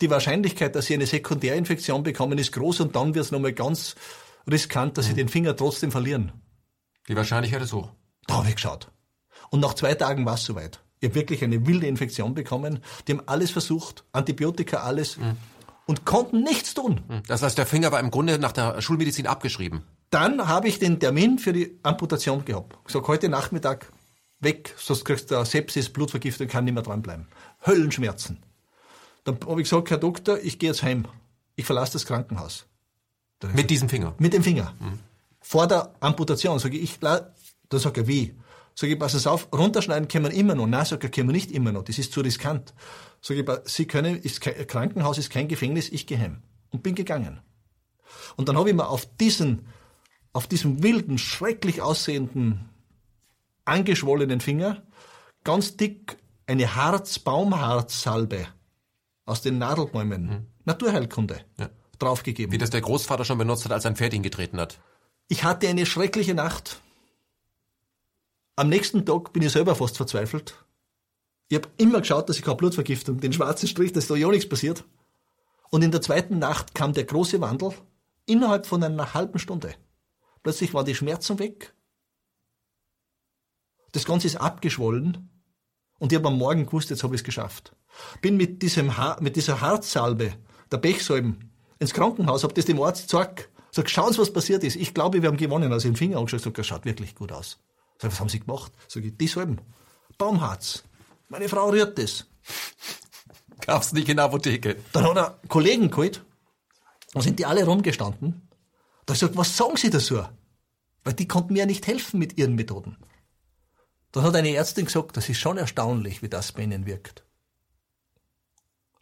Die Wahrscheinlichkeit, dass Sie eine Sekundärinfektion bekommen, ist groß und dann wird es nochmal ganz riskant, dass sie mhm. den Finger trotzdem verlieren. Die Wahrscheinlichkeit ist hoch. Da habe ich geschaut. Und nach zwei Tagen war es soweit. Ich habe wirklich eine wilde Infektion bekommen. Die haben alles versucht, Antibiotika, alles, mhm. und konnten nichts tun. Mhm. Das heißt, der Finger war im Grunde nach der Schulmedizin abgeschrieben. Dann habe ich den Termin für die Amputation gehabt. Ich sage, heute Nachmittag weg, sonst kriegst du Sepsis, Blutvergiftung, kann nicht mehr dranbleiben. Höllenschmerzen. Dann habe ich gesagt, Herr Doktor, ich gehe jetzt heim. Ich verlasse das Krankenhaus. Mit diesem Finger? Mit dem Finger. Mhm. Vor der Amputation sage ich, da sagt er, wie? Sag ich, pass es auf, runterschneiden können wir immer noch. Nein, sagt er, können wir nicht immer noch. Das ist zu riskant. Sag ich, Sie können, ist kein, Krankenhaus ist kein Gefängnis, ich gehe heim. Und bin gegangen. Und dann habe ich mir auf diesen, auf diesem wilden, schrecklich aussehenden, angeschwollenen Finger ganz dick eine Harz, Baumharzsalbe aus den Nadelbäumen, mhm. Naturheilkunde. Ja draufgegeben. Wie das der Großvater schon benutzt hat, als ein Pferd ihn getreten hat. Ich hatte eine schreckliche Nacht. Am nächsten Tag bin ich selber fast verzweifelt. Ich habe immer geschaut, dass ich keine Blutvergiftung, den schwarzen Strich, dass da ja nichts passiert. Und in der zweiten Nacht kam der große Wandel innerhalb von einer halben Stunde. Plötzlich waren die Schmerzen weg. Das Ganze ist abgeschwollen. Und ich habe am Morgen gewusst, jetzt habe ich es geschafft. Bin mit, diesem ha mit dieser Harzsalbe, der Pechsalben, ins Krankenhaus, habe das dem Arzt gesagt, sag, schauen Sie, was passiert ist. Ich glaube, wir haben gewonnen. Also den Finger angeschaut, sag, das schaut wirklich gut aus. Sag, was haben Sie gemacht? Sag ich, dieselben. Baumharz. Meine Frau rührt das. Gab's nicht in der Apotheke. Dann hat er Kollegen geholt. Da sind die alle rumgestanden. Da sagt, was sagen Sie dazu? Weil die konnten mir ja nicht helfen mit ihren Methoden. Dann hat eine Ärztin gesagt, das ist schon erstaunlich, wie das bei Ihnen wirkt.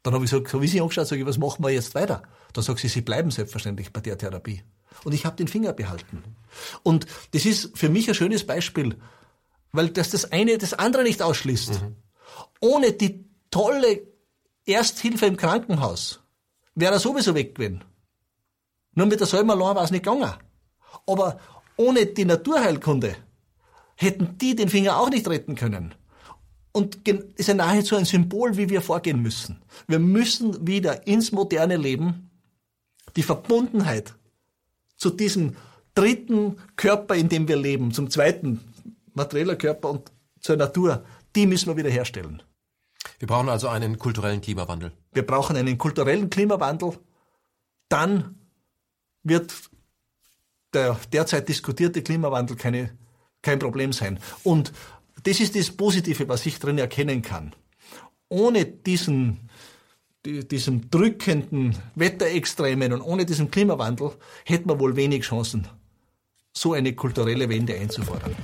Dann habe ich gesagt, so wie sie angeschaut, sage ich, was machen wir jetzt weiter? Dann sagt sie, sie bleiben selbstverständlich bei der Therapie. Und ich habe den Finger behalten. Und das ist für mich ein schönes Beispiel, weil das das eine das andere nicht ausschließt. Mhm. Ohne die tolle Ersthilfe im Krankenhaus wäre er sowieso weg gewesen. Nur mit der allein war es nicht gegangen. Aber ohne die Naturheilkunde hätten die den Finger auch nicht retten können und ist ja nahezu ein Symbol, wie wir vorgehen müssen. Wir müssen wieder ins moderne Leben die Verbundenheit zu diesem dritten Körper, in dem wir leben, zum zweiten materieller Körper und zur Natur, die müssen wir wieder herstellen. Wir brauchen also einen kulturellen Klimawandel. Wir brauchen einen kulturellen Klimawandel. Dann wird der derzeit diskutierte Klimawandel keine, kein Problem sein. Und das ist das Positive, was ich drin erkennen kann. Ohne diesen, diesen drückenden Wetterextremen und ohne diesen Klimawandel hätten wir wohl wenig Chancen, so eine kulturelle Wende einzufordern.